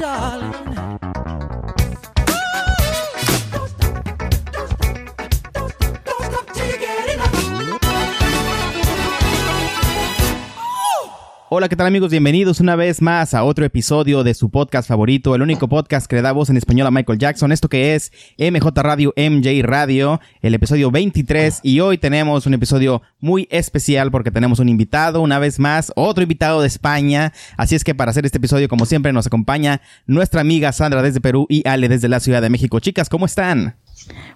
darling. Hola, ¿qué tal amigos? Bienvenidos una vez más a otro episodio de su podcast favorito, el único podcast que le da voz en español a Michael Jackson, esto que es MJ Radio, MJ Radio, el episodio 23 y hoy tenemos un episodio muy especial porque tenemos un invitado, una vez más, otro invitado de España, así es que para hacer este episodio como siempre nos acompaña nuestra amiga Sandra desde Perú y Ale desde la Ciudad de México. Chicas, ¿cómo están?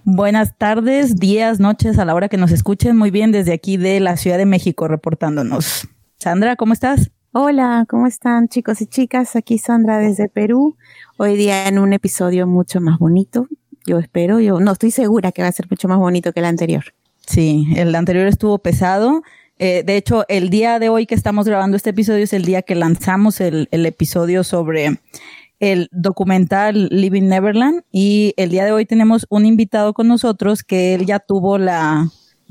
Buenas tardes, días, noches, a la hora que nos escuchen. Muy bien, desde aquí de la Ciudad de México reportándonos. Sandra, ¿cómo estás? Hola, ¿cómo están chicos y chicas? Aquí Sandra desde Perú. Hoy día en un episodio mucho más bonito. Yo espero, yo no estoy segura que va a ser mucho más bonito que el anterior. Sí, el anterior estuvo pesado. Eh, de hecho, el día de hoy que estamos grabando este episodio es el día que lanzamos el, el episodio sobre el documental Living Neverland y el día de hoy tenemos un invitado con nosotros que él ya tuvo la,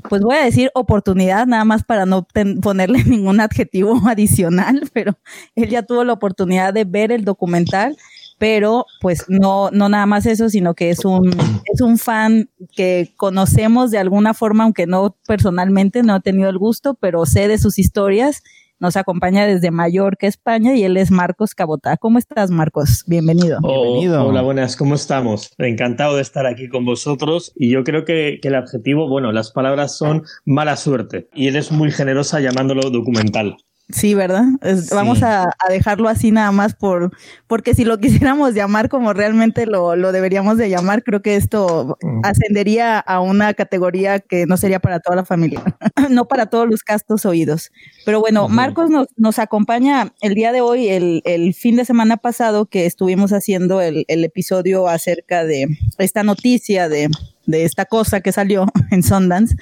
pues voy a decir oportunidad, nada más para no ponerle ningún adjetivo adicional, pero él ya tuvo la oportunidad de ver el documental, pero pues no, no nada más eso, sino que es un, es un fan que conocemos de alguna forma, aunque no personalmente, no he tenido el gusto, pero sé de sus historias nos acompaña desde Mallorca, España, y él es Marcos Cabotá. ¿Cómo estás, Marcos? Bienvenido. Oh, Bienvenido. Hola, buenas, ¿cómo estamos? Encantado de estar aquí con vosotros. Y yo creo que, que el objetivo, bueno, las palabras son mala suerte. Y él es muy generosa llamándolo documental. Sí, ¿verdad? Vamos a, dejarlo así nada más por, porque si lo quisiéramos llamar como realmente lo, lo deberíamos de llamar, creo que esto mm. ascendería a una categoría que no sería para toda la familia, no para todos los castos oídos. Pero bueno, Marcos nos, nos acompaña el día de hoy, el, el fin de semana pasado que estuvimos haciendo el, el episodio acerca de esta noticia de, de esta cosa que salió en Sundance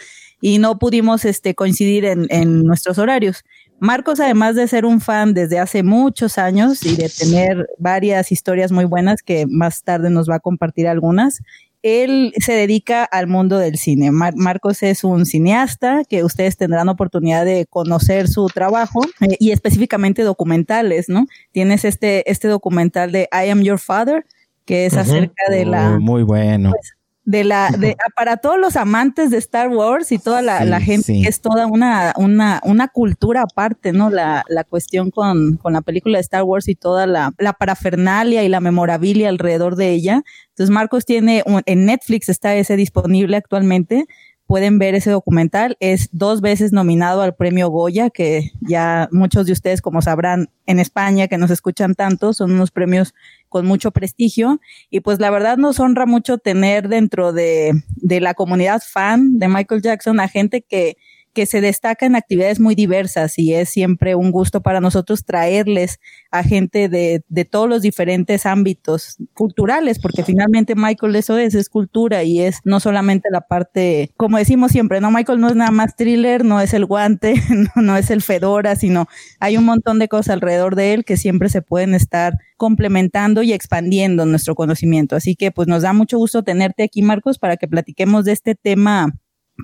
y no pudimos este, coincidir en, en nuestros horarios. Marcos, además de ser un fan desde hace muchos años y de tener varias historias muy buenas, que más tarde nos va a compartir algunas, él se dedica al mundo del cine. Marcos es un cineasta que ustedes tendrán oportunidad de conocer su trabajo eh, y específicamente documentales, ¿no? Tienes este, este documental de I Am Your Father, que es acerca de la... muy bueno. Pues, de la, de, para todos los amantes de Star Wars y toda la, gente que es toda una, una, una cultura aparte, ¿no? La, la cuestión con, con la película de Star Wars y toda la, la parafernalia y la memorabilia alrededor de ella. Entonces Marcos tiene, en Netflix está ese disponible actualmente, pueden ver ese documental. Es dos veces nominado al premio Goya, que ya muchos de ustedes, como sabrán, en España, que nos escuchan tanto, son unos premios con mucho prestigio. Y pues la verdad nos honra mucho tener dentro de, de la comunidad fan de Michael Jackson a gente que que se destaca en actividades muy diversas y es siempre un gusto para nosotros traerles a gente de, de todos los diferentes ámbitos culturales, porque finalmente Michael eso es, es cultura y es no solamente la parte, como decimos siempre, no, Michael no es nada más thriller, no es el guante, no, no es el fedora, sino hay un montón de cosas alrededor de él que siempre se pueden estar complementando y expandiendo nuestro conocimiento. Así que pues nos da mucho gusto tenerte aquí, Marcos, para que platiquemos de este tema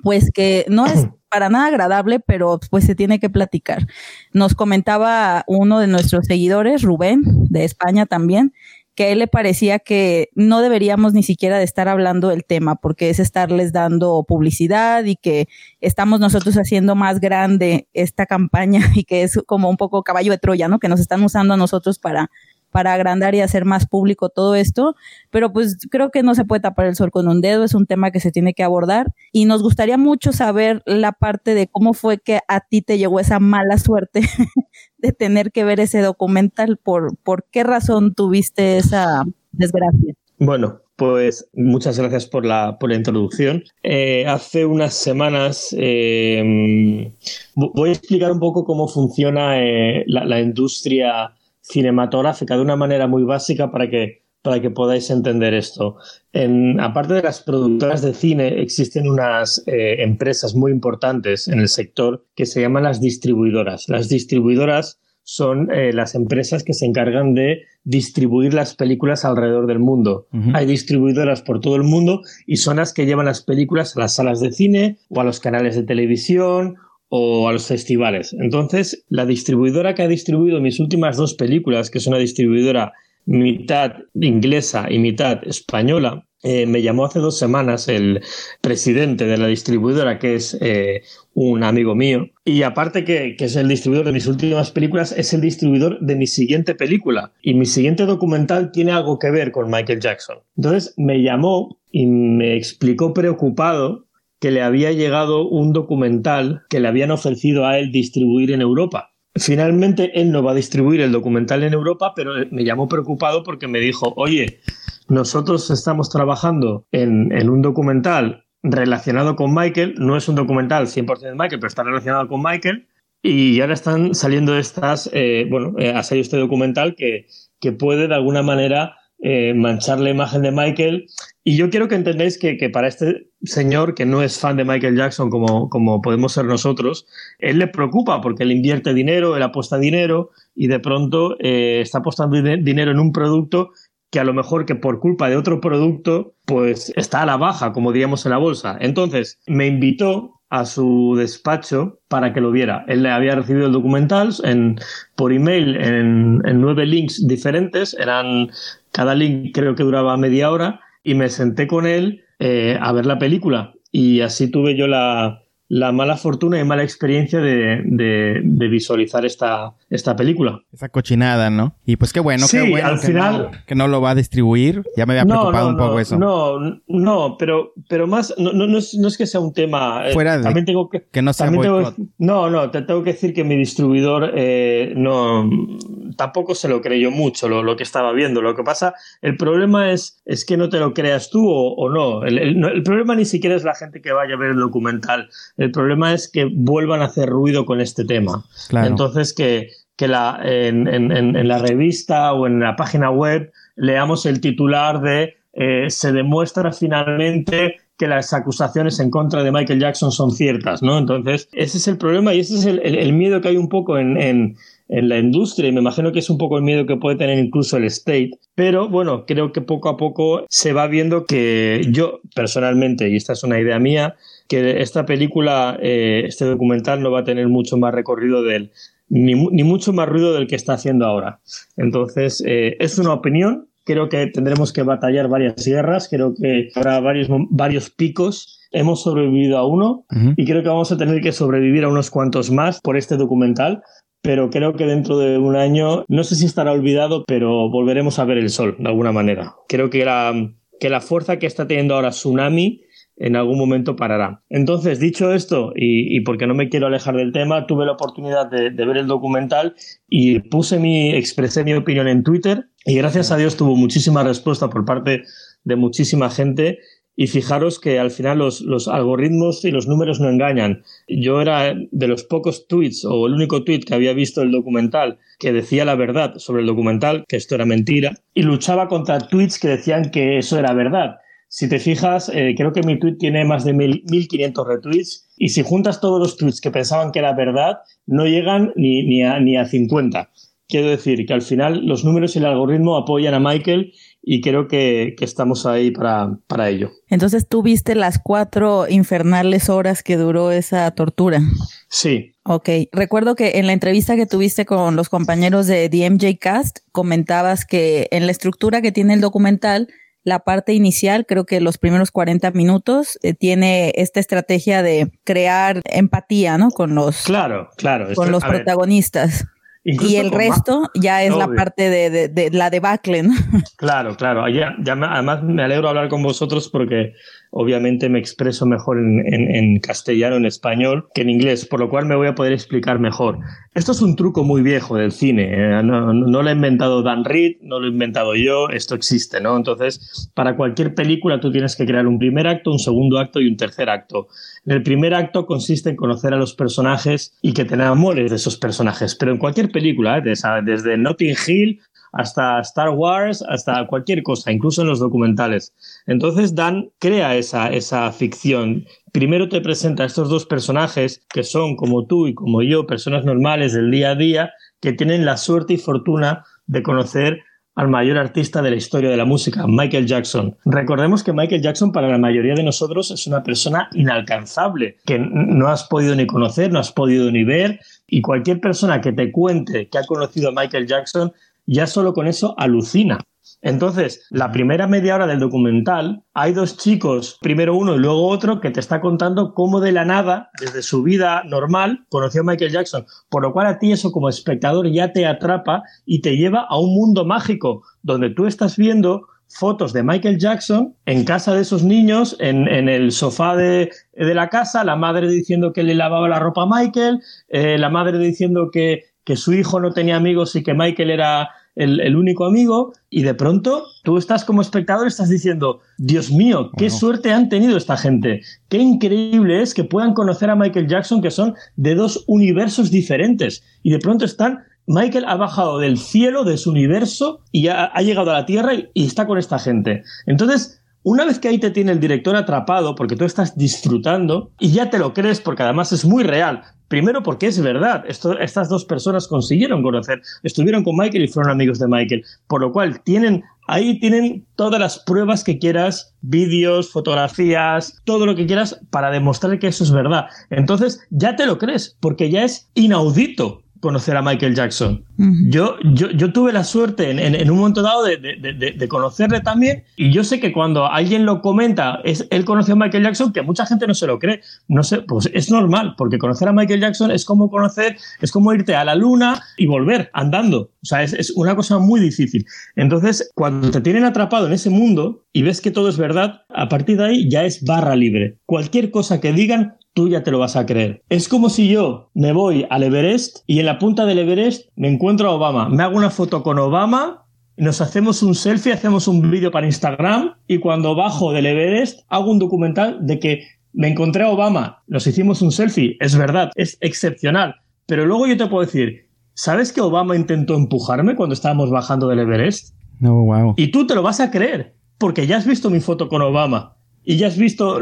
pues que no es para nada agradable, pero pues se tiene que platicar. Nos comentaba uno de nuestros seguidores, Rubén, de España también, que a él le parecía que no deberíamos ni siquiera de estar hablando del tema, porque es estarles dando publicidad y que estamos nosotros haciendo más grande esta campaña y que es como un poco caballo de Troya, ¿no? Que nos están usando a nosotros para para agrandar y hacer más público todo esto, pero pues creo que no se puede tapar el sol con un dedo, es un tema que se tiene que abordar y nos gustaría mucho saber la parte de cómo fue que a ti te llegó esa mala suerte de tener que ver ese documental, por, por qué razón tuviste esa desgracia. Bueno, pues muchas gracias por la, por la introducción. Eh, hace unas semanas eh, voy a explicar un poco cómo funciona eh, la, la, industria cinematográfica de una manera muy básica para que, para que podáis entender esto. En, aparte de las productoras de cine, existen unas eh, empresas muy importantes en el sector que se llaman las distribuidoras. Las distribuidoras son eh, las empresas que se encargan de distribuir las películas alrededor del mundo. Hay distribuidoras por todo el mundo y son las que llevan las películas a las salas de cine o a los canales de televisión o a los festivales. Entonces, la distribuidora que ha distribuido mis últimas dos películas, que es una distribuidora mitad inglesa y mitad española, eh, me llamó hace dos semanas el presidente de la distribuidora, que es eh, un amigo mío, y aparte que, que, es el distribuidor de mis últimas películas, es el distribuidor de mi siguiente película. Y mi siguiente documental tiene algo que ver con Michael Jackson. Entonces me llamó y me explicó preocupado que le había llegado un documental que le habían ofrecido a él distribuir en Europa. Finalmente él no va a distribuir el documental en Europa, pero me llamó preocupado porque me dijo, oye, nosotros estamos trabajando en, un documental relacionado con Michael, no es un documental 100% de Michael, pero está relacionado con Michael, y ahora están saliendo estas, eh, bueno, eh, ha salido este documental que, que puede de alguna manera eh, manchar la imagen de Michael. Y yo quiero que entendáis que, para este señor, que no es fan de Michael Jackson como, como podemos ser nosotros, él le preocupa porque él invierte dinero, él apuesta dinero y de pronto eh, está apostando dinero en un producto que a lo mejor que por culpa de otro producto, pues está a la baja, como diríamos en la bolsa. Entonces, me invitó a su despacho para que lo viera. Él le había recibido el documental en, por email en, en, nueve links diferentes, eran cada link creo que duraba media hora y me senté con él eh, a ver la película. Y así tuve yo la, la mala fortuna y mala experiencia de, de, visualizar esta, esta película. Esa cochinada, ¿no? Y pues qué bueno, qué bueno al que, final, no, que no lo va a distribuir. Ya me había preocupado un poco eso. No, no, pero, pero más, no, no, es, no es que sea un tema. Eh, Fuera de también tengo que, que no sea tengo, No, no, te tengo que decir que mi distribuidor eh, no tampoco se lo creyó mucho lo, lo, que estaba viendo. Lo que pasa, el problema es, es que no te lo creas tú o, o no. El, el, el problema ni siquiera es la gente que vaya a ver el documental el problema es que vuelvan a hacer ruido con este tema. Entonces, que, que la, en, en, la revista o en la página web leamos el titular de eh, se demuestra finalmente que las acusaciones en contra de Michael Jackson son ciertas, ¿no? Entonces, ese es el problema y ese es el, el, miedo que hay un poco en, en, en, la industria y me imagino que es un poco el miedo que puede tener incluso el State. Pero bueno, creo que poco a poco se va viendo que yo personalmente, y esta es una idea mía, que esta película, eh, este documental no va a tener mucho más recorrido del, ni, ni mucho más ruido del que está haciendo ahora. Entonces, eh, es una opinión. Creo que tendremos que batallar varias guerras. Creo que habrá varios, varios picos. Hemos sobrevivido a uno uh -huh. y creo que vamos a tener que sobrevivir a unos cuantos más por este documental pero creo que dentro de un año, no sé si estará olvidado, pero volveremos a ver el sol de alguna manera. Creo que la, que la fuerza que está teniendo ahora Tsunami en algún momento parará. Entonces, dicho esto, y, porque no me quiero alejar del tema, tuve la oportunidad de, de, ver el documental y puse mi, expresé mi opinión en Twitter y gracias a Dios tuvo muchísima respuesta por parte de muchísima gente y fijaros que al final los, los, algoritmos y los números no engañan. Yo era de los pocos tweets o el único tweet que había visto el documental que decía la verdad sobre el documental, que esto era mentira, y luchaba contra tweets que decían que eso era verdad. Si te fijas, eh, creo que mi tweet tiene más de mil, 1500 retweets y si juntas todos los tweets que pensaban que era verdad, no llegan ni, ni, a, ni a 50. Quiero decir que al final los números y el algoritmo apoyan a Michael y creo que, que estamos ahí para, para, ello. Entonces tú viste las cuatro infernales horas que duró esa tortura. Sí. Ok. Recuerdo que en la entrevista que tuviste con los compañeros de DMJ Cast comentabas que en la estructura que tiene el documental la parte inicial, creo que los primeros 40 minutos, eh, tiene esta estrategia de crear empatía, ¿no? Con los, claro, claro. Con Esto, los protagonistas. Ver, y el resto más, ya es obvio. la parte de, de, de, la debacle, ¿no? Claro, claro. Ya, ya me, además me alegro hablar con vosotros porque obviamente me expreso mejor en, castellano, en español, que en inglés, por lo cual me voy a poder explicar mejor. Esto es un truco muy viejo del cine. ¿eh? No, lo ha inventado Dan Reed, no lo he inventado yo, esto existe, ¿no? Entonces, para cualquier película tú tienes que crear un primer acto, un segundo acto y un tercer acto. En el primer acto consiste en conocer a los personajes y que te enamores de esos personajes, pero en cualquier película, ¿eh? desde Notting Hill hasta Star Wars, hasta cualquier cosa, incluso en los documentales. Entonces Dan crea esa, esa ficción. Primero te presenta a estos dos personajes que son como tú y como yo, personas normales del día a día, que tienen la suerte y fortuna de conocer al mayor artista de la historia de la música, Michael Jackson. Recordemos que Michael Jackson para la mayoría de nosotros es una persona inalcanzable, que no has podido ni conocer, no has podido ni ver, y cualquier persona que te cuente que ha conocido a Michael Jackson ya solo con eso alucina. Entonces, la primera media hora del documental, hay dos chicos, primero uno y luego otro, que te está contando cómo de la nada, desde su vida normal, conoció a Michael Jackson. Por lo cual a ti eso como espectador ya te atrapa y te lleva a un mundo mágico, donde tú estás viendo fotos de Michael Jackson en casa de esos niños, en, el sofá de, la casa, la madre diciendo que le lavaba la ropa a Michael, eh, la madre diciendo que, que su hijo no tenía amigos y que Michael era el, único amigo, y de pronto tú estás como espectador, estás diciendo, Dios mío, qué suerte han tenido esta gente, qué increíble es que puedan conocer a Michael Jackson, que son de dos universos diferentes, y de pronto están Michael ha bajado del cielo de su universo y ha, ha llegado a la Tierra y, y, está con esta gente. Entonces, una vez que ahí te tiene el director atrapado, porque tú estás disfrutando y ya te lo crees, porque además es muy real. Primero porque es verdad, estas dos personas consiguieron conocer, estuvieron con Michael y fueron amigos de Michael, por lo cual tienen ahí tienen todas las pruebas que quieras, vídeos, fotografías, todo lo que quieras para demostrar que eso es verdad. Entonces ya te lo crees, porque ya es inaudito conocer a Michael Jackson. yo, yo, yo, tuve la suerte en, un momento dado de, conocerle también y yo sé que cuando alguien lo comenta, es, él conoció a Michael Jackson, que mucha gente no se lo cree. No sé, pues es normal, porque conocer a Michael Jackson es como conocer, es como irte a la luna y volver andando. O sea, es, es una cosa muy difícil. Entonces, cuando te tienen atrapado en ese mundo y ves que todo es verdad, a partir de ahí ya es barra libre. Cualquier cosa que digan tú ya te lo vas a creer. Es como si yo me voy al Everest y en la punta del Everest me encuentro a Obama, me hago una foto con Obama, nos hacemos un selfie, hacemos un vídeo para Instagram y cuando bajo del Everest hago un documental de que me encontré a Obama, nos hicimos un selfie, es verdad, es excepcional. Pero luego yo te puedo decir, ¿sabes que Obama intentó empujarme cuando estábamos bajando del Everest? No, wow. Y tú te lo vas a creer, porque ya has visto mi foto con Obama y ya has visto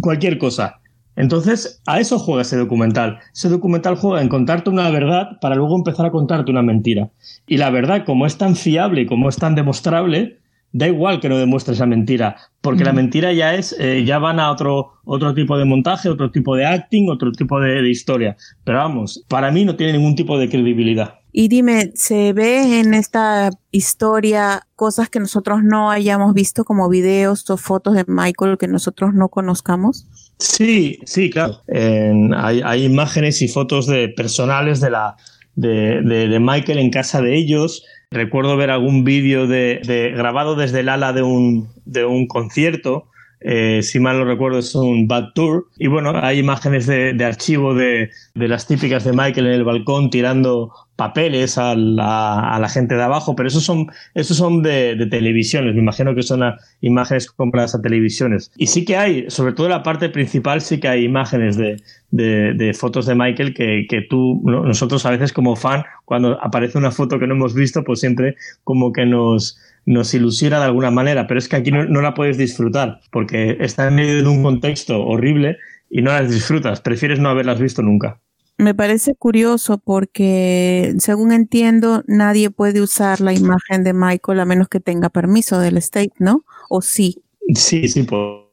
cualquier cosa. Entonces, a eso juega ese documental. Ese documental juega en contarte una verdad para luego empezar a contarte una mentira. Y la verdad, como es tan fiable y como es tan demostrable, da igual que no demuestre esa mentira, porque la mentira ya es, eh, ya van a otro, otro tipo de montaje, otro tipo de acting, otro tipo de historia. Pero vamos, para mí no tiene ningún tipo de credibilidad. Y dime, ¿se ve en esta historia cosas que nosotros no hayamos visto como videos o fotos de Michael que nosotros no conozcamos? Sí, sí, claro. hay, imágenes y fotos de personales de la de, de, Michael en casa de ellos. Recuerdo ver algún vídeo de, grabado desde el ala de un, de un concierto. Eh, si mal no recuerdo, es un Bad Tour. Y bueno, hay imágenes de, archivo de, de, las típicas de Michael en el balcón tirando papeles a la, a la, gente de abajo, pero esos son, esos son de, de televisiones, me imagino que son imágenes compradas a televisiones. Y sí que hay, sobre todo en la parte principal, sí que hay imágenes de, de fotos de Michael que, que tú, nosotros a veces como fan, cuando aparece una foto que no hemos visto, pues siempre como que nos, nos ilusiona de alguna manera, pero es que aquí no, no la puedes disfrutar, porque está en medio de un contexto horrible y no las disfrutas, prefieres no haberlas visto nunca. Me parece curioso porque, según entiendo, nadie puede usar la imagen de Michael a menos que tenga permiso del state, ¿no? ¿O sí? Sí, sí, pues.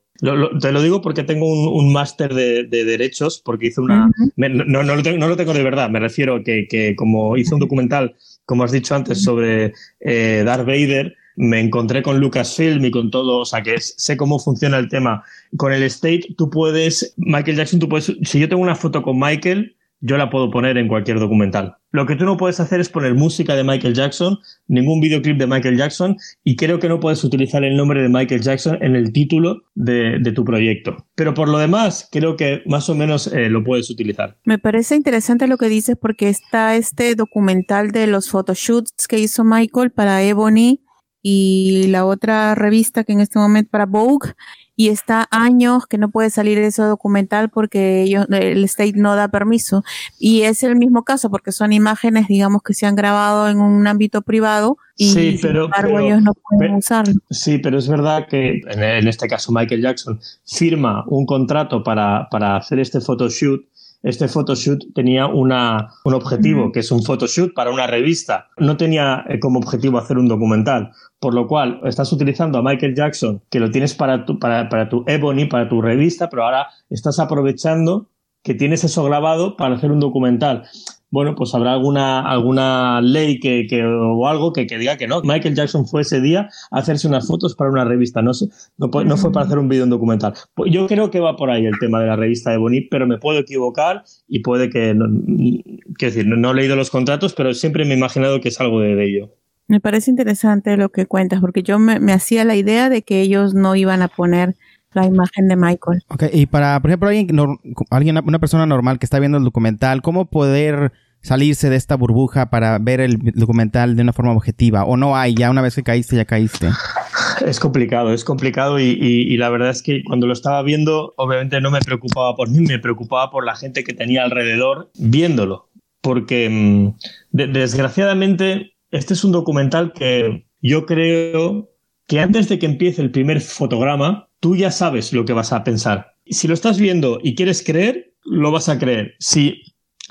te lo digo porque tengo un, máster de, derechos, porque hice una... no, no, lo tengo, no, lo tengo, de verdad, me refiero que, que como hice un documental, como has dicho antes, sobre eh, Darth Vader, me encontré con Lucasfilm y con todo, o sea que sé cómo funciona el tema. Con el state, tú puedes, Michael Jackson, tú puedes, si yo tengo una foto con Michael, yo la puedo poner en cualquier documental. Lo que tú no puedes hacer es poner música de Michael Jackson, ningún videoclip de Michael Jackson, y creo que no puedes utilizar el nombre de Michael Jackson en el título de, tu proyecto. Pero por lo demás, creo que más o menos eh, lo puedes utilizar. Me parece interesante lo que dices porque está este documental de los photoshoots que hizo Michael para Ebony y la otra revista que en este momento para Vogue y está años que no puede salir ese documental porque ellos, el state no da permiso. Y es el mismo caso porque son imágenes, digamos, que se han grabado en un ámbito privado y sí, pero, sin embargo ellos no pueden usarlo. Sí, pero es verdad que en, este caso Michael Jackson firma un contrato para, para hacer este photoshoot este photoshoot tenía una, un objetivo, que es un photoshoot para una revista. No tenía eh, como objetivo hacer un documental. Por lo cual, estás utilizando a Michael Jackson, que lo tienes para tu, para, para tu Ebony, para tu revista, pero ahora estás aprovechando que tienes eso grabado para hacer un documental. Bueno, pues habrá alguna, alguna ley que, que o algo que, que, diga que no. Michael Jackson fue ese día a hacerse unas fotos para una revista, no, no, no fue para hacer un vídeo en documental. Pues yo creo que va por ahí el tema de la revista de Bonnie, pero me puedo equivocar y puede que, no, decir, no, he leído los contratos, pero siempre me he imaginado que es algo de, ello. Me parece interesante lo que cuentas, porque yo me, me hacía la idea de que ellos no iban a poner la imagen de Michael. Ok, y para, por ejemplo, alguien, alguien, una persona normal que está viendo el documental, ¿cómo poder salirse de esta burbuja para ver el documental de una forma objetiva? ¿O no hay? Ya una vez que caíste, ya caíste. Es complicado, es complicado y, la verdad es que cuando lo estaba viendo, obviamente no me preocupaba por mí, me preocupaba por la gente que tenía alrededor viéndolo. Porque mm, desgraciadamente este es un documental que yo creo que antes de que empiece el primer fotograma, tú ya sabes lo que vas a pensar. Si lo estás viendo y quieres creer, lo vas a creer. Si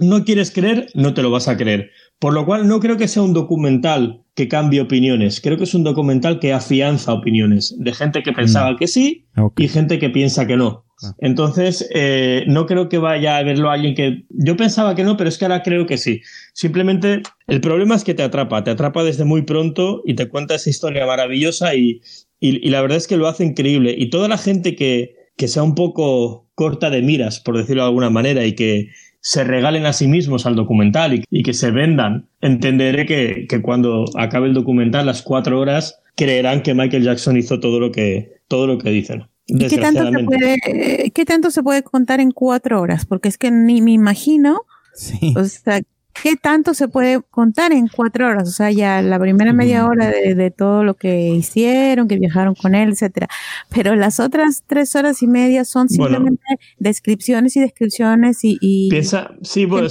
no quieres creer, no te lo vas a creer. Por lo cual no creo que sea un documental que cambie opiniones, creo que es un documental que afianza opiniones de gente que pensaba mm. que sí y gente que piensa que no. Ah. Entonces, eh, no creo que vaya a verlo alguien que... Yo pensaba que no, pero es que ahora creo que sí. Simplemente, el problema es que te atrapa, te atrapa desde muy pronto y te cuenta esa historia maravillosa y, y, la verdad es que lo hace increíble. Y toda la gente que, que sea un poco corta de miras, por decirlo de alguna manera, y que se regalen a sí mismos al documental y, que se vendan, entenderé que, que, cuando acabe el documental, las cuatro horas, creerán que Michael Jackson hizo todo lo que, todo lo que dicen. qué tanto, se puede, ¿Qué tanto se puede contar en cuatro horas? Porque es que ni me imagino. Sí. O sea, ¿qué tanto se puede contar en cuatro horas? O sea, ya la primera media hora de, todo lo que hicieron, que viajaron con él, etcétera. Pero las otras tres horas y media son simplemente descripciones y descripciones y. piensa, sí, bueno,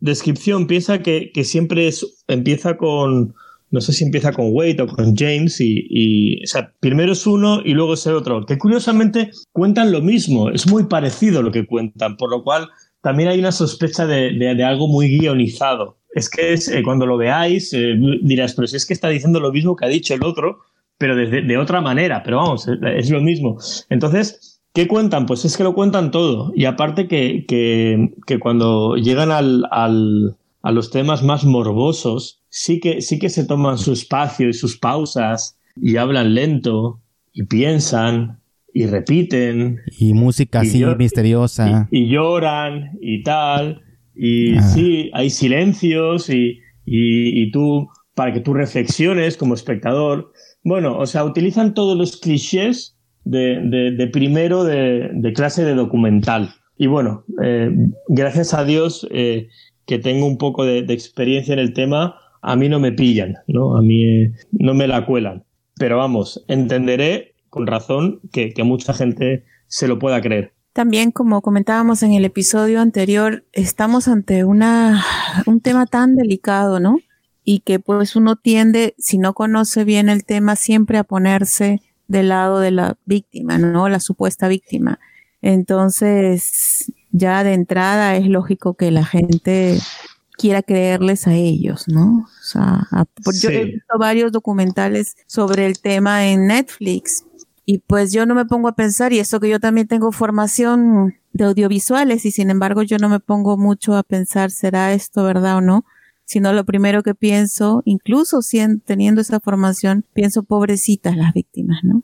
descripción, piensa que, siempre es, empieza con. No sé si empieza con Wade o con James y, y, O sea, primero es uno y luego es el otro. Que curiosamente cuentan lo mismo, es muy parecido lo que cuentan, por lo cual también hay una sospecha de, algo muy guionizado. Es que es, eh, cuando lo veáis eh, dirás, pero si es que está diciendo lo mismo que ha dicho el otro, pero de, otra manera, pero vamos, es, lo mismo. Entonces, ¿qué cuentan? Pues es que lo cuentan todo. Y aparte que, cuando llegan al, a los temas más morbosos, sí que, sí que se toman su espacio y sus pausas y hablan lento y piensan y repiten. Y música así misteriosa. Y, lloran y tal. Y ah. sí, hay silencios y, y, tú, para que tú reflexiones como espectador. Bueno, o sea, utilizan todos los clichés de, de, primero de, de, clase de documental. Y bueno, eh, gracias a Dios eh, que tengo un poco de, experiencia en el tema, a mí no me pillan, ¿no? A mí eh, no me la cuelan. Pero vamos, entenderé con razón que, mucha gente se lo pueda creer. También, como comentábamos en el episodio anterior, estamos ante una, un tema tan delicado, ¿no? Y que pues uno tiende, si no conoce bien el tema, siempre a ponerse del lado de la víctima, ¿no? La supuesta víctima. Entonces, ya de entrada es lógico que la gente quiera creerles a ellos, ¿no? O sea, yo he visto varios documentales sobre el tema en Netflix y pues yo no me pongo a pensar, y eso que yo también tengo formación de audiovisuales, y sin embargo yo no me pongo mucho a pensar, ¿será esto verdad o no? Sino lo primero que pienso, incluso teniendo esa formación, pienso pobrecitas las víctimas, ¿no?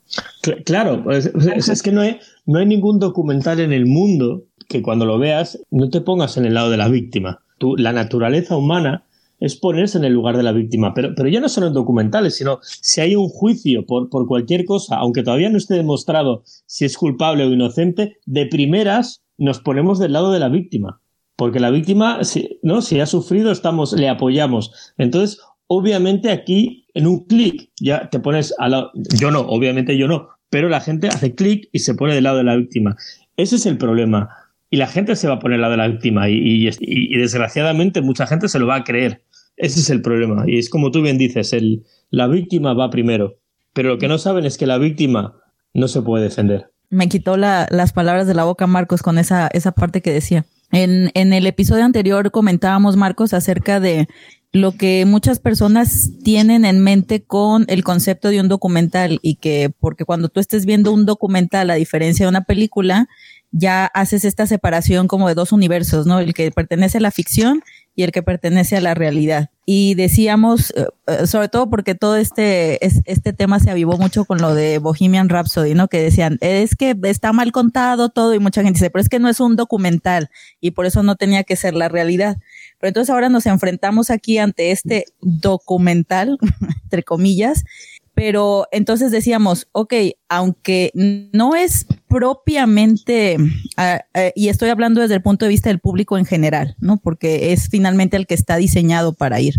Claro, pues, es, que no hay, no hay ningún documental en el mundo que cuando lo veas no te pongas en el lado de la víctima. Tú, la naturaleza humana es ponerse en el lugar de la víctima. Pero, pero ya no solo en documentales, sino si hay un juicio por, por cualquier cosa, aunque todavía no esté demostrado si es culpable o inocente, de primeras nos ponemos del lado de la víctima. Porque la víctima, si, ¿no? si ha sufrido, estamos, le apoyamos. Entonces, obviamente aquí, en un clic, ya te pones a lado. Yo no, obviamente yo no. Pero la gente hace clic y se pone del lado de la víctima. Ese es el problema. Y la gente se va a poner lado de la víctima. y, y desgraciadamente mucha gente se lo va a creer. Ese es el problema. Y es como tú bien dices, el, la víctima va primero. Pero lo que no saben es que la víctima no se puede defender. Me quitó las palabras de la boca Marcos con esa, esa parte que decía. En, en el episodio anterior comentábamos, Marcos, acerca de lo que muchas personas tienen en mente con el concepto de un documental y que porque cuando tú estés viendo un documental a diferencia de una película, ya haces esta separación como de dos universos, ¿no? El que pertenece a la ficción y el que pertenece a la realidad. Y decíamos, eh, eh, sobre todo porque todo este, este tema se avivó mucho con lo de Bohemian Rhapsody, ¿no? Que decían, es que está mal contado todo y mucha gente dice, pero es que no es un documental y por eso no tenía que ser la realidad. Pero entonces ahora nos enfrentamos aquí ante este documental, entre comillas, pero entonces decíamos, ok, aunque no es propiamente, ah, eh, y estoy hablando desde el punto de vista del público en general, ¿no? Porque es finalmente el que está diseñado para ir.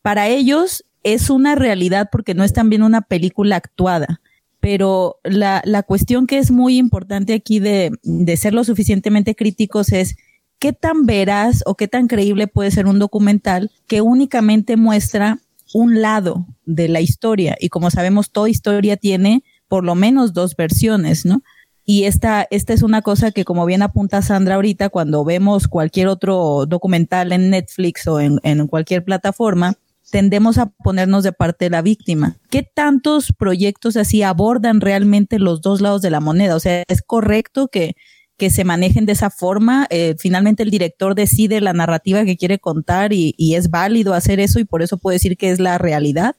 Para ellos es una realidad porque no es también una película actuada. Pero la, la cuestión que es muy importante aquí de, de ser lo suficientemente críticos es qué tan veraz o qué tan creíble puede ser un documental que únicamente muestra un lado de la historia. Y como sabemos, toda historia tiene por lo menos dos versiones, ¿no? Y esta, esta es una cosa que, como bien apunta Sandra ahorita, cuando vemos cualquier otro documental en Netflix o en, en cualquier plataforma, tendemos a ponernos de parte de la víctima. ¿Qué tantos proyectos así abordan realmente los dos lados de la moneda? O sea, ¿es correcto que que se manejen de esa forma. Eh, finalmente el director decide la narrativa que quiere contar y, es válido hacer eso y por eso puede decir que es la realidad.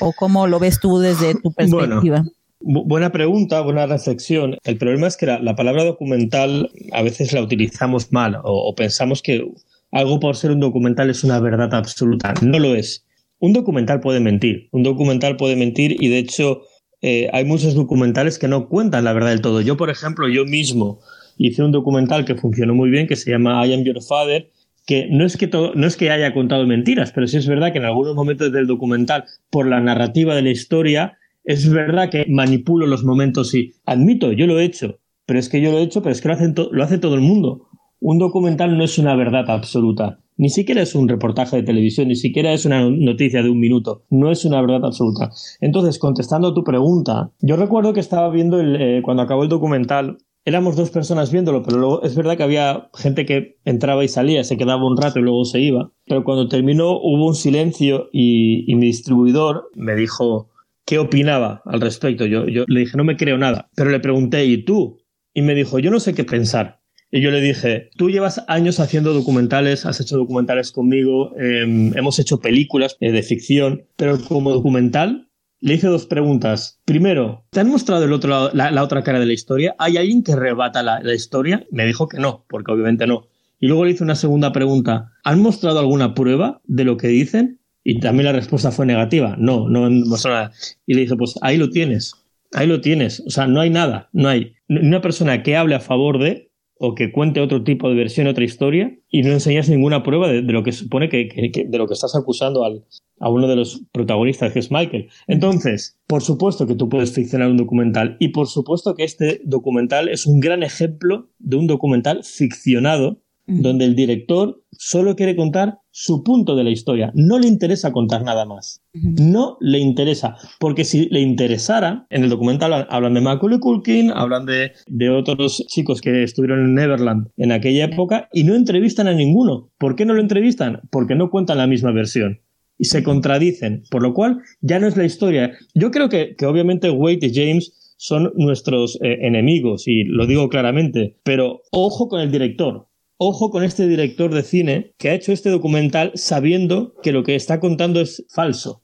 ¿O cómo lo ves tú desde tu perspectiva? buena pregunta, buena reflexión. El problema es que la, palabra documental a veces la utilizamos mal o, pensamos que algo por ser un documental es una verdad absoluta. No lo es. Un documental puede mentir. Un documental puede mentir y de hecho eh, hay muchos documentales que no cuentan la verdad del todo. Yo, por ejemplo, yo mismo hice un documental que funcionó muy bien, que se llama I Am Your Father, que no es que, no es que haya contado mentiras, pero sí es verdad que en algunos momentos del documental, por la narrativa de la historia, es verdad que manipulo los momentos y admito, yo lo he hecho, pero es que yo lo he hecho, pero es que lo, hacen lo hace todo el mundo. Un documental no es una verdad absoluta, ni siquiera es un reportaje de televisión, ni siquiera es una noticia de un minuto, no es una verdad absoluta. Entonces, contestando a tu pregunta, yo recuerdo que estaba viendo el, eh, cuando acabó el documental éramos dos personas viéndolo, pero luego es verdad que había gente que entraba y salía, se quedaba un rato y luego se iba. Pero cuando terminó hubo un silencio y, mi distribuidor me dijo qué opinaba al respecto. Yo, yo le dije, no me creo nada. Pero le pregunté, ¿y tú? Y me dijo, yo no sé qué pensar. Y yo le dije, tú llevas años haciendo documentales, has hecho documentales conmigo, em, hemos hecho películas eh, de ficción, pero como documental le hice dos preguntas. Primero, ¿te han mostrado el otro la, otra cara de la historia? ¿Hay alguien que rebata la, historia? Me dijo que no, porque obviamente no. Y luego le hice una segunda pregunta. ¿Han mostrado alguna prueba de lo que dicen? Y también la respuesta fue negativa. No, no han mostrado nada. Y le dije, pues ahí lo tienes. Ahí lo tienes. O sea, no hay nada. No hay una persona que hable a favor de o que cuente otro tipo de versión, otra historia, y no enseñas ninguna prueba de, lo que supone que, de lo que estás acusando al, a uno de los protagonistas, que es Michael. Entonces, por supuesto que tú puedes ficcionar un documental, y por supuesto que este documental es un gran ejemplo de un documental ficcionado donde el director solo quiere contar su punto de la historia, no le interesa contar nada más. No le interesa, porque si le interesara, en el documental hablan de Macaulay Culkin, hablan de, de otros chicos que estuvieron en Neverland en aquella época y no entrevistan a ninguno. ¿Por qué no lo entrevistan? Porque no cuentan la misma versión y se contradicen, por lo cual ya no es la historia. Yo creo que, que obviamente Wade y James son nuestros eh, enemigos y lo digo claramente, pero ojo con el director, Ojo con este director de cine que ha hecho este documental sabiendo que lo que está contando es falso.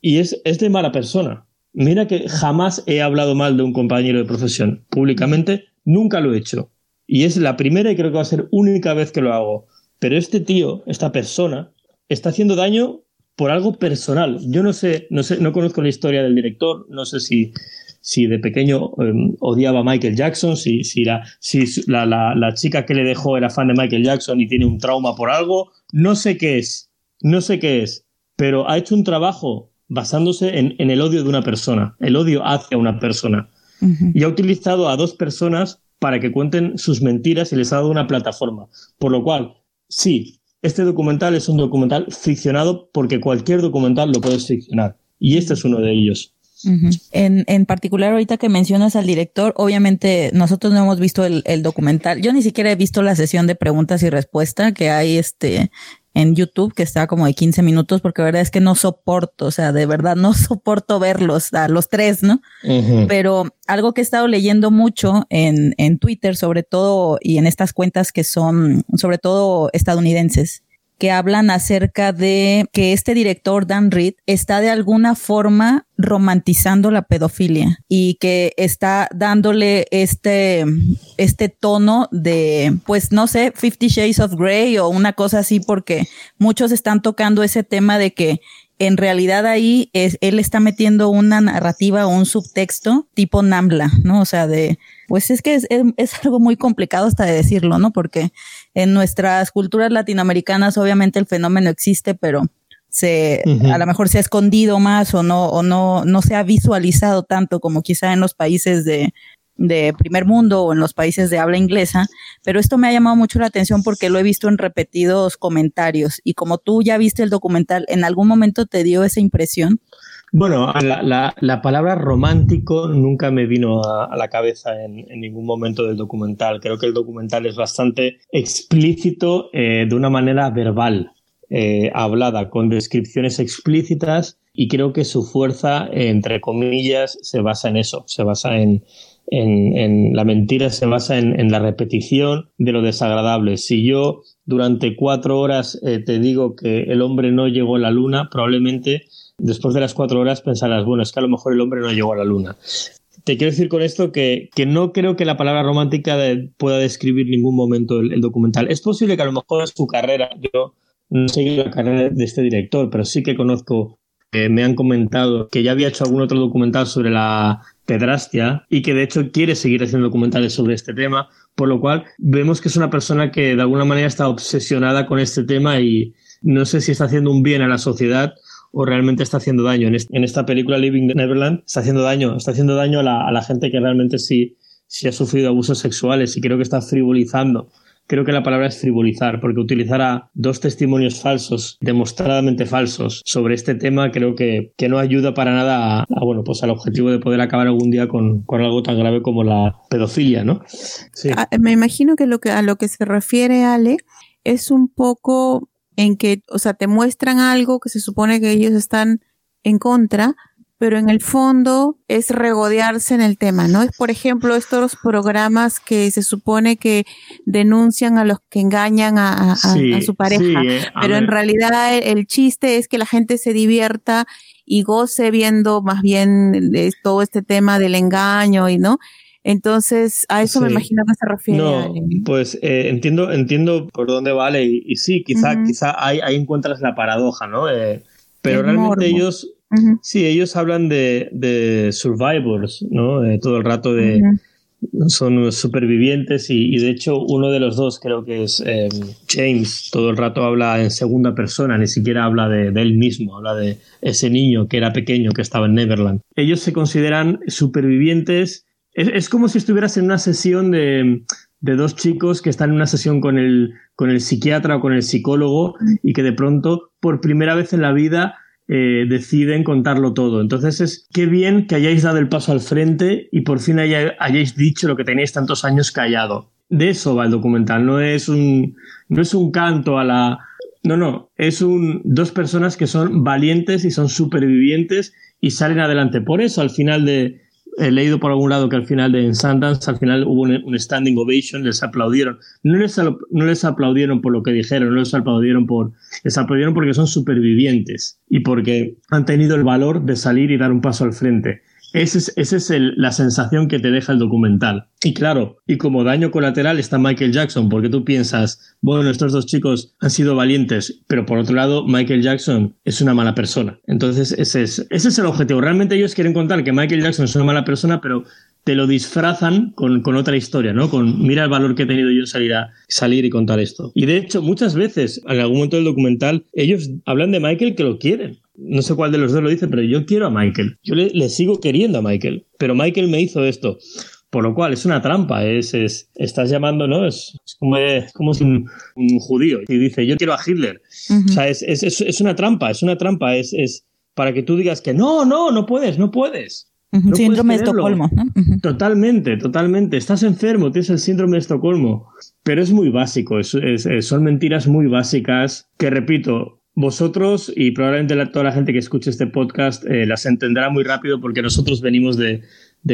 Y es, es de mala persona. Mira que jamás he hablado mal de un compañero de profesión. Públicamente nunca lo he hecho. Y es la primera y creo que va a ser única vez que lo hago. Pero este tío, esta persona, está haciendo daño por algo personal. Yo no sé, no sé, no conozco la historia del director, no sé si si de pequeño em, odiaba a Michael Jackson, si, si, la, si la, la, chica que le dejó era fan de Michael Jackson y tiene un trauma por algo, no sé qué es, no sé qué es, pero ha hecho un trabajo basándose en, en el odio de una persona, el odio hacia una persona. Y ha utilizado a dos personas para que cuenten sus mentiras y les ha dado una plataforma. Por lo cual, sí, este documental es un documental ficcionado porque cualquier documental lo puedes ficcionar. Y este es uno de ellos en, en particular, ahorita que mencionas al director, obviamente nosotros no hemos visto el, el, documental. Yo ni siquiera he visto la sesión de preguntas y respuestas que hay este en YouTube, que está como de 15 minutos, porque la verdad es que no soporto, o sea, de verdad no soporto verlos a los tres, ¿no? Pero algo que he estado leyendo mucho en, en Twitter, sobre todo, y en estas cuentas que son, sobre todo estadounidenses, que hablan acerca de que este director, Dan Reed, está de alguna forma romantizando la pedofilia y que está dándole este, este tono de, pues no sé, Fifty Shades of Grey o una cosa así, porque muchos están tocando ese tema de que en realidad ahí es, él está metiendo una narrativa o un subtexto tipo Nambla, ¿no? O sea, de, pues es que es, es, algo muy complicado hasta de decirlo, ¿no? Porque en nuestras culturas latinoamericanas obviamente el fenómeno existe, pero se, a lo mejor se ha escondido más o no, o no, no se ha visualizado tanto como quizá en los países de, de primer mundo o en los países de habla inglesa, pero esto me ha llamado mucho la atención porque lo he visto en repetidos comentarios y como tú ya viste el documental, ¿en algún momento te dio esa impresión? Bueno, la, la, palabra romántico nunca me vino a, la cabeza en, ningún momento del documental. Creo que el documental es bastante explícito eh, de una manera verbal, eh, hablada, con descripciones explícitas y creo que su fuerza, entre comillas, se basa en eso, se basa en, en, la mentira se basa en, la repetición de lo desagradable. Si yo durante cuatro horas eh, te digo que el hombre no llegó a la luna, probablemente después de las cuatro horas pensarás, bueno, es que a lo mejor el hombre no llegó a la luna. Te quiero decir con esto que, no creo que la palabra romántica pueda describir ningún momento el, documental. Es posible que a lo mejor su carrera, yo no seguido la carrera de este director, pero sí que conozco, me han comentado que ya había hecho algún otro documental sobre la pedrastia y que de hecho quiere seguir haciendo documentales sobre este tema, por lo cual vemos que es una persona que de alguna manera está obsesionada con este tema y no sé si está haciendo un bien a la sociedad o realmente está haciendo daño. En, esta película Living Neverland está haciendo daño, está haciendo daño a la, a la gente que realmente sí, sí ha sufrido abusos sexuales y creo que está frivolizando creo que la palabra es frivolizar, porque utilizar a dos testimonios falsos, demostradamente falsos, sobre este tema, creo que, que no ayuda para nada a, bueno, pues al objetivo de poder acabar algún día con, con algo tan grave como la pedofilia, ¿no? Sí. Ah, me imagino que, lo que a lo que se refiere Ale es un poco en que, o sea, te muestran algo que se supone que ellos están en contra, pero en el fondo es regodearse en el tema, ¿no? Es, por ejemplo, estos programas que se supone que denuncian a los que engañan a, su pareja, eh, pero en realidad el, chiste es que la gente se divierta y goce viendo más bien todo este tema del engaño y, ¿no? Entonces, a eso me imagino que se refiere. No, pues eh, entiendo, entiendo por dónde vale y, sí, quizá, quizá ahí, ahí, encuentras la paradoja, ¿no? Eh, pero realmente ellos Sí, ellos hablan de, de survivors, ¿no? Eh, todo el rato de... Son supervivientes y, de hecho uno de los dos, creo que es em, James, todo el rato habla en segunda persona, ni siquiera habla de, él mismo, habla de ese niño que era pequeño, que estaba en Neverland. Ellos se consideran supervivientes, es, como si estuvieras en una sesión de, de dos chicos que están en una sesión con el, con el psiquiatra o con el psicólogo y que de pronto, por primera vez en la vida, eh, deciden contarlo todo. Entonces es qué bien que hayáis dado el paso al frente y por fin hayáis dicho lo que tenéis tantos años callado. De eso va el documental, no es un, no es un canto a la... No, no, es un, dos personas que son valientes y son supervivientes y salen adelante. Por eso al final de, he leído por algún lado que al final de Sundance, al final hubo un, standing ovation, les aplaudieron. No les, no les aplaudieron por lo que dijeron, no les aplaudieron por, les aplaudieron porque son supervivientes y porque han tenido el valor de salir y dar un paso al frente. Esa es, la sensación que te deja el documental. Y claro, y como daño colateral está Michael Jackson, porque tú piensas, bueno, estos dos chicos han sido valientes, pero por otro lado, Michael Jackson es una mala persona. Entonces, ese es, ese es el objetivo. Realmente ellos quieren contar que Michael Jackson es una mala persona, pero te lo disfrazan con, con, otra historia, ¿no? Con mira el valor que he tenido yo en salir, a, salir y contar esto. Y de hecho, muchas veces, en algún momento del documental, ellos hablan de Michael que lo quieren no sé cuál de los dos lo dice, pero yo quiero a Michael. Yo le, sigo queriendo a Michael. Pero Michael me hizo esto. Por lo cual es una trampa. Es, es estás llamando, ¿no? Es, como, es como si un, judío y dice, yo quiero a Hitler. O sea, es, es, una trampa, es una trampa. Es, es para que tú digas que no, no, no puedes, no puedes. síndrome de Estocolmo. Totalmente, totalmente. Estás enfermo, tienes el síndrome de Estocolmo. Pero es muy básico, son mentiras muy básicas que, repito, vosotros y probablemente toda la gente que escuche este podcast eh, las entenderá muy rápido porque nosotros venimos de,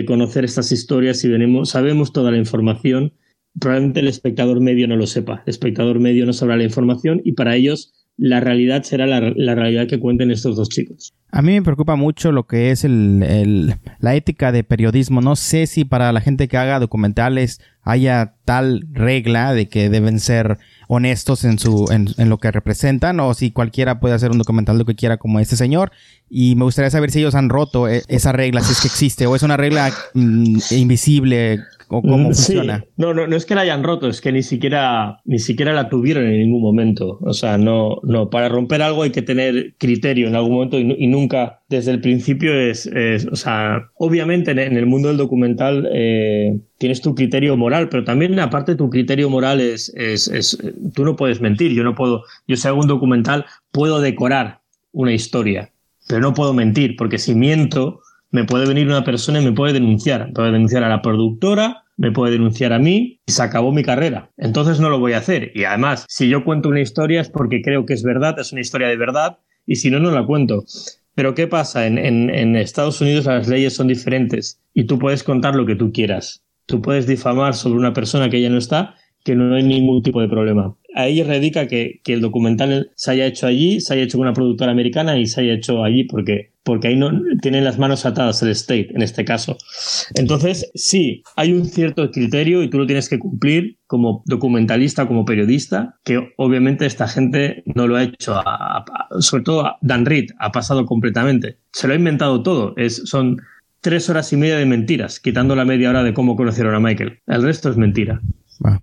conocer estas historias y venimos, sabemos toda la información probablemente el espectador medio no lo sepa. El espectador medio no sabrá la información y para ellos la realidad será la, realidad que cuenten estos dos chicos. A mí me preocupa mucho lo que es el, la ética de periodismo. No sé si para la gente que haga documentales haya tal regla de que deben ser honestos en su en, lo que representan o si cualquiera puede hacer un documental lo que quiera como este señor. Y me gustaría saber si ellos han roto eh, esa regla si es que existe o es una regla mm, invisible o cómo funciona. No, no, no es que la hayan roto, es que ni siquiera, ni siquiera la tuvieron en ningún momento. O sea, no, no, para romper algo hay que tener criterio en algún momento y, nunca desde el principio es, o sea, obviamente en, el mundo del documental eh, tienes tu criterio moral, pero también aparte tu criterio moral es, es, es, tú no puedes mentir, yo no puedo, yo si hago un documental puedo decorar una historia, pero no puedo mentir, porque si miento, me puede venir una persona y me puede denunciar. puede denunciar a la productora, me puede denunciar a mí y se acabó mi carrera. Entonces no lo voy a hacer. Y además, si yo cuento una historia es porque creo que es verdad, es una historia de verdad, y si no, no la cuento. Pero ¿qué pasa? En, en, Estados Unidos las leyes son diferentes y tú puedes contar lo que tú quieras. Tú puedes difamar sobre una persona que ya no está, que no hay ningún tipo de problema. Ahí radica que, que el documental se haya hecho allí, se haya hecho con una productora americana y se haya hecho allí porque porque ahí no tienen las manos atadas el state en este caso. Entonces, sí, hay un cierto criterio y tú lo tienes que cumplir como documentalista, como periodista, que obviamente esta gente no lo ha hecho, sobre todo Dan Reed ha pasado completamente. Se lo ha inventado todo, es, son tres horas y media de mentiras, quitando la media hora de cómo conocieron a Michael. El resto es mentira.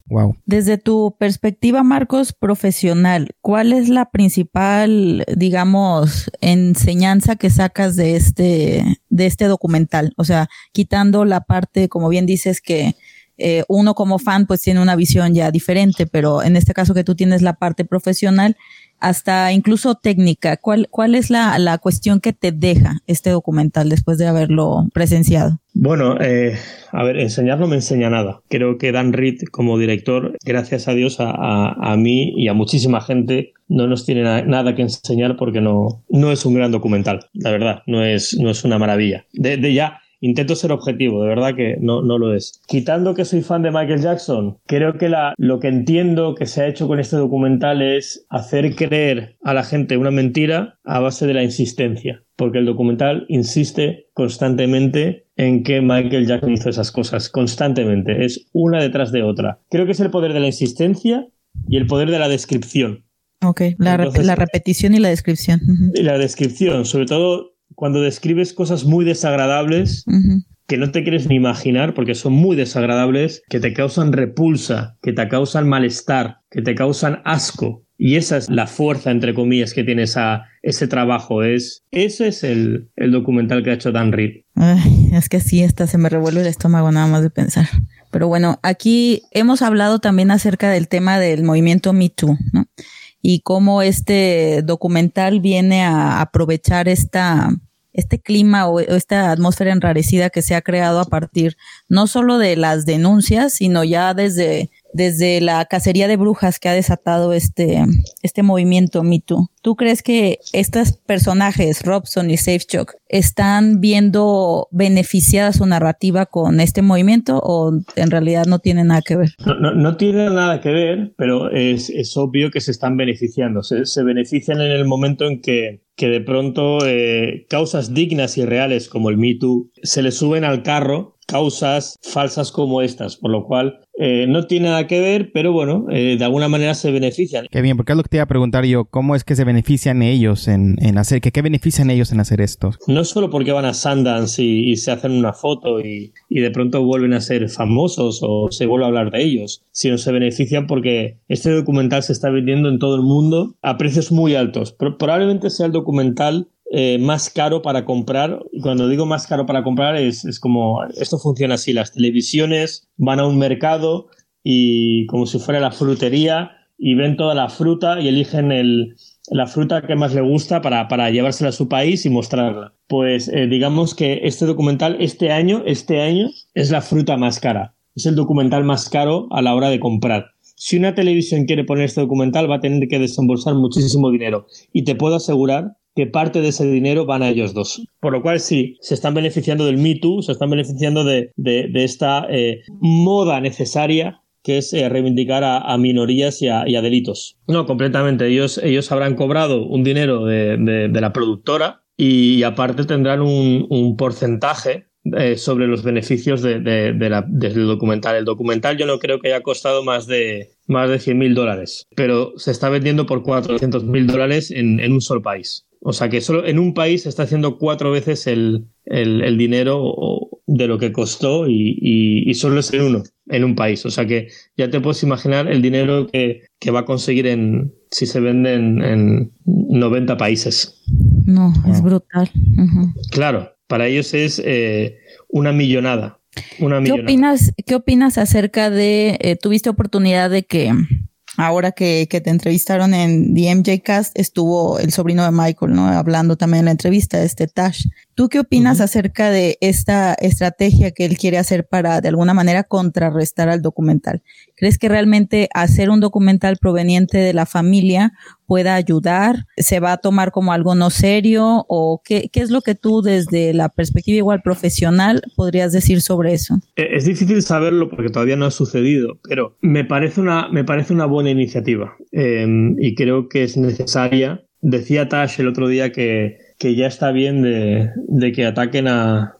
Wow. Desde tu perspectiva, Marcos, profesional, ¿cuál es la principal, digamos, enseñanza que sacas de este, de este documental? O sea, quitando la parte, como bien dices, que eh, uno como fan pues tiene una visión ya diferente, pero en este caso que tú tienes la parte profesional, hasta incluso técnica, ¿cuál, cuál es la, la cuestión que te deja este documental después de haberlo presenciado? Bueno, eh, a ver, enseñar no me enseña nada. Creo que Dan Reed, como director, gracias a Dios, a, a, mí y a muchísima gente, no nos tiene nada que enseñar porque no, no es un gran documental, la verdad, no es, no es una maravilla. De, de ya, Intento ser objetivo, de verdad que no, no lo es. Quitando que soy fan de Michael Jackson, creo que la, lo que entiendo que se ha hecho con este documental es hacer creer a la gente una mentira a base de la insistencia. Porque el documental insiste constantemente en que Michael Jackson hizo esas cosas, constantemente. Es una detrás de otra. Creo que es el poder de la insistencia y el poder de la descripción. Ok, la, la repetición y la descripción. Y la descripción, sobre todo cuando describes cosas muy desagradables que no te quieres ni imaginar porque son muy desagradables, que te causan repulsa, que te causan malestar, que te causan asco. Y esa es la fuerza, entre comillas, que tiene esa, ese trabajo. Es, ese es el, documental que ha hecho Dan Reed. es que sí, esta se me revuelve el estómago nada más de pensar. Pero bueno, aquí hemos hablado también acerca del tema del movimiento Me Too, ¿no? Y cómo este documental viene a aprovechar esta, este clima o esta atmósfera enrarecida que se ha creado a partir no solo de las denuncias, sino ya desde desde la cacería de brujas que ha desatado este, este movimiento Me ¿Tú crees que estos personajes, Robson y Safechuck, están viendo beneficiada su narrativa con este movimiento o en realidad no tiene nada que ver? No, no, tiene nada que ver, pero es, es, obvio que se están beneficiando. Se, se benefician en el momento en que, que de pronto eh, causas dignas y reales como el Me se le suben al carro causas falsas como estas, por lo cual eh, no tiene nada que ver, pero bueno, eh, de alguna manera se benefician. Qué bien, porque es lo que te iba a preguntar yo, ¿cómo es que se benefician ellos en, hacer, que qué benefician ellos en hacer esto? No solo porque van a Sundance y, se hacen una foto y, de pronto vuelven a ser famosos o se vuelve a hablar de ellos, sino se benefician porque este documental se está vendiendo en todo el mundo a precios muy altos. probablemente sea el documental eh, más caro para comprar. Y cuando digo más caro para comprar es, es, como, esto funciona así, las televisiones van a un mercado y como si fuera la frutería y ven toda la fruta y eligen el, la fruta que más le gusta para, para llevársela a su país y mostrarla. Pues eh, digamos que este documental este año, este año es la fruta más cara. Es el documental más caro a la hora de comprar. Si una televisión quiere poner este documental va a tener que desembolsar muchísimo dinero. Y te puedo asegurar que parte de ese dinero van a ellos dos. Por lo cual sí, se están beneficiando del Me Too, se están beneficiando de, esta eh, moda necesaria que es eh, reivindicar a, minorías y a, delitos. No, completamente. Ellos, ellos habrán cobrado un dinero de, la productora y, aparte tendrán un, porcentaje eh, sobre los beneficios de, del documental. El documental yo no creo que haya costado más de, más de 100 mil dólares, pero se está vendiendo por 400 mil dólares en, en un solo país. O sea que solo en un país se está haciendo cuatro veces el, el, dinero de lo que costó y, solo es en uno, en un país. O sea que ya te puedes imaginar el dinero que, va a conseguir en, si se vende en, 90 países. No, es brutal. Claro, para ellos es eh, una millonada. Una ¿Qué opinas, ¿Qué opinas acerca de, eh, tuviste oportunidad de que ahora que, que, te entrevistaron en The Cast, estuvo el sobrino de Michael, ¿no? Hablando también en la entrevista, este Tash. ¿Tú qué opinas acerca de esta estrategia que él quiere hacer para, de alguna manera, contrarrestar al documental? ¿Crees que realmente hacer un documental proveniente de la familia pueda ayudar? ¿Se va a tomar como algo no serio? ¿O qué, qué es lo que tú, desde la perspectiva igual profesional, podrías decir sobre eso? Eh, es difícil saberlo porque todavía no ha sucedido, pero me parece una, me parece una buena iniciativa em, y creo que es necesaria. Decía Tash el otro día que que ya está bien de, que ataquen a,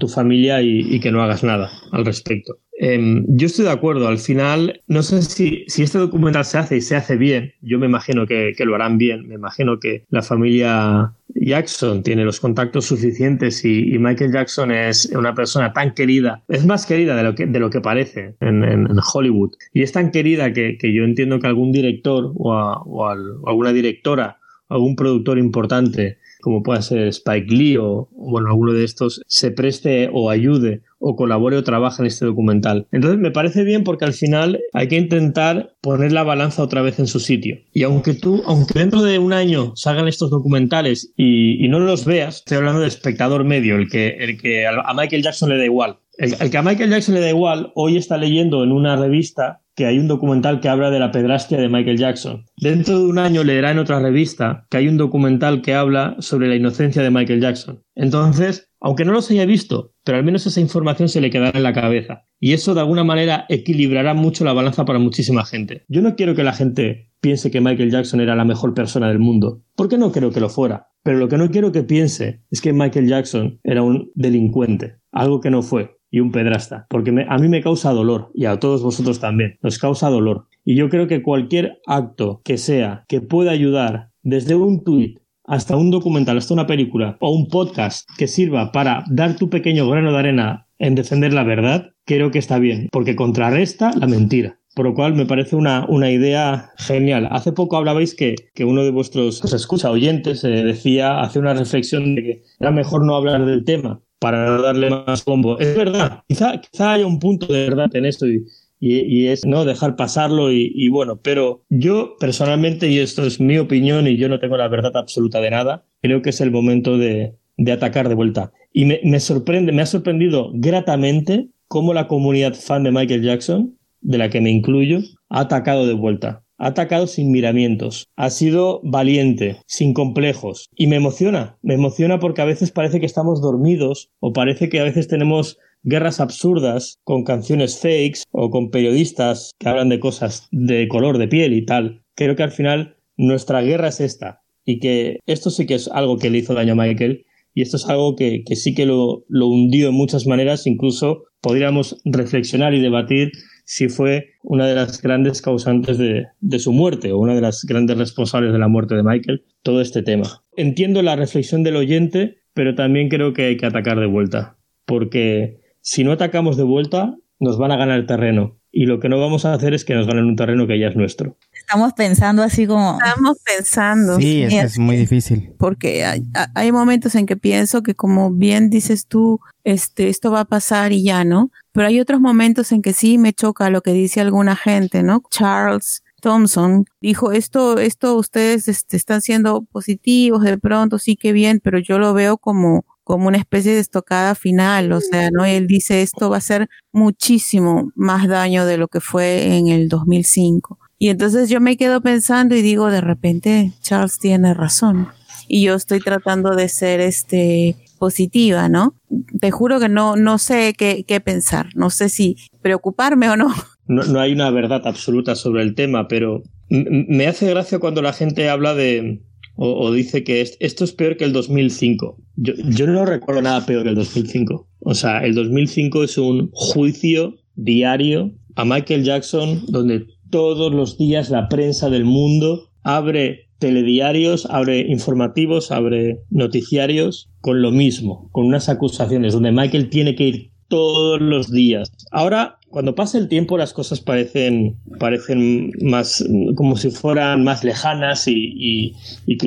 tu familia y, que no hagas nada al respecto. Em, yo estoy de acuerdo, al final, no sé si, este documental se hace y se hace bien, yo me imagino que, lo harán bien, me imagino que la familia Jackson tiene los contactos suficientes y, Michael Jackson es una persona tan querida, es más querida de lo que, parece en, Hollywood, y es tan querida que, yo entiendo que algún director o, o alguna directora, algún productor importante como pueda ser Spike Lee o, bueno, alguno de estos, se preste o ayude o colabore o trabaje en este documental. Entonces me parece bien porque al final hay que intentar poner la balanza otra vez en su sitio. Y aunque tú, aunque dentro de un año salgan estos documentales y, no los veas, estoy hablando del espectador medio, el que, el que a Michael Jackson le da igual. el que a Michael Jackson le da igual, hoy está leyendo en una revista que hay un documental que habla de la pedrastia de Michael Jackson. Dentro de un año leerá en otra revista que hay un documental que habla sobre la inocencia de Michael Jackson. Entonces, aunque no los haya visto, pero al menos esa información se le quedará en la cabeza. Y eso de alguna manera equilibrará mucho la balanza para muchísima gente. Yo no quiero que la gente piense que Michael Jackson era la mejor persona del mundo, porque no creo que lo fuera. Pero lo que no quiero que piense es que Michael Jackson era un delincuente, algo que no fue y un pedrasta, porque a mí me causa dolor y a todos vosotros también, nos causa dolor. Y yo creo que cualquier acto que sea que pueda ayudar desde un tuit hasta un documental, hasta una película o un podcast que sirva para dar tu pequeño grano de arena en defender la verdad, creo que está bien, porque contrarresta la mentira. Por lo cual me parece una, una idea genial. Hace poco hablabais que, que uno de vuestros escucha oyentes eh, decía, hace una reflexión de que era mejor no hablar del tema para darle más combo. Es verdad, quizá, quizá haya un punto de verdad en esto y, es no dejar pasarlo y, bueno, pero yo personalmente, y esto es mi opinión y yo no tengo la verdad absoluta de nada, creo que es el momento de, de atacar de vuelta. Y me, me, sorprende, me ha sorprendido gratamente cómo la comunidad fan de Michael Jackson, de la que me incluyo, ha atacado de vuelta. Ha atacado sin miramientos, ha sido valiente, sin complejos. Y me emociona, me emociona porque a veces parece que estamos dormidos o parece que a veces tenemos guerras absurdas con canciones fakes o con periodistas que hablan de cosas de color de piel y tal. Creo que al final nuestra guerra es esta y que esto sí que es algo que le hizo daño a Michael y esto es algo que, sí que lo, lo hundió en muchas maneras, incluso podríamos reflexionar y debatir si fue una de las grandes causantes de, su muerte o una de las grandes responsables de la muerte de Michael, todo este tema. Entiendo la reflexión del oyente, pero también creo que hay que atacar de vuelta, porque si no atacamos de vuelta, nos van a ganar el terreno y lo que no vamos a hacer es que nos ganen un terreno que ya es nuestro. Estamos pensando así como... Estamos pensando. Sí, es, muy difícil. Porque hay, hay, momentos en que pienso que como bien dices tú, este, esto va a pasar y ya, ¿no? Pero hay otros momentos en que sí me choca lo que dice alguna gente, ¿no? Charles Thompson dijo esto, esto ustedes este, están siendo positivos de pronto, sí que bien, pero yo lo veo como como una especie de estocada final, o sea, ¿no? Él dice esto va a ser muchísimo más daño de lo que fue en el 2005. Y entonces yo me quedo pensando y digo, de repente Charles tiene razón. Y yo estoy tratando de ser este positiva, ¿no? Te juro que no, no sé qué, qué pensar, no sé si preocuparme o no. no, hay una verdad absoluta sobre el tema, pero me hace gracia cuando la gente habla de, o, dice que esto es peor que el 2005. Yo, yo no recuerdo nada peor que el 2005. O sea, el 2005 es un juicio diario a Michael Jackson donde todos los días la prensa del mundo abre telediarios, abre informativos, abre noticiarios con lo mismo, con unas acusaciones donde Michael tiene que ir todos los días. Ahora, cuando pasa el tiempo, las cosas parecen, parecen más, como si fueran más lejanas y,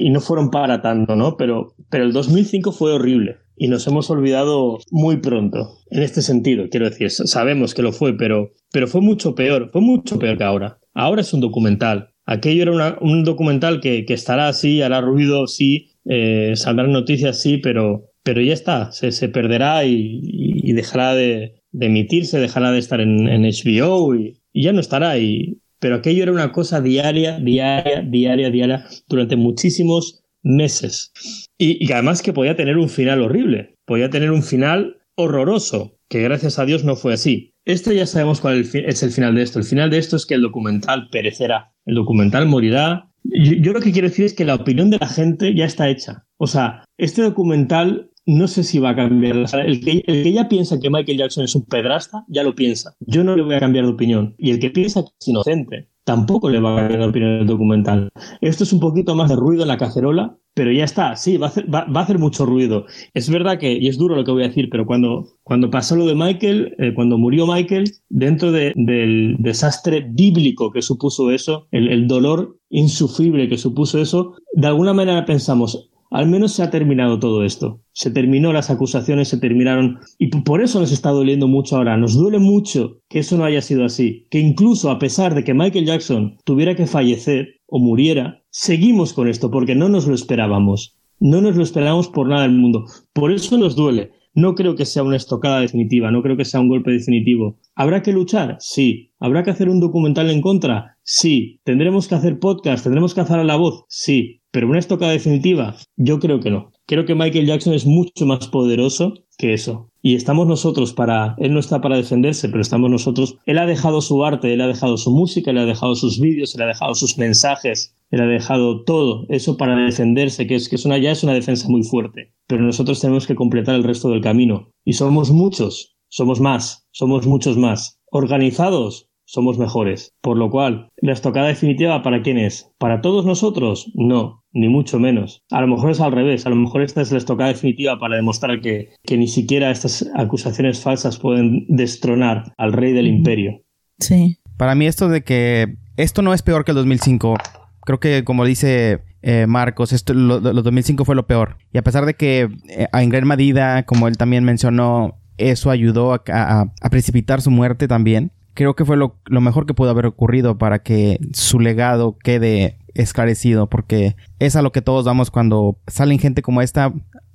no fueron para tanto, ¿no? Pero, pero el 2005 fue horrible y nos hemos olvidado muy pronto. En este sentido, quiero decir, sabemos que lo fue, pero, pero fue mucho peor, fue mucho peor que ahora. Ahora es un documental. Aquello era un documental que, estará así, hará ruido, sí, eh, saldrán noticias, sí, pero, pero ya está, se, perderá y, dejará de, emitirse, dejará de estar en, HBO y, ya no estará ahí. Pero aquello era una cosa diaria, diaria, diaria, diaria, durante muchísimos meses. Y, además que podía tener un final horrible, podía tener un final horroroso, que gracias a Dios no fue así. Esto ya sabemos cuál es el final de esto. El final de esto es que el documental perecerá, el documental morirá. yo lo que quiero decir es que la opinión de la gente ya está hecha. O sea, este documental no sé si va a cambiar. El que, el que, ya piensa que Michael Jackson es un pedrasta, ya lo piensa. Yo no le voy a cambiar de opinión. Y el que piensa que es inocente, tampoco le va a cambiar de opinión el documental. Esto es un poquito más de ruido en la cacerola, pero ya está. Sí, va a hacer, va, a hacer mucho ruido. Es verdad que, y es duro lo que voy a decir, pero cuando, cuando pasó lo de Michael, eh, cuando murió Michael, dentro del desastre bíblico que supuso eso, el, el dolor insufrible que supuso eso, de alguna manera pensamos, al menos se ha terminado todo esto. Se terminó, las acusaciones se terminaron y por eso nos está doliendo mucho ahora. Nos duele mucho que eso no haya sido así. Que incluso a pesar de que Michael Jackson tuviera que fallecer o muriera, seguimos con esto porque no nos lo esperábamos. No nos lo esperábamos por nada del mundo. Por eso nos duele. No creo que sea una estocada definitiva, no creo que sea un golpe definitivo. ¿Habrá que luchar? Sí. ¿Habrá que hacer un documental en contra? Sí. ¿Tendremos que hacer podcast? ¿Tendremos que hacer a la voz? Sí. Pero una estocada definitiva, yo creo que no. Creo que Michael Jackson es mucho más poderoso que eso. Y estamos nosotros para, él no está para defenderse, pero estamos nosotros. Él ha dejado su arte, él ha dejado su música, él ha dejado sus vídeos, él ha dejado sus mensajes, él ha dejado todo eso para defenderse, que es que ya es una defensa muy fuerte. Pero nosotros tenemos que completar el resto del camino. Y somos muchos, somos más, somos muchos más. Organizados, somos mejores. Por lo cual, ¿la estocada definitiva para quién es? ¿Para todos nosotros? No, ni mucho menos. A lo mejor es al revés, a lo mejor esta es la estocada definitiva para demostrar que, que ni siquiera estas acusaciones falsas pueden destronar al rey del imperio. Sí. Para mí esto de que esto no es peor que el 2005, creo que como dice eh, Marcos, esto, lo, 2005 fue lo peor. Y a pesar de que eh, en gran medida, como él también mencionó, eso ayudó a, precipitar su muerte también creo que fue lo, mejor que pudo haber ocurrido para que su legado quede esclarecido, porque es a lo que todos damos cuando salen gente como esta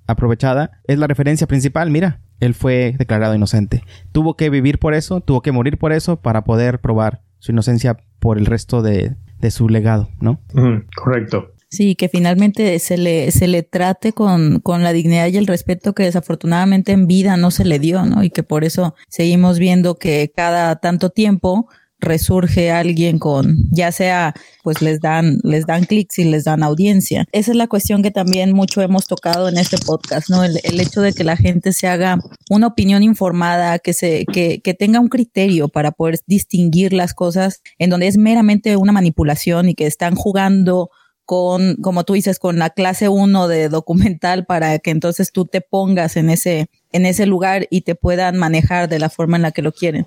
aprovechada. Es la referencia principal, mira, él fue declarado inocente. Tuvo que vivir por eso, tuvo que morir por eso para poder probar su inocencia por el resto de, su legado, ¿no? correcto. Sí, que finalmente se le, se le trate con, con la dignidad y el respeto que desafortunadamente en vida no se le dio, ¿no? Y que por eso seguimos viendo que cada tanto tiempo resurge alguien con, ya sea, pues les dan, les dan clics y les dan audiencia. Esa es la cuestión que también mucho hemos tocado en este podcast, ¿no? El, el hecho de que la gente se haga una opinión informada, que se, que, que tenga un criterio para poder distinguir las cosas en donde es meramente una manipulación y que están jugando con, como tú dices, con la clase 1 de documental para que entonces tú te pongas en ese, en ese lugar y te puedan manejar de la forma en la que lo quieren.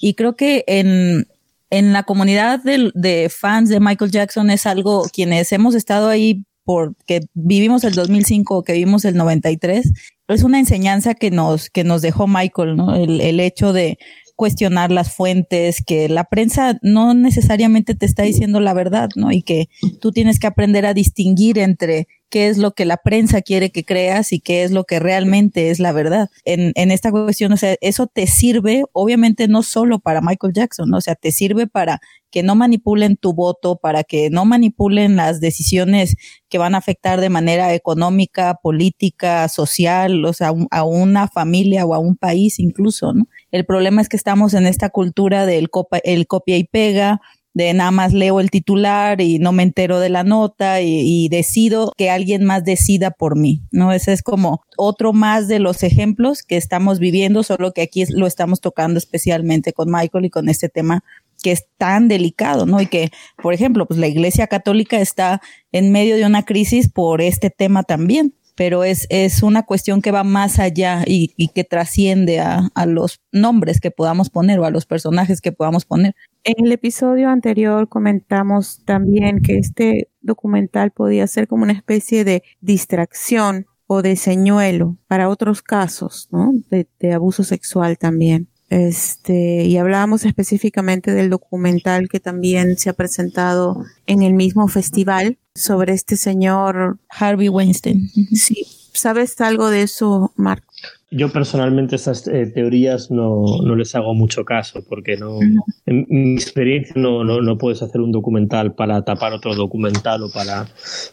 Y creo que en, en la comunidad de, fans de Michael Jackson es algo, quienes hemos estado ahí porque vivimos el 2005, que vivimos el 93, es una enseñanza que nos, que nos dejó Michael, ¿no? El, el hecho de cuestionar las fuentes, que la prensa no necesariamente te está diciendo la verdad, ¿no? Y que tú tienes que aprender a distinguir entre qué es lo que la prensa quiere que creas y qué es lo que realmente es la verdad. En, en esta cuestión, o sea, eso te sirve, obviamente no solo para Michael Jackson, o sea, te sirve para que no manipulen tu voto, para que no manipulen las decisiones que van a afectar de manera económica, política, social, o sea, a una familia o a un país incluso, ¿no? El problema es que estamos en esta cultura del el copia y pega, de nada más leo el titular y no me entero de la nota y, decido que alguien más decida por mí, ¿no? Ese es como otro más de los ejemplos que estamos viviendo, solo que aquí lo estamos tocando especialmente con Michael y con este tema que es tan delicado, ¿no? Y que, por ejemplo, pues la Iglesia Católica está en medio de una crisis por este tema también pero es, es una cuestión que va más allá y, que trasciende a, a, los nombres que podamos poner o a los personajes que podamos poner. En el episodio anterior comentamos también que este documental podía ser como una especie de distracción o de señuelo para otros casos, ¿no? De, de abuso sexual también. Este, y hablábamos específicamente del documental que también se ha presentado en el mismo festival sobre este señor Harvey Weinstein. Sí, ¿sabes algo de eso, Mark? Yo personalmente estas eh, teorías no, no, les hago mucho caso porque no, en mi experiencia no, no, no, puedes hacer un documental para tapar otro documental o para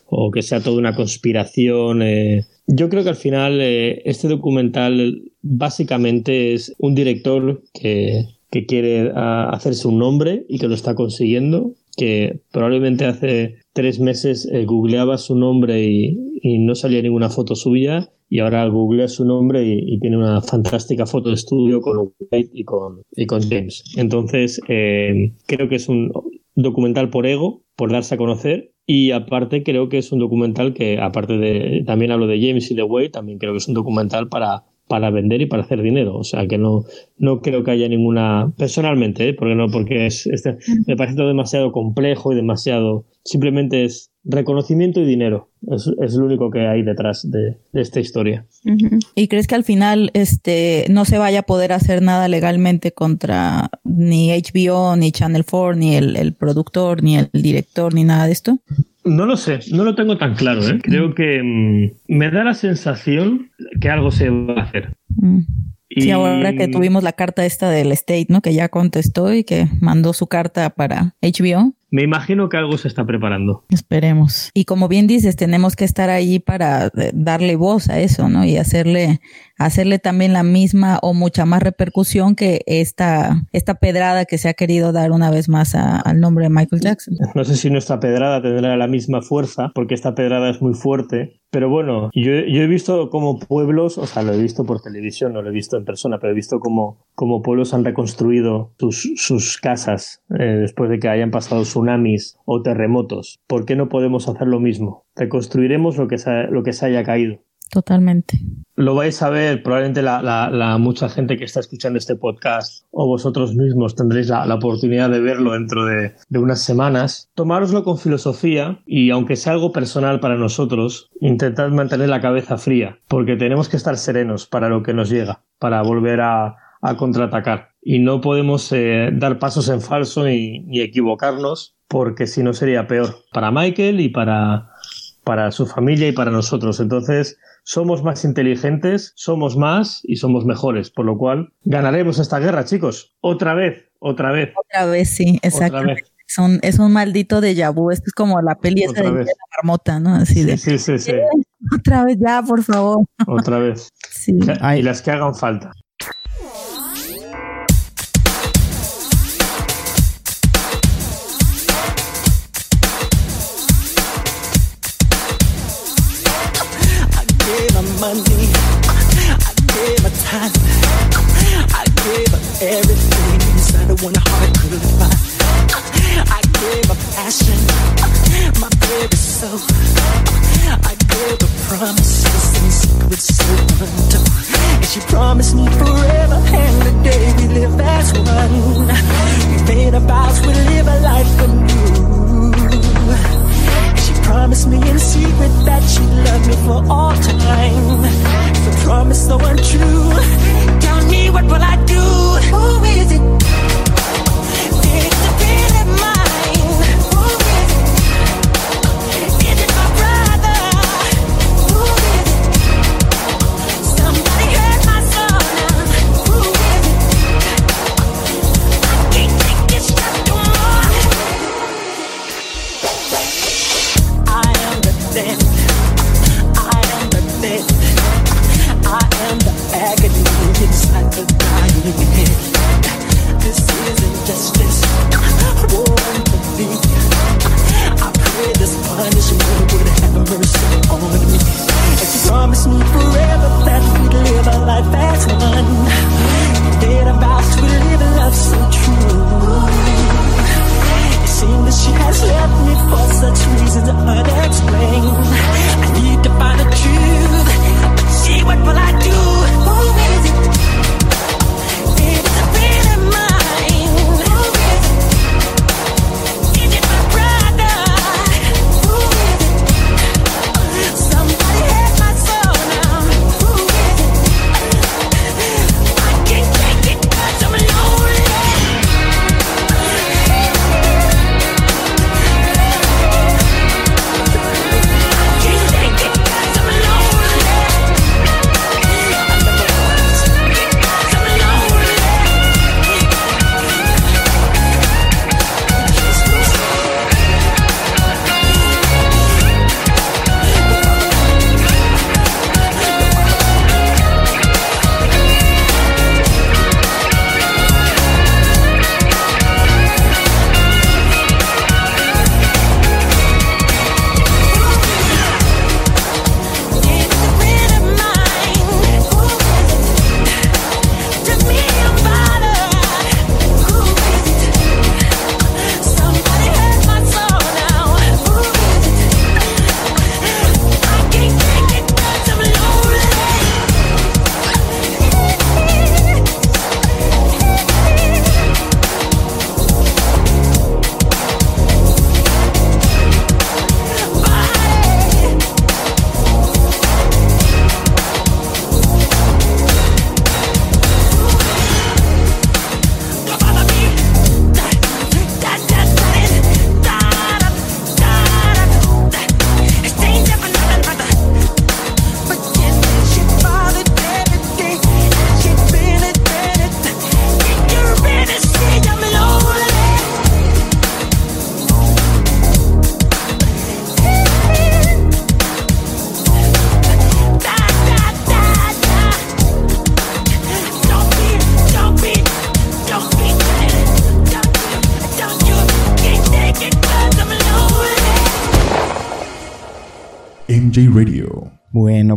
o que sea toda una conspiración. Eh. Yo creo que al final eh, este documental básicamente es un director que, que quiere ah, hacerse un nombre y que lo está consiguiendo que probablemente hace tres meses googleaba su nombre y, y, no salía ninguna foto suya y ahora googlea su nombre y, tiene una fantástica foto de estudio con White y con, y con James. Entonces, eh, creo que es un documental por ego, por darse a conocer. Y aparte creo que es un documental que, aparte de, también hablo de James y de Wade, también creo que es un documental para, para vender y para hacer dinero. O sea que no, no creo que haya ninguna, personalmente, ¿eh? porque no, porque es, este, me parece todo demasiado complejo y demasiado, simplemente es reconocimiento y dinero. Es, es, lo único que hay detrás de, esta historia. ¿Y crees que al final este, no se vaya a poder hacer nada legalmente contra ni HBO, ni Channel 4, ni el, el productor, ni el director, ni nada de esto? No lo sé, no lo tengo tan claro. ¿eh? Creo que mm, me da la sensación que algo se va a hacer. Mm. Sí, ahora que tuvimos la carta esta del State, ¿no? Que ya contestó y que mandó su carta para HBO. Me imagino que algo se está preparando. Esperemos. Y como bien dices, tenemos que estar ahí para eh, darle voz a eso, ¿no? Y hacerle, hacerle también la misma o mucha más repercusión que esta, esta pedrada que se ha querido dar una vez más al nombre de Michael Jackson. No sé si nuestra pedrada tendrá la misma fuerza, porque esta pedrada es muy fuerte, pero bueno, yo, yo, he visto como pueblos, o sea, lo he visto por televisión, no lo he visto en persona, pero he visto como, como pueblos han reconstruido sus, sus casas eh, después de que hayan pasado tsunamis o terremotos. ¿Por qué no podemos hacer lo mismo? Reconstruiremos lo que se, lo que se haya caído. Totalmente. Lo vais a ver, probablemente la, la, mucha gente que está escuchando este podcast o vosotros mismos tendréis la, oportunidad de verlo dentro de, de, unas semanas. Tomároslo con filosofía y aunque sea algo personal para nosotros, intentad mantener la cabeza fría, porque tenemos que estar serenos para lo que nos llega, para volver a, a contraatacar. Y no podemos eh, dar pasos en falso ni, ni equivocarnos, porque si no sería peor para Michael y para, para su familia y para nosotros. Entonces, somos más inteligentes, somos más y somos mejores, por lo cual ganaremos esta guerra, chicos. Otra vez, otra vez. Otra vez, sí, exacto. Es un, es un maldito déjà vu. Esto es como la peli esa de la marmota, ¿no? Así de. Sí, sí, sí. Otra vez, ya, por favor. Otra vez. Sí. Y las que hagan falta. Money. I gave my time. I gave her everything inside of one heart could find. I gave her passion, my very soul. I gave her promises and secrets so wonderful. And she promised me forever and the day we live as one. We made a vows, we live a life anew promised me in secret that she'd love me for all time. The promise so untrue. Tell me what will I do? Who is it? I am the death. I am the agony inside the dying. This is injustice. War and belief. I pray this punishment would have mercy on me. You promise me forever that we'd live a life as one, you did vows to live a love so true seems that she has left me for such reasons unexplained. I need to find the truth, see what will I do?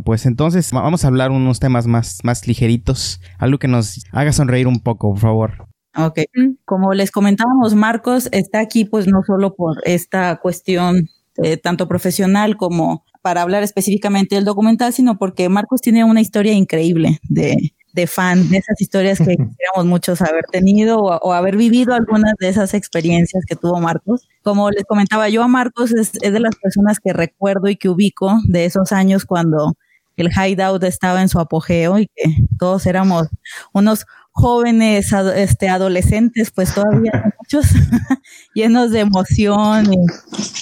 Pues entonces vamos a hablar unos temas más, más ligeritos, algo que nos haga sonreír un poco, por favor. Ok, como les comentábamos, Marcos está aquí pues no solo por esta cuestión eh, tanto profesional como para hablar específicamente del documental, sino porque Marcos tiene una historia increíble de, de fan, de esas historias que quisiéramos muchos haber tenido o, haber vivido algunas de esas experiencias que tuvo Marcos. Como les comentaba yo a Marcos, es, es de las personas que recuerdo y que ubico de esos años cuando el hideout estaba en su apogeo y que todos éramos unos jóvenes, este, adolescentes, pues todavía muchos llenos de emoción y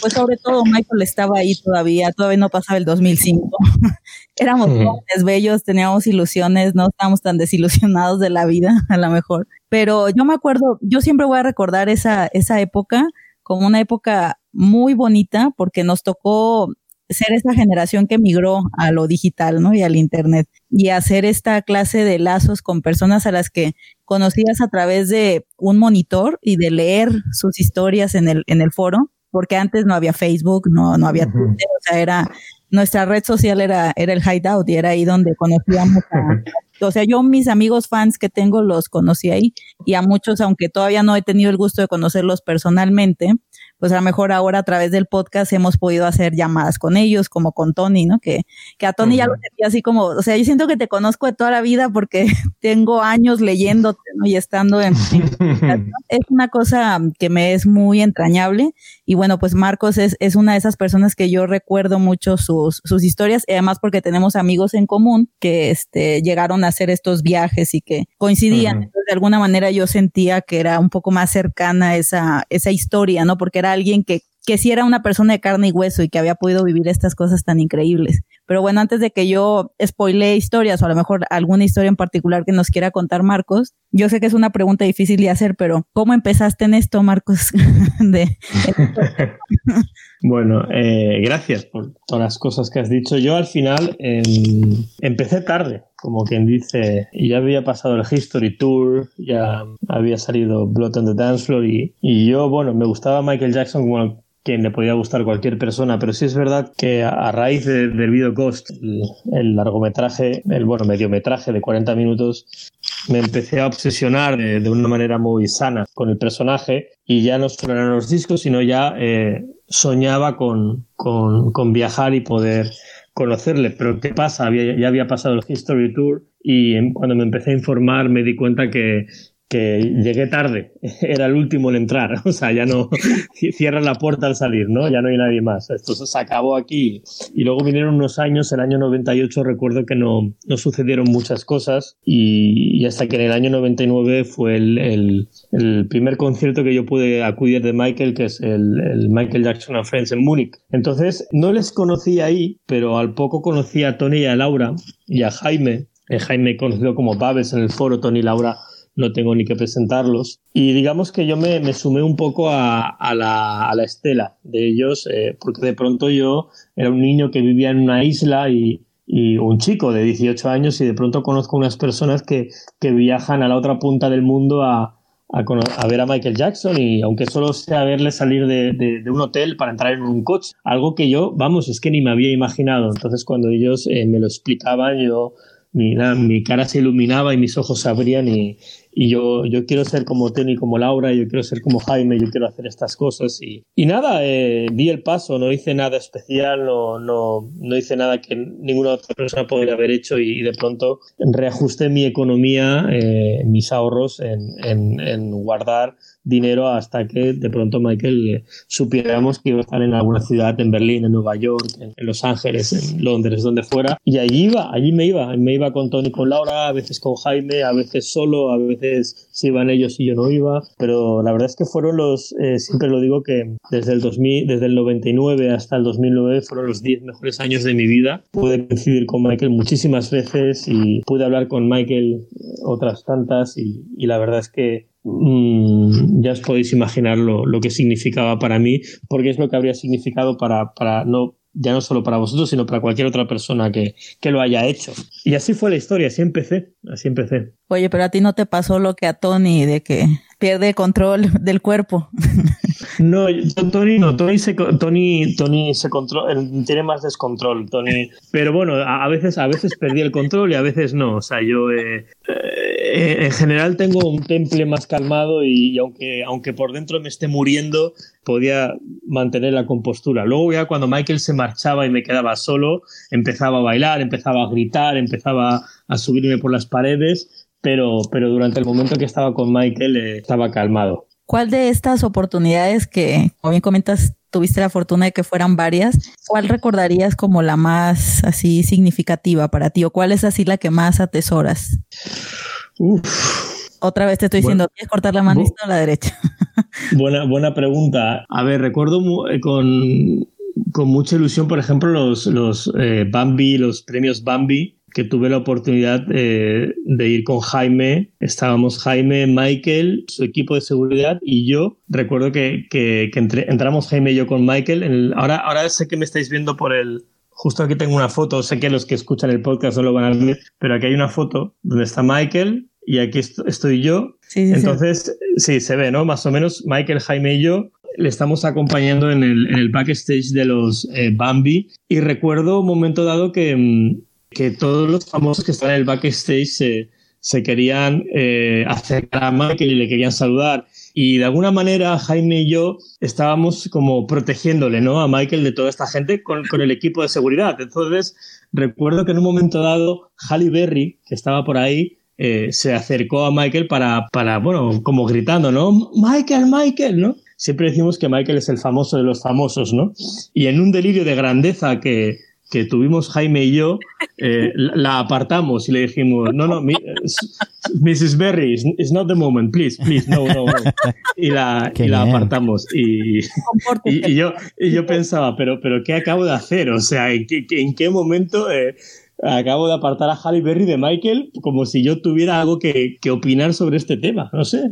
pues sobre todo Michael estaba ahí todavía, todavía no pasaba el 2005. Éramos jóvenes, bellos, teníamos ilusiones, no estábamos tan desilusionados de la vida, a lo mejor. Pero yo me acuerdo, yo siempre voy a recordar esa, esa época como una época muy bonita porque nos tocó ser esa generación que migró a lo digital, ¿no? Y al internet y hacer esta clase de lazos con personas a las que conocías a través de un monitor y de leer sus historias en el en el foro, porque antes no había Facebook, no no había Twitter, o sea, era nuestra red social era era el Hideout y era ahí donde conocíamos a o sea, yo mis amigos fans que tengo los conocí ahí y a muchos, aunque todavía no he tenido el gusto de conocerlos personalmente, pues a lo mejor ahora a través del podcast hemos podido hacer llamadas con ellos, como con Tony, ¿no? Que, que a Tony ya lo sentía así como, o sea, yo siento que te conozco de toda la vida porque tengo años leyéndote, ¿no? Y estando en... es una cosa que me es muy entrañable y bueno, pues Marcos es, es una de esas personas que yo recuerdo mucho sus, sus historias, y además porque tenemos amigos en común que este, llegaron a hacer estos viajes y que coincidían. de alguna manera yo sentía que era un poco más cercana esa, esa historia, ¿no? Porque era alguien que, que sí era una persona de carne y hueso y que había podido vivir estas cosas tan increíbles. Pero bueno, antes de que yo spoile historias o a lo mejor alguna historia en particular que nos quiera contar Marcos, yo sé que es una pregunta difícil de hacer, pero ¿cómo empezaste en esto, Marcos? bueno, eh, gracias por todas las cosas que has dicho. Yo al final em, empecé tarde, como quien dice, ya había pasado el History Tour, ya había salido Blood on the Dance Floor y, y yo, bueno, me gustaba Michael Jackson como quien le podía gustar cualquier persona, pero sí es verdad que a, raíz del video Ghost, el, largometraje, el bueno, mediometraje de 40 minutos, me empecé a obsesionar de, una manera muy sana con el personaje y ya no solo eran los discos, sino ya eh, soñaba con, con, viajar y poder conocerle. Pero ¿qué pasa? ya había pasado el History Tour y cuando me empecé a informar me di cuenta que que llegué tarde, era el último en entrar, o sea, ya no cierra la puerta al salir, ¿no? Ya no hay nadie más. Esto se acabó aquí. Y luego vinieron unos años, el año 98 recuerdo que no, no sucedieron muchas cosas y, hasta que en el año 99 fue el, el, el, primer concierto que yo pude acudir de Michael, que es el, el Michael Jackson and Friends en Múnich. Entonces, no les conocí ahí, pero al poco conocí a Tony y a Laura y a Jaime. Eh, Jaime conocido como Babes en el foro, Tony y Laura no tengo ni que presentarlos. Y digamos que yo me, sumé un poco a, la, estela de ellos, eh, porque de pronto yo era un niño que vivía en una isla y, un chico de 18 años y de pronto conozco unas personas que, viajan a la otra punta del mundo a, a, ver a Michael Jackson y aunque solo sea verle salir de, un hotel para entrar en un coche, algo que yo, vamos, es que ni me había imaginado. Entonces cuando ellos eh, me lo explicaban, yo mi, mi cara se iluminaba y mis ojos se abrían y, y yo, yo quiero ser como Tony, como Laura, yo quiero ser como Jaime, yo quiero hacer estas cosas y, y nada, eh, di el paso, no hice nada especial, no, no, no hice nada que ninguna otra persona podría haber hecho y, de pronto reajusté mi economía, eh, mis ahorros en, en, en guardar dinero hasta que de pronto Michael eh, supiéramos que iba a estar en alguna ciudad, en Berlín, en Nueva York, en, Los Ángeles, en Londres, donde fuera. Y allí iba, allí me iba. Me iba con Tony, con Laura, a veces con Jaime, a veces solo, a veces se iban ellos y yo no iba. Pero la verdad es que fueron los, eh, siempre lo digo que desde el 2000, desde el 99 hasta el 2009 fueron los 10 mejores años de mi vida. Pude coincidir con Michael muchísimas veces y pude hablar con Michael otras tantas y, y la verdad es que Mm, ya os podéis imaginar lo, lo, que significaba para mí, porque es lo que habría significado para, para no ya no solo para vosotros, sino para cualquier otra persona que, que, lo haya hecho. Y así fue la historia, así empecé, así empecé. Oye, pero a ti no te pasó lo que a Tony, de que pierde control del cuerpo. No, Tony no, Tony se, Tony, Tony se control, tiene más descontrol, Tony. Pero bueno, a, veces, a veces perdí el control y a veces no. O sea, yo eh, eh, en general tengo un temple más calmado y, aunque, aunque por dentro me esté muriendo, podía mantener la compostura. Luego ya cuando Michael se marchaba y me quedaba solo, empezaba a bailar, empezaba a gritar, empezaba a subirme por las paredes, pero, pero durante el momento que estaba con Michael eh, estaba calmado. ¿Cuál de estas oportunidades que, como bien comentas, tuviste la fortuna de que fueran varias, cuál recordarías como la más así significativa para ti o cuál es así la que más atesoras? Otra vez te estoy diciendo, ¿quieres cortar la mano o la derecha? buena, buena pregunta. A ver, recuerdo eh, con, con mucha ilusión, por ejemplo, los, los eh, Bambi, los premios Bambi, que tuve la oportunidad eh, de ir con Jaime. Estábamos Jaime, Michael, su equipo de seguridad y yo. Recuerdo que, que, entramos Jaime y yo con Michael. ahora, ahora sé que me estáis viendo por el... Justo aquí tengo una foto, sé que los que escuchan el podcast no lo van a ver, pero aquí hay una foto donde está Michael y aquí estoy yo. Entonces, sí. se ve, ¿no? Más o menos Michael, Jaime y yo le estamos acompañando en el, en el backstage de los eh, Bambi y recuerdo un momento dado que, mm, que todos los famosos que están en el backstage se, se querían eh, acercar a Michael y le querían saludar. Y de alguna manera Jaime y yo estábamos como protegiéndole ¿no? a Michael de toda esta gente con, con el equipo de seguridad. Entonces recuerdo que en un momento dado Halle Berry, que estaba por ahí, eh, se acercó a Michael para, para, bueno, como gritando, ¿no? Michael, Michael, ¿no? Siempre decimos que Michael es el famoso de los famosos, ¿no? Y en un delirio de grandeza que, que tuvimos Jaime y yo, eh, la, apartamos y le dijimos, no, no, Mrs. Berry, it's not the moment, please, please, no, no, no. Y la, y la apartamos. Y, y, yo, y yo pensaba, pero, pero ¿qué acabo de hacer? O sea, ¿en qué, en qué momento... Eh, acabo de apartar a Halle Berry de Michael como si yo tuviera algo que, opinar sobre este tema, no sé.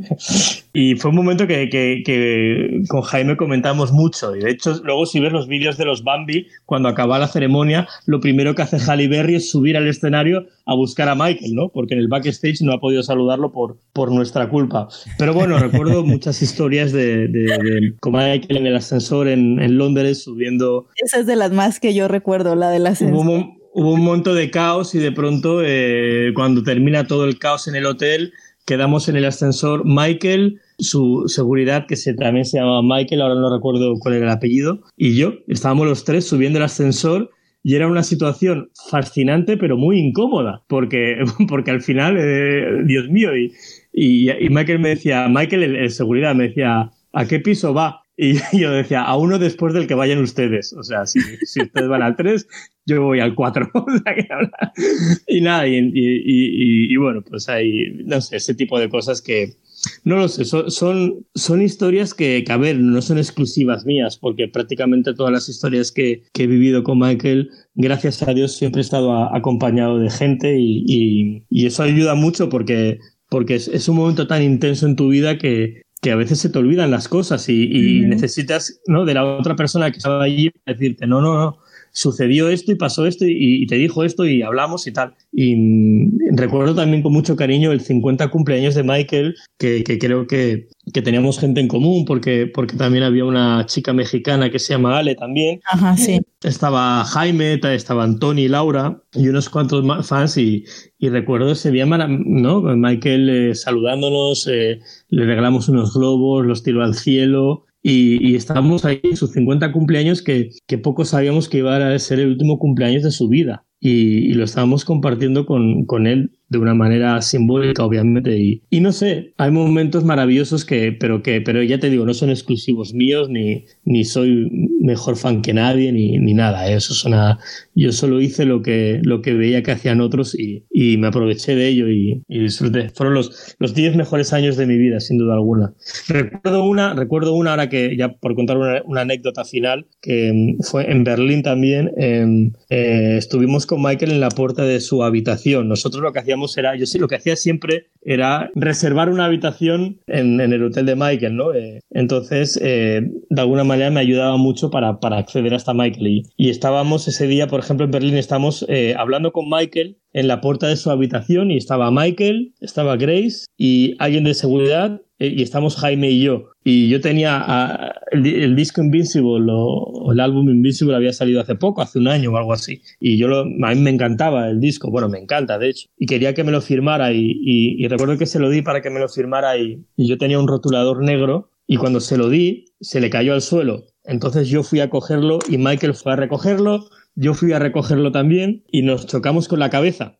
Y fue un momento que, con Jaime comentamos mucho. Y de hecho, luego si ves los vídeos de los Bambi, cuando acaba la ceremonia, lo primero que hace Halle Berry es subir al escenario a buscar a Michael, ¿no? Porque en el backstage no ha podido saludarlo por, por nuestra culpa. Pero bueno, recuerdo muchas historias de, de, con Michael en el ascensor en, Londres subiendo. Esa es de las más que yo recuerdo, la del ascensor hubo un monto de caos y de pronto, eh, cuando termina todo el caos en el hotel, quedamos en el ascensor. Michael, su seguridad, que se, también se llamaba Michael, ahora no recuerdo cuál era el apellido, y yo, estábamos los tres subiendo el ascensor. Y era una situación fascinante, pero muy incómoda, porque, porque al final, eh, Dios mío, y, y, Michael me decía, Michael, el, el seguridad, me decía, ¿a qué piso va? Y yo decía, a uno después del que vayan ustedes. O sea, si, si ustedes van al 3, yo voy al 4. y nada, y, y, y, bueno, pues hay, no sé, ese tipo de cosas que, no lo sé, son, son, son historias que, que, a ver, no son exclusivas mías, porque prácticamente todas las historias que, que he vivido con Michael, gracias a Dios, siempre he estado acompañado de gente y, y, eso ayuda mucho porque, porque es, es, un momento tan intenso en tu vida que, que a veces se te olvidan las cosas y, necesitas ¿no? de la otra persona que estaba allí para decirte, no, no, no, sucedió esto y pasó esto y, te dijo esto y hablamos y tal. Y mm, recuerdo también con mucho cariño el 50 cumpleaños de Michael, que, creo que, que, teníamos gente en común porque, porque también había una chica mexicana que se llama Ale también. Ajá, sí. Estaba Jaime, estaban Tony y Laura y unos cuantos más fans y, y recuerdo ese día, ¿no? Michael eh, saludándonos, eh, le regalamos unos globos, los tiró al cielo y, estábamos ahí en sus 50 cumpleaños que, que poco sabíamos que iba a ser el último cumpleaños de su vida. Y, y lo estábamos compartiendo con, con él de una manera simbólica, obviamente. Y, y, no sé, hay momentos maravillosos que, pero que, pero ya te digo, no son exclusivos míos, ni, ni soy mejor fan que nadie, ni, ni nada. ¿eh? Eso es una, yo solo hice lo que, lo que veía que hacían otros y, y me aproveché de ello y, y disfruté. Fueron los, los 10 mejores años de mi vida, sin duda alguna. Recuerdo una, recuerdo una ahora que, ya por contar una, una anécdota final, que mm, fue en Berlín también, eh, estuvimos con Michael en la puerta de su habitación. Nosotros lo que hacíamos era, yo sí, lo que hacía siempre era reservar una habitación en, el hotel de Michael, ¿no? Eh, entonces, eh, de alguna manera me ayudaba mucho para, para acceder hasta Michael. Y, y, estábamos ese día, por ejemplo, en Berlín, estamos eh, hablando con Michael en la puerta de su habitación y estaba Michael, estaba Grace y alguien de seguridad y estamos Jaime y yo. Y yo tenía el, disco Invincible o, el álbum Invincible había salido hace poco, hace un año o algo así. Y yo lo, a mí me encantaba el disco, bueno, me encanta de hecho. Y quería que me lo firmara y, y, recuerdo que se lo di para que me lo firmara y, y yo tenía un rotulador negro y cuando se lo di se le cayó al suelo. Entonces yo fui a cogerlo y Michael fue a recogerlo, yo fui a recogerlo también y nos chocamos con la cabeza.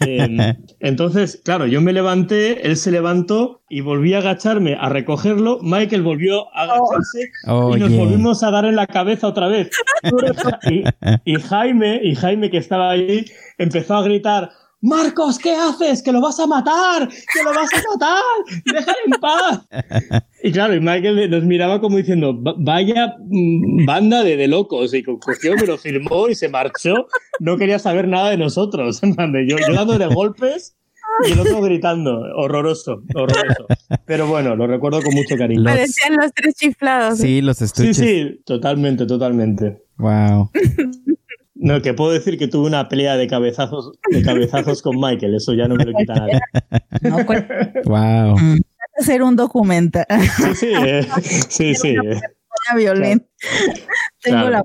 Em, entonces, claro, yo me levanté, él se levantó y volví a agacharme a recogerlo. Michael volvió a agacharse y nos volvimos a dar en la cabeza otra vez. y, Jaime, y Jaime que estaba ahí, empezó a gritar. Marcos, ¿qué haces? ¡Que lo vas a matar! ¡Que lo vas a matar! ¡Déjale en paz! Y claro, y Michael nos miraba como diciendo, vaya mm, banda de, de locos. Y cogió, me lo firmó y se marchó. No quería saber nada de nosotros. Yo, yo dándole golpes y el otro gritando. Horroroso, horroroso. Pero bueno, lo recuerdo con mucho cariño. Parecían los tres chiflados. Sí, los estuches. Sí, sí, totalmente, totalmente. Wow. No, que puedo decir que tuve una pelea de cabezazos, de cabezazos con Michael, eso ya no me lo quita nadie. wow. Mm. Hacer un documental. Sí, sí, eh, sí, sí. violenta. Tengo la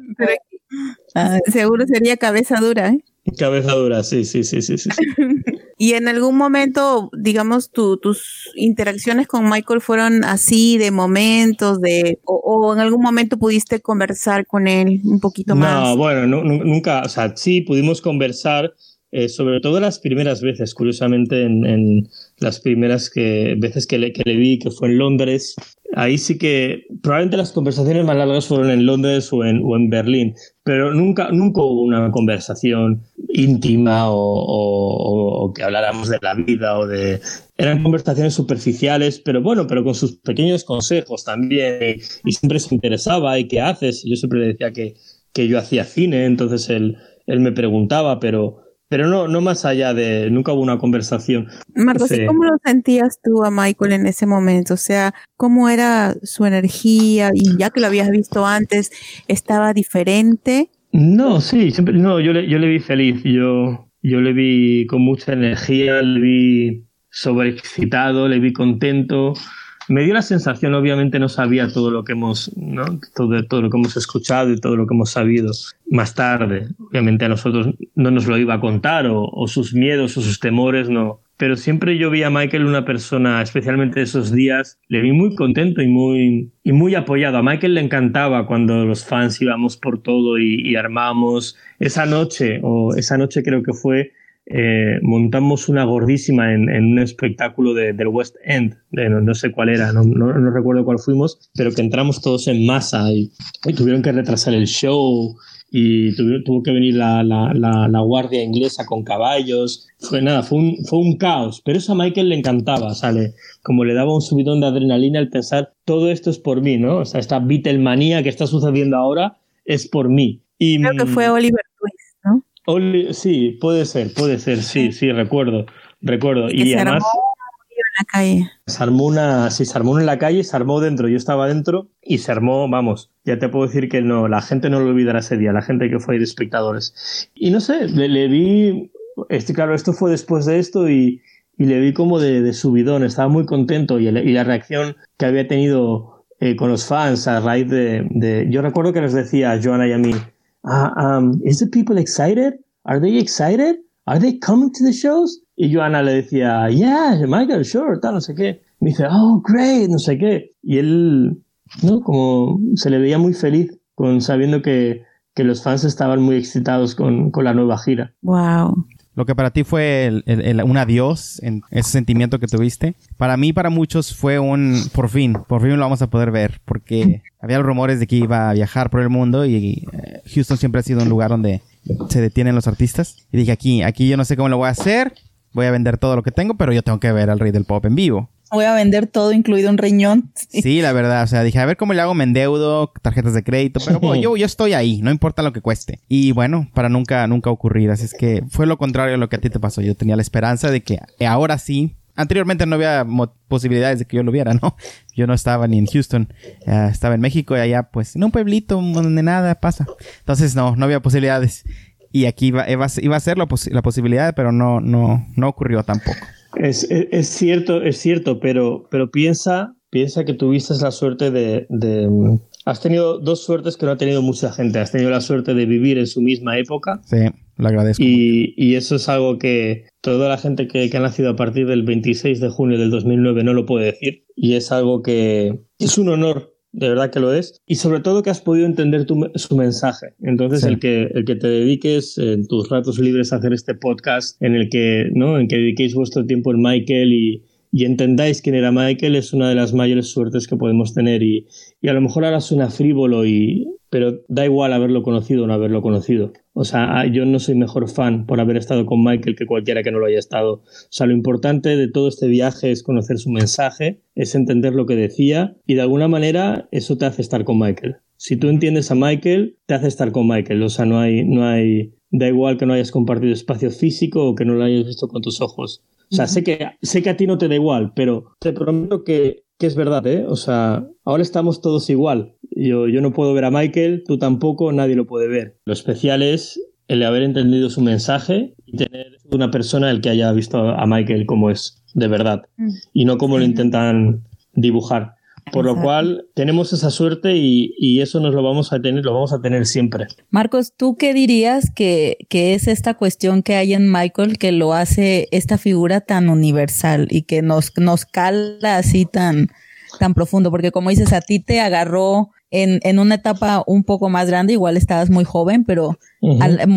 ah, seguro sería cabeza dura, ¿eh? Cabeza dura, sí, sí, sí, sí, sí. y en algún momento, digamos, tus interacciones con Michael fueron así, de momentos, de, o, en algún momento pudiste conversar con él un poquito más. No, bueno, nunca, o sea, sí pudimos conversar, eh, sobre todo las primeras veces, curiosamente en, las primeras que, veces que le, que le vi, que fue en Londres, ahí sí que probablemente las conversaciones más largas fueron en Londres o en, o en Berlín, pero nunca, nunca hubo una conversación íntima o, que habláramos de la vida o de... Eran conversaciones superficiales, pero bueno, pero con sus pequeños consejos también y, siempre se interesaba y qué haces. Y yo siempre le decía que, que yo hacía cine, entonces él, él me preguntaba, pero pero no, no más allá de, nunca hubo una conversación. Marcos, ¿cómo lo sentías tú a Michael en ese momento? O sea, ¿cómo era su energía? Y ya que lo habías visto antes, ¿estaba diferente? No, sí, siempre, no, yo le, yo le vi feliz, yo, yo le vi con mucha energía, le vi sobreexcitado, le vi contento, me dio la sensación, obviamente no sabía todo lo que hemos, ¿no? todo, todo lo que hemos escuchado y todo lo que hemos sabido más tarde. Obviamente a nosotros no nos lo iba a contar o, sus miedos o sus temores no. Pero siempre yo vi a Michael una persona, especialmente esos días, le vi muy contento y muy, y muy apoyado. A Michael le encantaba cuando los fans íbamos por todo y, y armamos. Esa noche, o esa noche creo que fue, eh, montamos una gordísima en, un espectáculo del West End, no, sé cuál era, no, no, recuerdo cuál fuimos, pero que entramos todos en masa y, tuvieron que retrasar el show y tuvo, que venir la, la, la, guardia inglesa con caballos. Fue nada, fue un, fue un caos, pero eso a Michael le encantaba, sale como le daba un subidón de adrenalina al pensar todo esto es por mí, ¿no? O sea, esta Beatlemanía que está sucediendo ahora es por mí. Y, Creo que fue Oliver sí, puede ser, puede ser, sí, sí, recuerdo, recuerdo. y se además... Armó en la calle. Se armó una, sí, se armó en la calle, se armó dentro, yo estaba dentro y se armó, vamos, ya te puedo decir que no, la gente no lo olvidará ese día, la gente que fue ahí de espectadores. Y no sé, le, vi, este, claro, esto fue después de esto y, y le vi como de, de, subidón, estaba muy contento y, y la reacción que había tenido eh, con los fans a raíz de, de, Yo recuerdo que les decía a Joana y a mí, uh, um, is the people excited? Are they excited? Are they coming to the shows? Y Joana le decía, yeah, Michael, sure, tal, no sé qué. Me dice, oh, great, no sé qué. Y él, ¿no? Como se le veía muy feliz con sabiendo que, que los fans estaban muy excitados con, con la nueva gira. Wow. Lo que para ti fue un adiós, en ese sentimiento que tuviste. Para mí, para muchos, fue un por fin, por fin lo vamos a poder ver, porque había rumores de que iba a viajar por el mundo y eh, Houston siempre ha sido un lugar donde se detienen los artistas. Y dije, aquí, aquí yo no sé cómo lo voy a hacer, voy a vender todo lo que tengo, pero yo tengo que ver al rey del pop en vivo. Voy a vender todo, incluido un riñón. Sí. la verdad. O sea, dije, a ver cómo le hago, me endeudo, tarjetas de crédito. Pero yo, yo estoy ahí, no importa lo que cueste. Y bueno, para nunca, nunca ocurrir. Así es que fue lo contrario a lo que a ti te pasó. Yo tenía la esperanza de que ahora sí. Anteriormente no había posibilidades de que yo lo viera, ¿no? Yo no estaba ni en Houston, eh, estaba en México y allá, pues, en un pueblito donde nada pasa. Entonces, no, no había posibilidades. Y aquí iba, iba, a ser la, la posibilidad, pero no, no, no ocurrió tampoco. Es, es, cierto, es cierto, pero, pero piensa, piensa que tuviste la suerte de, Has tenido dos suertes que no ha tenido mucha gente. Has tenido la suerte de vivir en su misma época. Sí, lo agradezco. Y, y eso es algo que toda la gente que, que, ha nacido a partir del 26 de junio del 2009 no lo puede decir. Y es algo que es un honor de verdad que lo es, y sobre todo que has podido entender su mensaje. Entonces, el, que, el que te dediques en tus ratos libres a hacer este podcast, en el que, ¿no? en que dediquéis vuestro tiempo en Michael y, y entendáis quién era Michael es una de las mayores suertes que podemos tener y, y a lo mejor ahora suena frívolo y pero da igual haberlo conocido o no haberlo conocido. O sea, yo no soy mejor fan por haber estado con Michael que cualquiera que no lo haya estado. O sea, lo importante de todo este viaje es conocer su mensaje, es entender lo que decía y de alguna manera eso te hace estar con Michael. Si tú entiendes a Michael, te hace estar con Michael. O sea, no hay, no hay, da igual que no hayas compartido espacio físico o que no lo hayas visto con tus ojos. O sea, sé que, sé que a ti no te da igual, pero te prometo que, que es verdad, ¿eh? O sea, ahora estamos todos igual. Yo, yo no puedo ver a Michael, tú tampoco, nadie lo puede ver. Lo especial es el haber entendido su mensaje y tener una persona el que haya visto a Michael como es, de verdad, mm. y no como lo intentan dibujar. Por lo cual tenemos esa suerte y, eso nos lo vamos a tener, lo vamos a tener siempre. Marcos, ¿tú qué dirías que, que, es esta cuestión que hay en Michael que lo hace esta figura tan universal y que nos, nos cala así tan, tan profundo? Porque como dices, a ti te agarró en, en una etapa un poco más grande, igual estabas muy joven, pero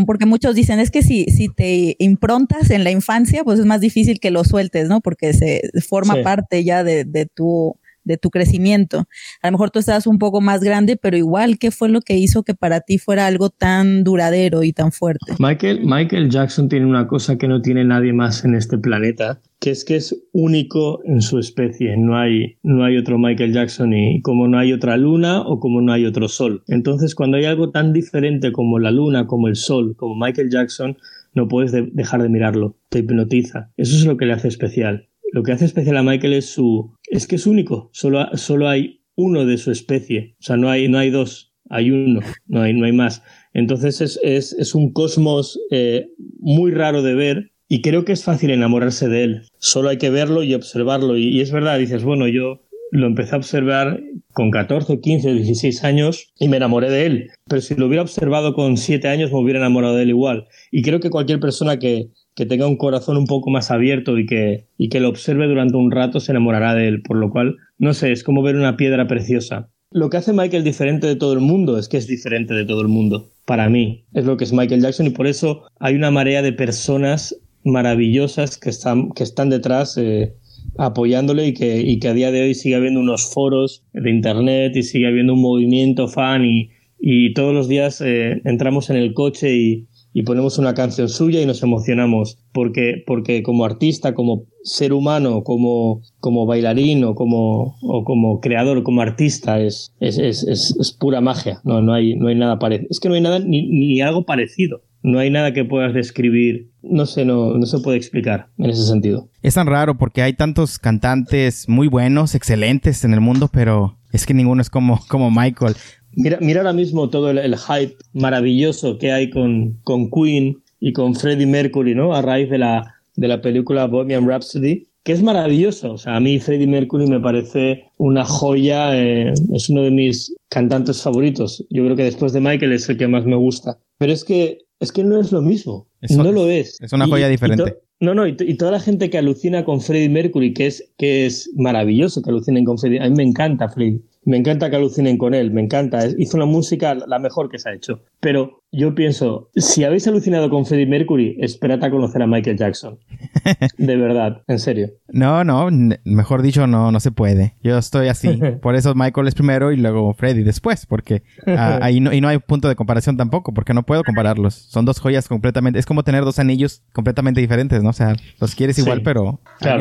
porque muchos dicen es que si, si te improntas en la infancia, pues es más difícil que lo sueltes, ¿no? Porque se forma parte ya de, de tu de tu crecimiento. A lo mejor tú estabas un poco más grande, pero igual, ¿qué fue lo que hizo que para ti fuera algo tan duradero y tan fuerte? Michael, Michael Jackson tiene una cosa que no tiene nadie más en este planeta, que es que es único en su especie. No hay, no hay otro Michael Jackson y como no hay otra luna o como no hay otro sol. Entonces, cuando hay algo tan diferente como la luna, como el sol, como Michael Jackson, no puedes dejar de mirarlo, te hipnotiza. Eso es lo que le hace especial lo que hace especial a Michael es su es que es único, solo, solo hay uno de su especie, o sea, no hay, no hay dos, hay uno, no hay, no hay más. Entonces es, es, es un cosmos eh, muy raro de ver y creo que es fácil enamorarse de él. Solo hay que verlo y observarlo. Y, y, es verdad, dices, bueno, yo lo empecé a observar con 14, 15, 16 años y me enamoré de él. Pero si lo hubiera observado con 7 años me hubiera enamorado de él igual. Y creo que cualquier persona que, que tenga un corazón un poco más abierto y que, y que lo observe durante un rato se enamorará de él, por lo cual, no sé, es como ver una piedra preciosa. Lo que hace Michael diferente de todo el mundo es que es diferente de todo el mundo. Para mí, es lo que es Michael Jackson y por eso hay una marea de personas maravillosas que están, que están detrás eh, apoyándole y que, y que a día de hoy sigue habiendo unos foros de internet y sigue habiendo un movimiento fan y, y todos los días eh, entramos en el coche y, y ponemos una canción suya y nos emocionamos porque, porque como artista, como ser humano, como, como bailarín o como, o como creador, como artista, es, es, es, es, pura magia. No, no, hay, no hay nada parecido. Es que no hay nada ni, ni algo parecido. No hay nada que puedas describir. No sé, no, no se puede explicar en ese sentido. Es tan raro porque hay tantos cantantes muy buenos, excelentes en el mundo, pero es que ninguno es como, como Michael. Mira, mira ahora mismo todo el, hype maravilloso que hay con, con Queen y con Freddie Mercury, ¿no? A raíz de la, de la película Bohemian Rhapsody, que es maravilloso. O sea, a mí Freddie Mercury me parece una joya, eh, es uno de mis cantantes favoritos. Yo creo que después de Michael es el que más me gusta. Pero es que, es que no es lo mismo. no lo es. Es una joya diferente. no, no, y, y, toda la gente que alucina con Freddie Mercury, que es, que es maravilloso que alucinen con Freddie. A mí me encanta Freddie. Me encanta que alucinen con él, me encanta. Hizo una música la mejor que se ha hecho. Pero yo pienso, si habéis alucinado con Freddie Mercury, esperad a conocer a Michael Jackson. De verdad, en serio. No, no, mejor dicho, no, no se puede. Yo estoy así. Por eso Michael es primero y luego Freddie después, porque ah, ahí no, y no hay punto de comparación tampoco, porque no puedo compararlos. Son dos joyas completamente, es como tener dos anillos completamente diferentes, ¿no? O sea, los quieres igual, pero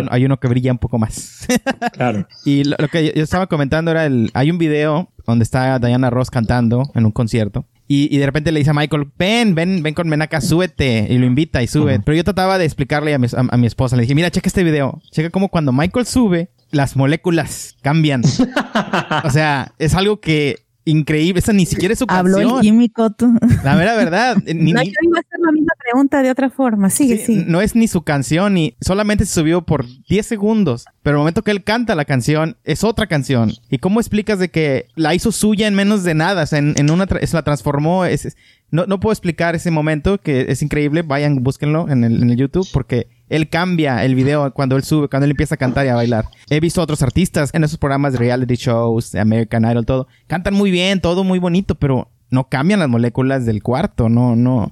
hay, uno que brilla un poco más. claro. Y lo, que yo estaba comentando era el, hay un video donde está Diana Ross cantando en un concierto. Y, de repente le dice a Michael, ven, ven, ven con acá, súbete. Y lo invita y sube. Pero yo trataba de explicarle a mi, a, mi, esposa. Le dije, mira, checa este video. Checa cómo cuando Michael sube, las moléculas cambian. o sea, es algo que increíble. Esa ni siquiera es su canción. Habló el químico tú. La verdad, verdad. Ni, no, yo iba a hacer la misma pregunta de otra forma. Sigue, sí, No es ni su canción, ni solamente se subió por 10 segundos. Pero el momento que él canta la canción, es otra canción. ¿Y cómo explicas de que la hizo suya en menos de nada? O sea, en, en una se la transformó. Es, no, no puedo explicar ese momento, que es increíble. Vayan, búsquenlo en el, en el YouTube, porque él cambia el video cuando él sube, cuando él empieza a cantar y a bailar. He visto otros artistas en esos programas de reality shows, American Idol, todo. Cantan muy bien, todo muy bonito, pero no cambian las moléculas del cuarto, no, no,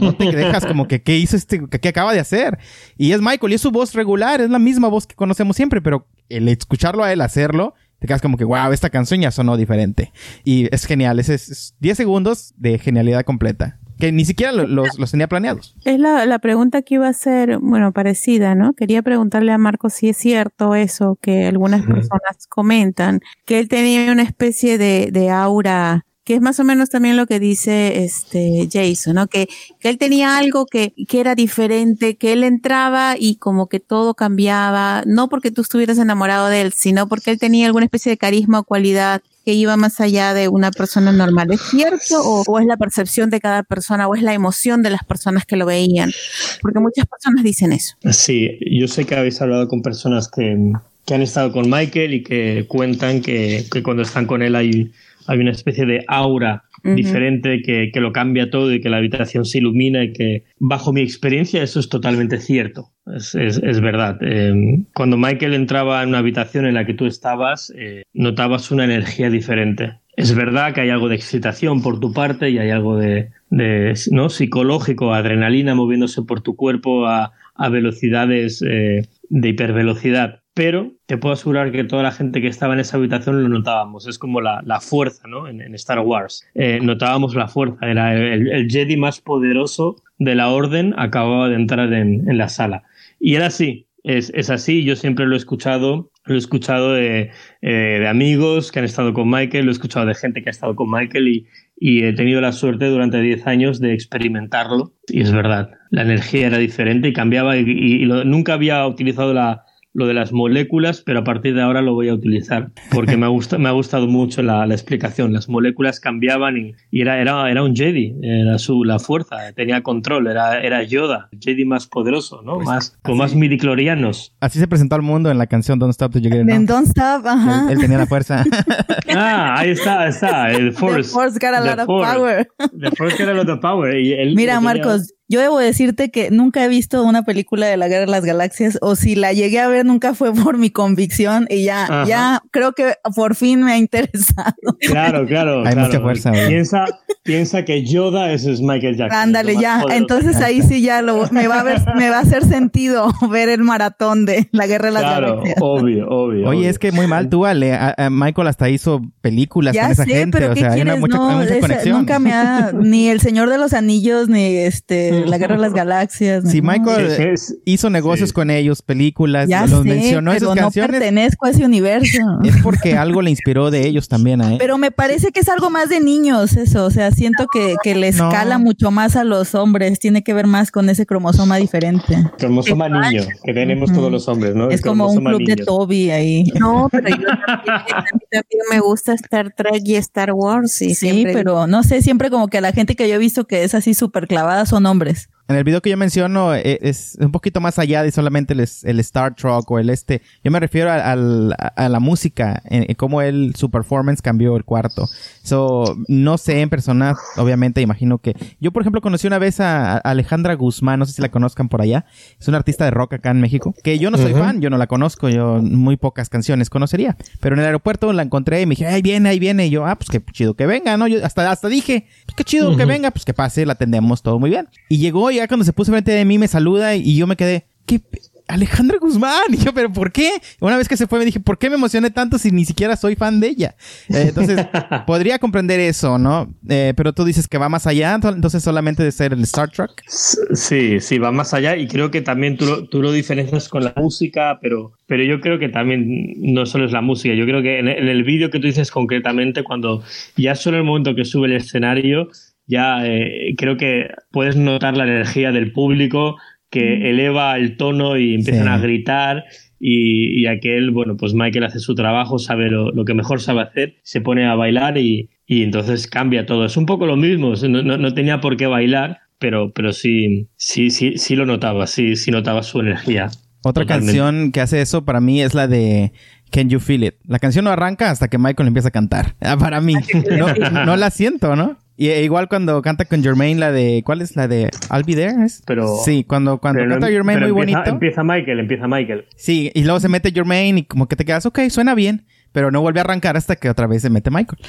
no te dejas como que qué hizo este, qué acaba de hacer. Y es Michael, y es su voz regular, es la misma voz que conocemos siempre, pero el escucharlo a él hacerlo, te quedas como que, wow, esta canción ya sonó diferente. Y es genial, es, es 10 segundos de genialidad completa que ni siquiera los, tenía planeados. Es la, la, pregunta que iba a ser, bueno, parecida, ¿no? Quería preguntarle a Marco si es cierto eso que algunas personas comentan, que él tenía una especie de, de aura que es más o menos también lo que dice este Jason, ¿no? Que, que él tenía algo que, que, era diferente, que él entraba y como que todo cambiaba, no porque tú estuvieras enamorado de él, sino porque él tenía alguna especie de carisma o cualidad que iba más allá de una persona normal. ¿Es cierto o, es la percepción de cada persona o es la emoción de las personas que lo veían? Porque muchas personas dicen eso. Sí, yo sé que habéis hablado con personas que, que han estado con Michael y que cuentan que, que cuando están con él hay hay una especie de aura diferente que, que, lo cambia todo y que la habitación se ilumina y que bajo mi experiencia eso es totalmente cierto, es, es, es verdad. Eh, cuando Michael entraba en una habitación en la que tú estabas, eh, notabas una energía diferente. Es verdad que hay algo de excitación por tu parte y hay algo de, ¿no? psicológico, adrenalina moviéndose por tu cuerpo a, velocidades eh, de hipervelocidad. Pero te puedo asegurar que toda la gente que estaba en esa habitación lo notábamos. Es como la, fuerza ¿no? en, Star Wars. Eh, notábamos la fuerza. Era el, Jedi más poderoso de la Orden acababa de entrar en, la sala. Y era así. Es, es, así, yo siempre lo he escuchado lo he escuchado de, eh, de, amigos que han estado con Michael, lo he escuchado de gente que ha estado con Michael y, y he tenido la suerte durante 10 años de experimentarlo. Y es verdad, la energía era diferente y cambiaba y, nunca había utilizado la, lo de las moléculas, pero a partir de ahora lo voy a utilizar porque me ha, gustado, me ha gustado mucho la, explicación. Las moléculas cambiaban y, era, era, era, un Jedi, era su, la fuerza, tenía control, era, era Yoda, Jedi más poderoso, ¿no? Pues más, con más midiclorianos. Así se presentó al mundo en la canción Don't Stop to You Get Don't Stop, ajá. Él, tenía la fuerza. ah, ahí está, ahí está, el Force. The Force got a lot of power. The Force got a lot of power. Mira, Marcos, yo debo decirte que nunca he visto una película de la Guerra de las Galaxias o si la llegué a ver nunca fue por mi convicción y ya, ya creo que por fin me ha interesado. Claro, claro. Hay mucha fuerza. Piensa, piensa que Yoda es Michael Jackson. Ándale, ya. Entonces ahí sí ya lo, me va a ver, me va a hacer sentido ver el maratón de la Guerra de las Galaxias. Obvio, obvio. Oye, es que muy mal tú, Ale. Michael hasta hizo películas con esa gente. o sea, hay una mucha, conexión. Nunca me ha, ni El Señor de los Anillos, ni este la Guerra de las Galaxias. Si Michael hizo negocios con ellos, películas, los mencionó esas no pertenezco a ese universo. Es porque algo le inspiró de ellos también a él. Pero me parece que es algo más de niños eso, o sea, siento que, que le escala mucho más a los hombres, tiene que ver más con ese cromosoma diferente. Cromosoma niño, que tenemos todos los hombres, ¿no? Es como un club de Toby ahí. No, pero yo también, me gusta Star Trek y Star Wars. Y sí, pero no sé, siempre como que la gente que yo he visto que es así súper clavada son hombres. valores. En el video que yo menciono eh, es un poquito más allá de solamente el, Star Trek o el este. Yo me refiero a, la música, en, cómo él, su performance cambió el cuarto. So, no sé en persona, obviamente, imagino que. Yo, por ejemplo, conocí una vez a, Alejandra Guzmán, no sé si la conozcan por allá. Es una artista de rock acá en México. Que yo no soy fan, yo no la conozco, yo muy pocas canciones conocería. Pero en el aeropuerto la encontré y me dije, ahí viene, ahí viene. Y yo, ah, pues qué chido que venga, ¿no? Yo hasta, hasta dije, pues qué chido que venga, pues que pase, la atendemos todo muy bien. Y llegó y ya cuando se puso frente de mí me saluda y yo me quedé, ¿qué? Alejandra Guzmán. Y yo, ¿pero por qué? Una vez que se fue me dije, ¿por qué me emocioné tanto si ni siquiera soy fan de ella? Eh, entonces, podría comprender eso, ¿no? Eh, pero tú dices que va más allá, entonces solamente de ser el Star Trek. Sí, sí, va más allá y creo que también tú lo, tú lo diferencias con la música, pero, pero yo creo que también no solo es la música, yo creo que en, el vídeo que tú dices concretamente, cuando ya solo el momento que sube el escenario, ya eh, creo que puedes notar la energía del público que mm. eleva el tono y empiezan a gritar y, y, aquel, bueno, pues Michael hace su trabajo, sabe lo, que mejor sabe hacer, se pone a bailar y, y, entonces cambia todo. Es un poco lo mismo, no, no, tenía por qué bailar, pero, pero sí, sí, sí, sí lo notaba, sí, sí notaba su energía. Otra canción que hace eso para mí es la de Can You Feel It. La canción no arranca hasta que Michael empieza a cantar. Ah, para mí. No, no la siento, ¿no? Y e igual cuando canta con Jermaine la de ¿cuál es la de I'll Be There? Pero sí, cuando cuando canta Jermaine muy bonito. Empieza Michael, empieza Michael. Sí, y luego se mete Jermaine y como que te quedas, ok, suena bien, pero no vuelve a arrancar hasta que otra vez se mete Michael.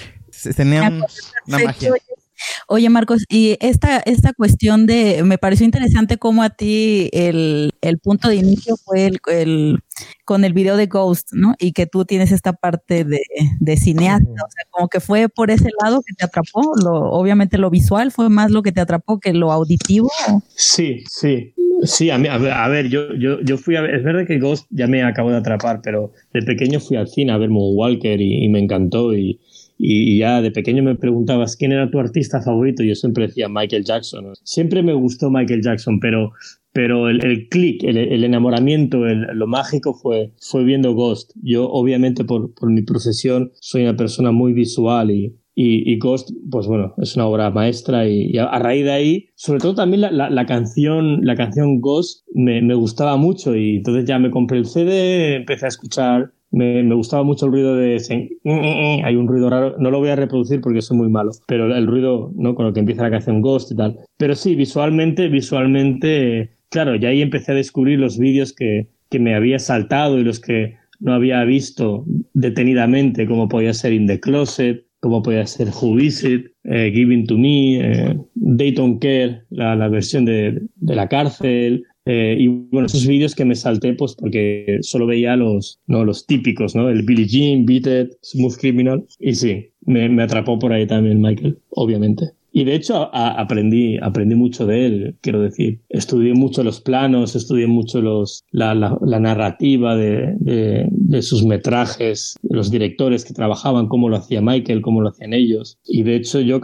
Tenía ah, pues, una magia. Oye, Marcos, y esta, esta cuestión de, me pareció interesante cómo a ti el, punto de inicio fue el, con el video de Ghost, ¿no? Y que tú tienes esta parte de, de cineasta, o sea, como que fue por ese lado que te atrapó, lo, obviamente lo visual fue más lo que te atrapó que lo auditivo. Sí, sí. Sí, a, a, ver, yo, yo, yo fui a ver, es verdad que Ghost ya me acabó de atrapar, pero de pequeño fui al cine a ver Moonwalker y, y me encantó y, y, ya de pequeño me preguntabas quién era tu artista favorito, yo siempre decía Michael Jackson. Siempre me gustó Michael Jackson, pero, pero el, el click, el, el, enamoramiento, el, lo mágico fue, fue viendo Ghost. Yo, obviamente, por, por mi profesión, soy una persona muy visual y, y, y, Ghost, pues bueno, es una obra maestra y, a, raíz de ahí, sobre todo también la, la, la canción, la canción Ghost me, me, gustaba mucho y entonces ya me compré el CD, empecé a escuchar me, me, gustaba mucho el ruido de... Mm, mm, mm, hay un ruido raro, no lo voy a reproducir porque soy muy malo, pero el ruido, ¿no? Con lo que empieza la canción Ghost y tal. Pero sí, visualmente, visualmente, claro, ya ahí empecé a descubrir los vídeos que, que me había saltado y los que no había visto detenidamente, como podía ser In the Closet, como podía ser Who Is It, eh, Giving to Me, eh, Dayton Care, la, la versión de, de, la cárcel. Eh, y bueno, esos vídeos que me salté pues porque solo veía los, ¿no? los típicos, ¿no? El Billie Jean, Beat It, Smooth Criminal. Y sí, me, me atrapó por ahí también Michael, obviamente. Y de hecho aprendí, aprendí mucho de él, quiero decir. Estudié mucho los planos, estudié mucho los, la, la, la narrativa de, de, de, sus metrajes, los directores que trabajaban, cómo lo hacía Michael, cómo lo hacían ellos. Y de hecho yo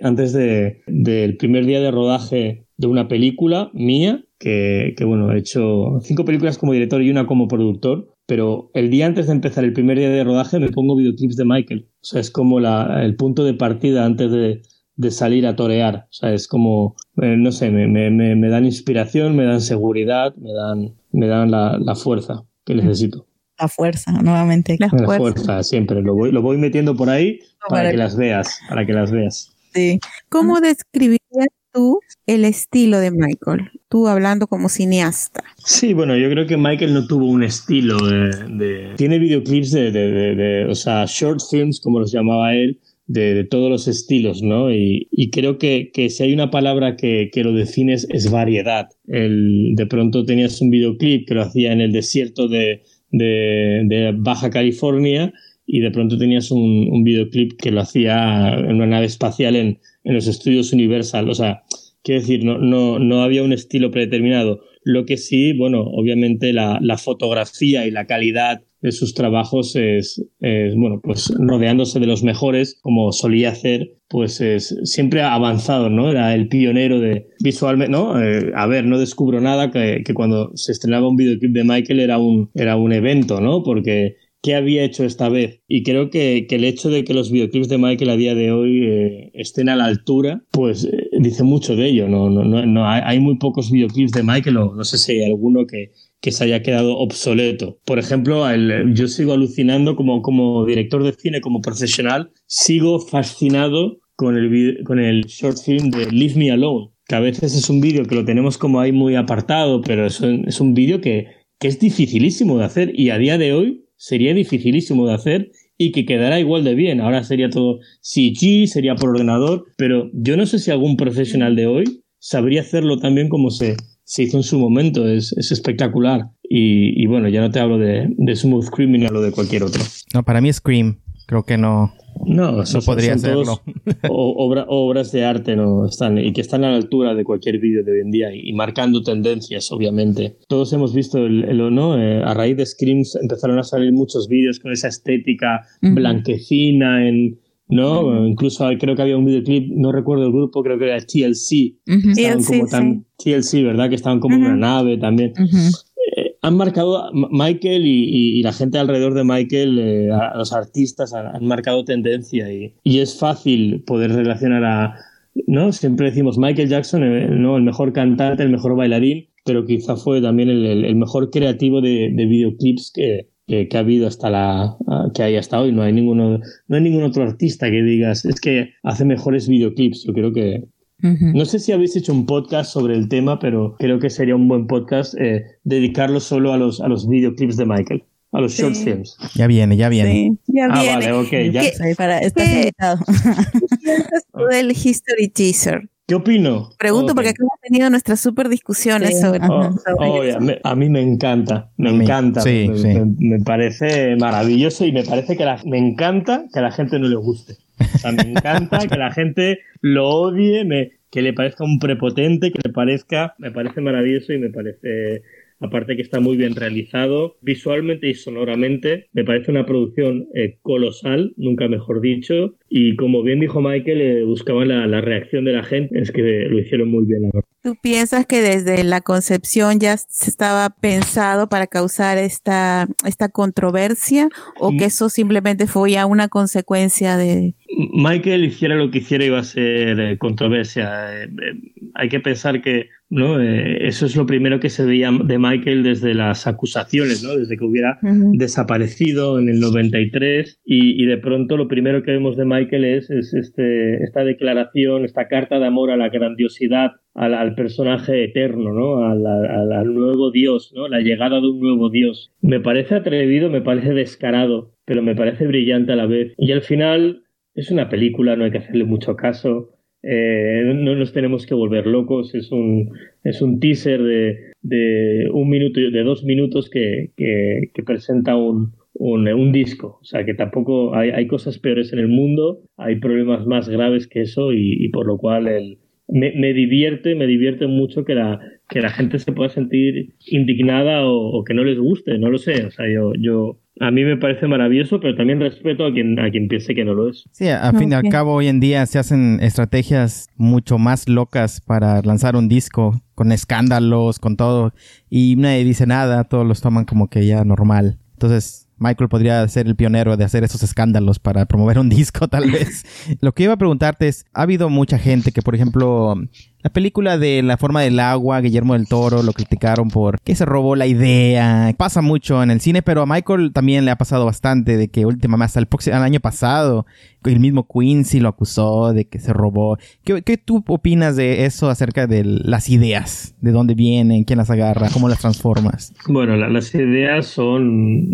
antes del de, primer día de rodaje de una película mía, que, que bueno, he hecho cinco películas como director y una como productor, pero el día antes de empezar el primer día de rodaje me pongo videoclips de Michael. O sea, es como la, el punto de partida antes de, de salir a torear. O sea, es como, eh, no sé, me, me, me, dan inspiración, me dan seguridad, me dan, me dan la, la fuerza que necesito. La fuerza, nuevamente. La, la fuerza. siempre. Lo voy, lo voy metiendo por ahí para, que las veas, para que las veas. Sí. ¿Cómo describirías tú el estilo de Michael? Tú hablando como cineasta. Sí, bueno, yo creo que Michael no tuvo un estilo de... Tiene videoclips de, de, de, o sea, short films, como los llamaba él, de, todos los estilos, ¿no? Y, y creo que, que, si hay una palabra que, que lo define es, es variedad. El, de pronto tenías un videoclip que lo hacía en el desierto de, de Baja California y de pronto tenías un, un, videoclip que lo hacía en una nave espacial en, en los estudios Universal. O sea, quiero decir, no, no, no había un estilo predeterminado. Lo que sí, bueno, obviamente la, la fotografía y la calidad de sus trabajos es, bueno, pues rodeándose de los mejores, como solía hacer, pues es siempre avanzado, ¿no? Era el pionero de visualmente, ¿no? Eh, a ver, no descubro nada que, que, cuando se estrenaba un videoclip de Michael era un, era un evento, ¿no? Porque qué había hecho esta vez. Y creo que, que, el hecho de que los videoclips de Michael a día de hoy eh, estén a la altura, pues eh, dice mucho de ello. No, no, no, no hay, muy pocos videoclips de Michael, o no sé si hay alguno que, que se haya quedado obsoleto. Por ejemplo, el, yo sigo alucinando como, como director de cine, como profesional, sigo fascinado con el, con el short film de Leave Me Alone, que a veces es un vídeo que lo tenemos como ahí muy apartado, pero es un, es un vídeo que, que es dificilísimo de hacer y a día de hoy sería dificilísimo de hacer y que quedará igual de bien. Ahora sería todo CG, sería por ordenador, pero yo no sé si algún profesional de hoy sabría hacerlo tan bien como se, se hizo en su momento, es, es espectacular. Y, bueno, ya no te hablo de, de, Smooth Criminal o de cualquier otro. No, para mí Scream, creo que no. No, no podría hacerlo. Obra, obras de arte no están y que están a la altura de cualquier vídeo de hoy en día y, y marcando tendencias, obviamente. Todos hemos visto el, el no, eh, a raíz de Scream empezaron a salir muchos vídeos con esa estética uh -huh. blanquecina en ¿no? Incluso creo que había un videoclip, no recuerdo el grupo, creo que era TLC. Uh -huh. Estaban TLC, como tan, sí. TLC, ¿verdad? Que estaban como uh en una nave también. Han marcado, Michael y, y, la gente alrededor de Michael, eh, a, los artistas, han, han marcado tendencia y, y, es fácil poder relacionar a, ¿no? Siempre decimos Michael Jackson, eh, ¿no? El mejor cantante, el mejor bailarín, pero quizá fue también el, el, el mejor creativo de, de videoclips que, que, que, ha habido hasta la que hay hasta hoy no hay ninguno no hay ningún otro artista que digas es que hace mejores videoclips yo creo que uh -huh. no sé si habéis hecho un podcast sobre el tema pero creo que sería un buen podcast eh, dedicarlo solo a los a los videoclips de Michael a los sí. short films. Ya viene, ya viene. Sí, ya ah, viene. Vale, okay, ya. ¿Qué, para, está ¿Qué, ¿Qué del History Teaser? ¿Qué opino? Pregunto okay. porque aquí hemos tenido nuestras super discusiones sí. sobre, oh, sobre oh, yeah. me, a mí me encanta, me encanta, sí, me, sí. Me, me, parece maravilloso y me parece que la, me encanta que a la gente no le guste. O sea, me encanta que la gente lo odie, que le parezca un prepotente, que le parezca, me parece maravilloso y me parece aparte que está muy bien realizado visualmente y sonoramente. Me parece una producción eh, colosal, nunca mejor dicho. Y como bien dijo Michael, eh, buscaban la, reacción de la gente. Es que lo hicieron muy bien, la. ¿Tú piensas que desde la concepción ya se estaba pensado para causar esta, esta controversia o que eso simplemente fue ya una consecuencia de... Michael hiciera lo que hiciera iba a ser eh, controversia. Eh, hay que pensar que ¿no? Eh, eso es lo primero que se veía de Michael desde las acusaciones, ¿no? desde que hubiera uh -huh. desaparecido en el 93 y, y, de pronto lo primero que vemos de Michael es, es este, esta declaración, esta carta de amor a la grandiosidad, al, personaje eterno, ¿no? Al, nuevo Dios, ¿no? la llegada de un nuevo Dios. Me parece atrevido, me parece descarado, pero me parece brillante a la vez. Y al final es una película, no hay que hacerle mucho caso. Eh, no nos tenemos que volver locos, es un, es un teaser de, de un minuto, de dos minutos que, que, presenta un, un, disco. O sea que tampoco hay, hay, cosas peores en el mundo, hay problemas más graves que eso y, por lo cual el, me, me, divierte, me divierte mucho que la, que la gente se pueda sentir indignada o, que no les guste, no lo sé. O sea, yo, yo a mí me parece maravilloso, pero también respeto a quien, a quien piense que no lo es. Sí, a fin y al cabo hoy en día se hacen estrategias mucho más locas para lanzar un disco con escándalos, con todo, y nadie dice nada, todos los toman como que ya normal. Entonces, Michael podría ser el pionero de hacer esos escándalos para promover un disco, tal vez. Lo que iba a preguntarte es, ha habido mucha gente que, por ejemplo, la película de La forma del agua, Guillermo del Toro, lo criticaron por que se robó la idea. Pasa mucho en el cine, pero a Michael también le ha pasado bastante de que últimamente, hasta el, próximo, año pasado, el mismo Quincy lo acusó de que se robó. ¿Qué, ¿Qué, tú opinas de eso acerca de las ideas? ¿De dónde vienen? ¿Quién las agarra? ¿Cómo las transformas? Bueno, las ideas son...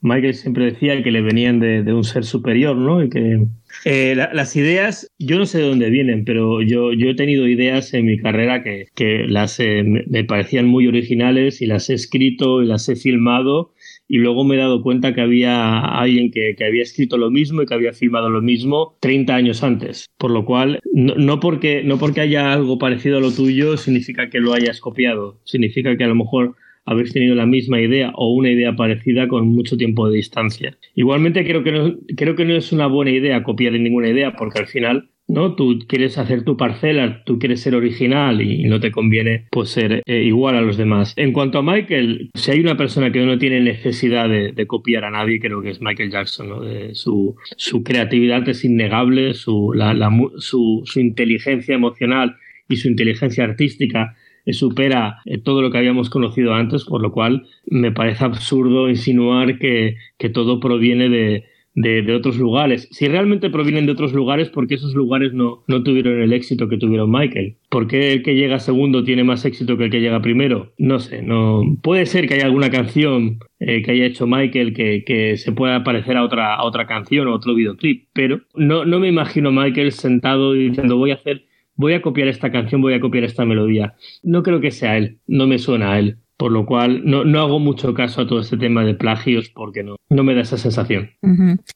Michael siempre decía que le venían de, de un ser superior, ¿no? Y que eh, las ideas, yo no sé de dónde vienen, pero yo, yo he tenido ideas en mi carrera que, que las eh, me parecían muy originales y las he escrito y las he filmado y luego me he dado cuenta que había alguien que, que, había escrito lo mismo y que había filmado lo mismo 30 años antes. Por lo cual, no, no, porque, no porque haya algo parecido a lo tuyo significa que lo hayas copiado. Significa que a lo mejor habéis tenido la misma idea o una idea parecida con mucho tiempo de distancia. Igualmente creo que no, creo que no es una buena idea copiar ninguna idea porque al final ¿no? Tú quieres hacer tu parcela, tú quieres ser original y no te conviene pues, ser eh, igual a los demás. En cuanto a Michael, si hay una persona que no tiene necesidad de, copiar a nadie, creo que es Michael Jackson. ¿no? su, su, creatividad es innegable, su, la, su, su inteligencia emocional y su inteligencia artística supera eh, todo lo que habíamos conocido antes, por lo cual me parece absurdo insinuar que, que todo proviene de, de, otros lugares. Si realmente provienen de otros lugares, ¿por qué esos lugares no, no tuvieron el éxito que tuvieron Michael? ¿Por qué el que llega segundo tiene más éxito que el que llega primero? No sé, no puede ser que haya alguna canción eh, que haya hecho Michael que, que, se pueda parecer a otra, a otra canción o otro videoclip, pero no, no me imagino Michael sentado diciendo voy a hacer voy a copiar esta canción, voy a copiar esta melodía. No creo que sea él, no me suena a él. Por lo cual no, no hago mucho caso a todo este tema de plagios porque no, no me da esa sensación.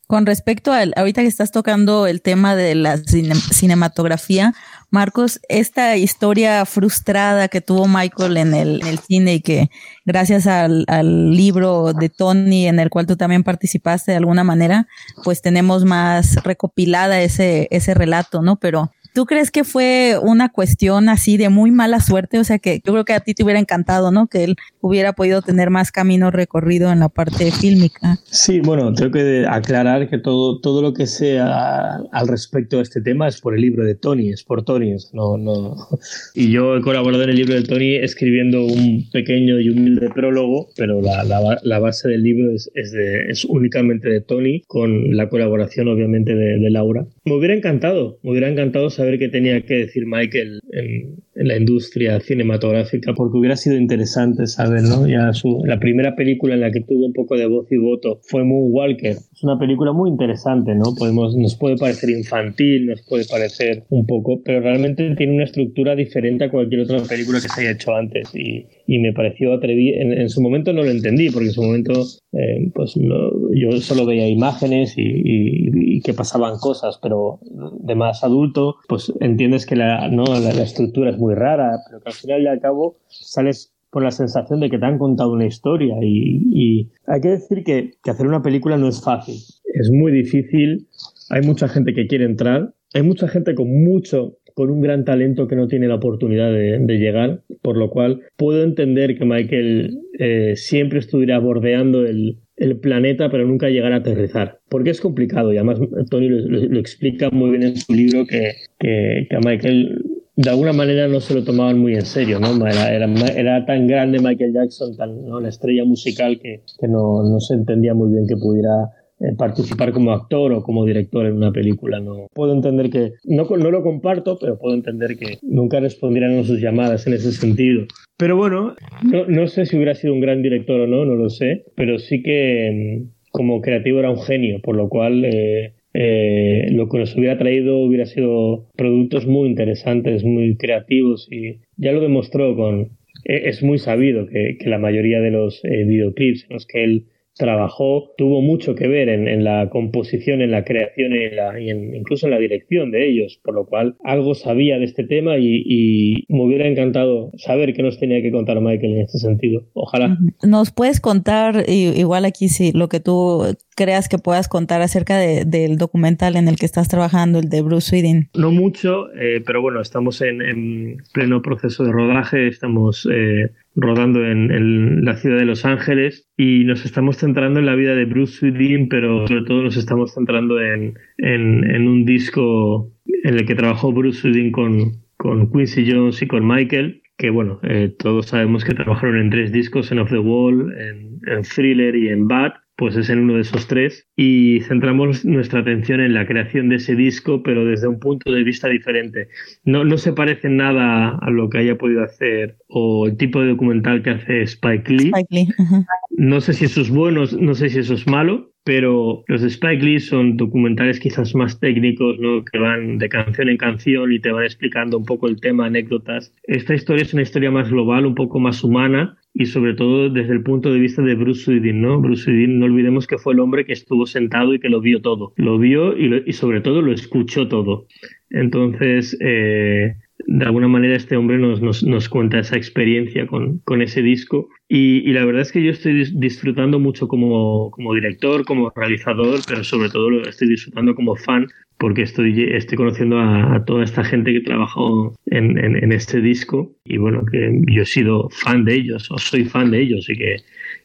Con respecto a ahorita que estás tocando el tema de la cinematografía, Marcos, esta historia frustrada que tuvo Michael en el, en el cine y que gracias al, al, libro de Tony en el cual tú también participaste de alguna manera, pues tenemos más recopilada ese, ese relato, ¿no? Pero ¿Tú crees que fue una cuestión así de muy mala suerte? O sea, que yo creo que a ti te hubiera encantado, ¿no? Que él hubiera podido tener más camino recorrido en la parte fílmica. Sí, bueno, tengo que aclarar que todo, todo lo que sea al respecto de este tema es por el libro de Tony, es por Tony, no, no. Y yo he colaborado en el libro de Tony escribiendo un pequeño y humilde prólogo, pero la, la, la base del libro es, es, de, es, únicamente de Tony, con la colaboración obviamente de, de Laura. Me hubiera encantado, me hubiera encantado saber ver qué tenía que decir Michael en, la industria cinematográfica, porque hubiera sido interesante saber, ¿no? Ya su, la primera película en la que tuvo un poco de voz y voto fue Moonwalker. Es una película muy interesante, ¿no? Podemos, nos puede parecer infantil, nos puede parecer un poco, pero realmente tiene una estructura diferente a cualquier otra película que se haya hecho antes y, y me pareció atrevido. En, en, su momento no lo entendí, porque en su momento eh, pues no, yo solo veía imágenes y, y, y, que pasaban cosas, pero de más adulto, pues entiendes que la, ¿no? la, la estructura es muy rara, pero que al final y al cabo sales con la sensación de que te han contado una historia y, y hay que decir que, que, hacer una película no es fácil, es muy difícil, hay mucha gente que quiere entrar, hay mucha gente con mucho, con un gran talento que no tiene la oportunidad de, de llegar, por lo cual puedo entender que Michael eh, siempre estuviera bordeando el, el planeta pero nunca llegar a aterrizar. Porque es complicado y además Tony lo, lo, lo explica muy bien en su libro que, que, que, a Michael de alguna manera no se lo tomaban muy en serio, ¿no? Era, era, era tan grande Michael Jackson, tan, ¿no? la estrella musical que, que no, no, se entendía muy bien que pudiera eh, participar como actor o como director en una película. No puedo entender que, no, no lo comparto, pero puedo entender que nunca respondieran a sus llamadas en ese sentido. Pero bueno, no, no sé si hubiera sido un gran director o no, no lo sé, pero sí que mm, como creativo era un genio, por lo cual... Eh, eh, lo que nos hubiera traído hubiera sido productos muy interesantes, muy creativos y ya lo demostró con... E, es muy sabido que, la mayoría de los eh, videoclips en los que él trabajó tuvo mucho que ver en, la composición, en la creación y, incluso en la dirección de ellos, por lo cual algo sabía de este tema y, me hubiera encantado saber qué nos tenía que contar Michael en este sentido. Ojalá. ¿Nos puedes contar, igual aquí sí, lo que tú creas que puedas contar acerca del documental en el que estás trabajando, el de Bruce Sweden? No mucho, eh, pero bueno, estamos en, pleno proceso de rodaje, estamos eh, rodando en, la ciudad de Los Ángeles y nos estamos centrando en la vida de Bruce Sweden, pero sobre todo nos estamos centrando en, un disco en el que trabajó Bruce Sweden con, con Quincy Jones y con Michael que bueno, eh, todos sabemos que trabajaron en tres discos, en Off the Wall, en, en Thriller y en Bad, pues es en uno de esos tres y centramos nuestra atención en la creación de ese disco, pero desde un punto de vista diferente. No, no se parece nada a lo que haya podido hacer o el tipo de documental que hace Spike Lee. Spike Lee. No sé si eso es bueno, no sé si eso es malo, pero los de Spike Lee son documentales quizás más técnicos, ¿no? que van de canción en canción y te van explicando un poco el tema, anécdotas. Esta historia es una historia más global, un poco más humana y sobre todo desde el punto de vista de Bruce Sweden, ¿no? Bruce Sweden, no olvidemos que fue el hombre que estuvo sentado y que lo vio todo. Lo vio y, y sobre todo lo escuchó todo. Entonces, eh, de alguna manera este hombre nos, nos, nos cuenta esa experiencia con, con ese disco y, y, la verdad es que yo estoy disfrutando mucho como, como director, como realizador, pero sobre todo lo estoy disfrutando como fan porque estoy, estoy conociendo a, toda esta gente que trabajó en, en, en, este disco y bueno, que yo he sido fan de ellos o soy fan de ellos y que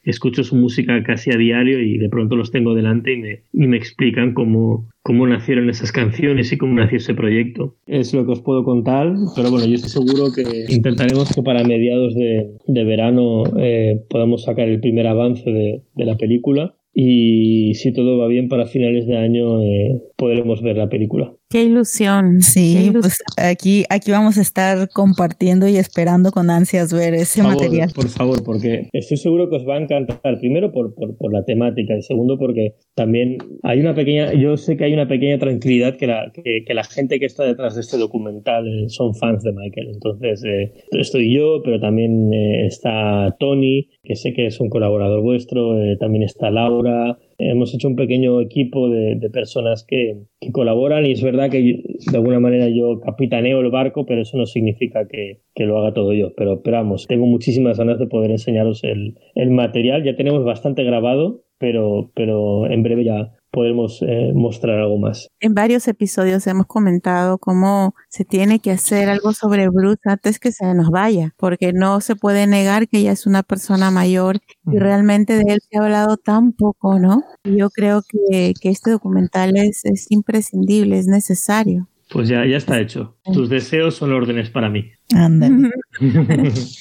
escucho su música casi a diario y de pronto los tengo delante y me, y me explican cómo, cómo nacieron esas canciones y cómo nació ese proyecto. Es lo que os puedo contar, pero bueno, yo estoy seguro que intentaremos que para mediados de, de verano eh, podamos sacar el primer avance de, de la película y si todo va bien para finales de año eh, podremos ver la película. Qué ilusión. Sí, pues aquí, aquí vamos a estar compartiendo y esperando con ansias ver ese material. Por favor, porque estoy seguro que os va a encantar. Primero por, por, la temática y segundo porque también hay una pequeña, yo sé que hay una pequeña tranquilidad que la, que, la gente que está detrás de este documental eh, son fans de Michael. Entonces eh, estoy yo, pero también eh, está Tony, que sé que es un colaborador vuestro, también está Laura hemos hecho un pequeño equipo de, personas que, colaboran y es verdad que de alguna manera yo capitaneo el barco, pero eso no significa que, lo haga todo yo. Pero, esperamos tengo muchísimas ganas de poder enseñaros el, el material. Ya tenemos bastante grabado, pero, pero en breve ya podemos eh, mostrar algo más. En varios episodios hemos comentado cómo se tiene que hacer algo sobre Bruce antes que se nos vaya, porque no se puede negar que ella es una persona mayor y realmente de él se ha hablado tan poco, ¿no? Yo creo que, que este documental es, es imprescindible, es necesario. Pues ya, ya está hecho. Tus deseos son órdenes para mí. Ándale.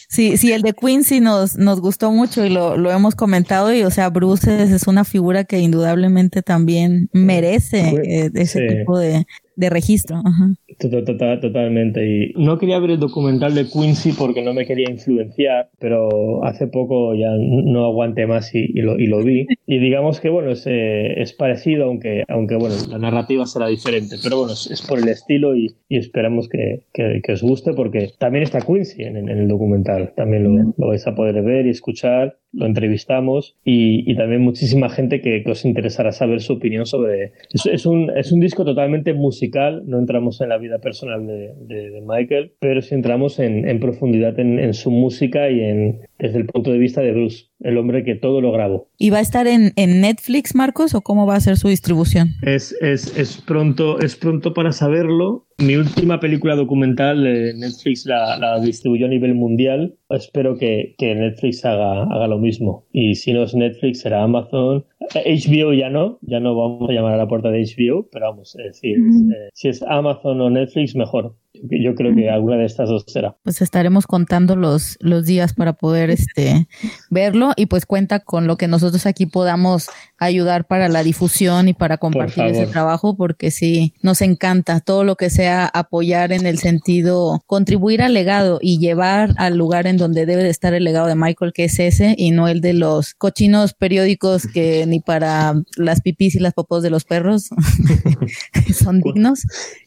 sí, sí, el de Quincy nos, nos gustó mucho y lo, lo hemos comentado. Y, o sea, Bruce es, una figura que indudablemente también merece eh, ese tipo de, de registro. totalmente. Y no quería ver el documental de Quincy porque no me quería influenciar, pero hace poco ya no aguanté más y, lo, y lo, vi. Y digamos que, bueno, es, eh, es, parecido, aunque, aunque, bueno, la narrativa será diferente. Pero bueno, es, por el estilo y, y esperamos que, que, os guste porque también está Quincy en, en el documental. También lo, lo vais a poder ver y escuchar lo entrevistamos y, y, también muchísima gente que, que, os interesará saber su opinión sobre... Es, un, es un disco totalmente musical, no entramos en la vida personal de, de, Michael, pero sí entramos en, en profundidad en, en, su música y en, desde el punto de vista de Bruce, el hombre que todo lo grabó. ¿Y va a estar en, en Netflix, Marcos, o cómo va a ser su distribución? Es, es, es, pronto, es pronto para saberlo. Mi última película documental, eh, Netflix la, la, distribuyó a nivel mundial. Espero que, que, Netflix haga, haga lo mismo. Y si no es Netflix, será Amazon. HBO ya no, ya no vamos a llamar a la puerta de HBO, pero vamos, a decir, eh, si es Amazon o Netflix, mejor yo creo que alguna de estas dos será. Pues estaremos contando los, los días para poder este verlo y pues cuenta con lo que nosotros aquí podamos ayudar para la difusión y para compartir ese trabajo porque sí, nos encanta todo lo que sea apoyar en el sentido, contribuir al legado y llevar al lugar en donde debe de estar el legado de Michael, que es ese y no el de los cochinos periódicos que ni para las pipís y las popos de los perros son dignos.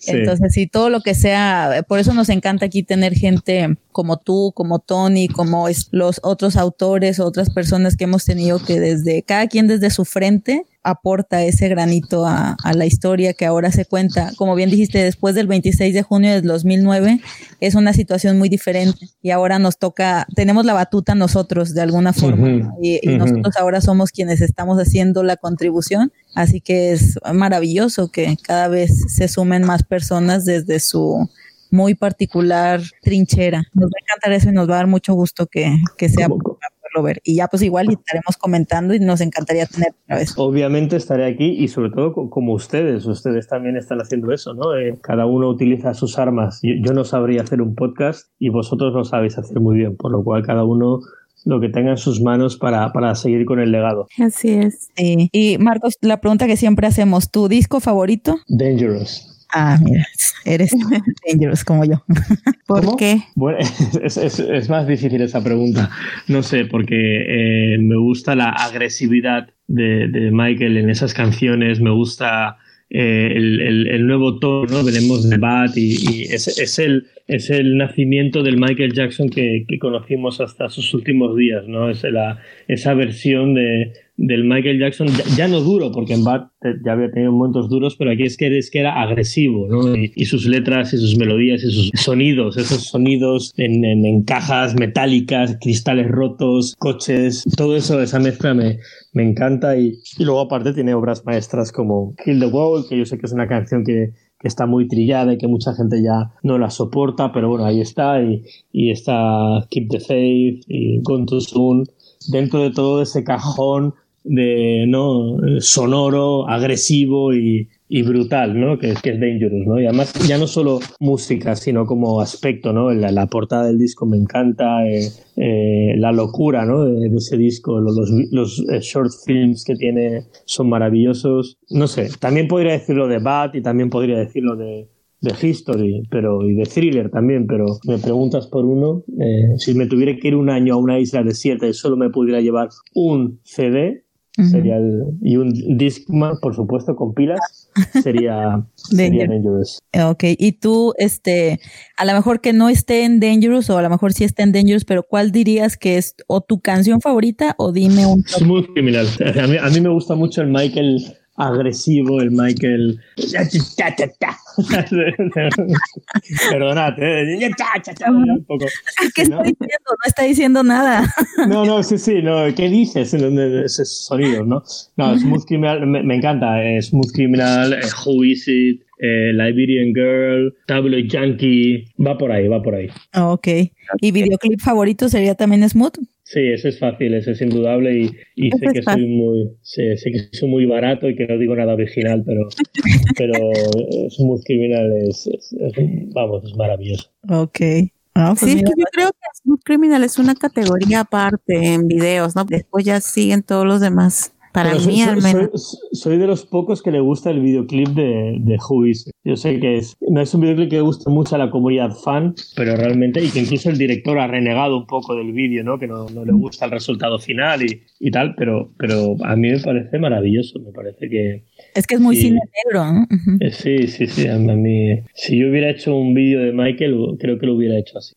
Entonces, sí, todo lo que sea, por eso nos encanta aquí tener gente como tú, como Tony, como los otros autores, otras personas que hemos tenido que desde, cada quien desde su frente, aporta ese granito a, la historia que ahora se cuenta. Como bien dijiste, después del 26 de junio del 2009 es una situación muy diferente y ahora nos toca, tenemos la batuta nosotros de alguna forma y, nosotros ahora somos quienes estamos haciendo la contribución. Así que es maravilloso que cada vez se sumen más personas desde su muy particular trinchera. Nos va a encantar eso y nos va a dar mucho gusto que, que sea poderlo ver. Y ya pues igual estaremos comentando y nos encantaría tener otra vez. Obviamente estaré aquí y sobre todo como ustedes, ustedes también están haciendo eso, ¿no? Eh, cada uno utiliza sus armas. Yo, no sabría hacer un podcast y vosotros lo sabéis hacer muy bien, por lo cual cada uno lo que tenga en sus manos para, para, seguir con el legado. Así es. Y Marcos, la pregunta que siempre hacemos, ¿tu disco favorito? Dangerous. Ah, mira, eres dangerous como yo. ¿Por qué? Bueno, es, más difícil esa pregunta. No sé, porque eh, me gusta la agresividad de, Michael en esas canciones, me gusta eh, el, nuevo tono, ¿no? Veremos de Bat y, es, el, es el nacimiento del Michael Jackson que, que conocimos hasta sus últimos días, ¿no? Es la, esa versión de, del Michael Jackson, ya, no duro, porque en Bad ya había tenido momentos duros, pero aquí es que, es que era agresivo, ¿no? Y, sus letras y sus melodías y sus sonidos, esos sonidos en, en, cajas metálicas, cristales rotos, coches, todo eso, esa mezcla me, me encanta y, y, luego aparte tiene obras maestras como Kill the World, que yo sé que es una canción que, que está muy trillada y que mucha gente ya no la soporta, pero bueno, ahí está y, y está Keep the Faith y Gone Too Soon dentro de todo ese cajón de no sonoro, agresivo y, y brutal, ¿no? Que, que, es Dangerous, ¿no? Y además ya no solo música, sino como aspecto, ¿no? La, la portada del disco me encanta, eh, eh, la locura, ¿no? De, ese disco, los, los eh, short films que tiene son maravillosos. No sé, también podría decirlo de Bat y también podría decirlo de, de History, pero y de Thriller también, pero me preguntas por uno, si me tuviera que ir un año a una isla desierta y solo me pudiera llevar un CD, Sería el, y un Discman, por supuesto, con pilas, sería, Dangerous. Ok, y tú, este, a lo mejor que no esté en Dangerous o a lo mejor sí esté en Dangerous, pero ¿cuál dirías que es o tu canción favorita o dime un... Smooth Criminal. A mí, a mí me gusta mucho el Michael agresivo, el Michael. Perdonad, ¿eh? ¿Qué está diciendo? No está diciendo nada. no, no, sí, sí, no. ¿Qué dices en esos sonidos, no? No, Smooth Criminal, me, encanta. Eh, Smooth Criminal, eh, Who Is It, eh, Liberian Girl, Tabloid Junkie. Va por ahí, va por ahí. Ok. ¿Y videoclip favorito sería también Smooth? Sí, eso es fácil, eso es indudable y, sé que soy muy sé, que soy muy barato y que no digo nada original, pero pero Smooth Criminal es, vamos, es maravilloso. Ok. Ah, pues sí, es que yo creo que Smooth Criminal es una categoría aparte en videos, ¿no? Después ya siguen todos los demás. Para mí, soy, al menos. Soy, de los pocos que le gusta el videoclip de, de Who Yo sé que es, no es un videoclip que gusta mucho a la comunidad fan, pero realmente, y que incluso el director ha renegado un poco del vídeo, ¿no? Que no, no, le gusta el resultado final y, y, tal, pero, pero a mí me parece maravilloso. Me parece que, es que es muy cine negro, ¿no? Eh, sí, sí, sí. A mí, si yo hubiera hecho un vídeo de Michael, creo que lo hubiera hecho así.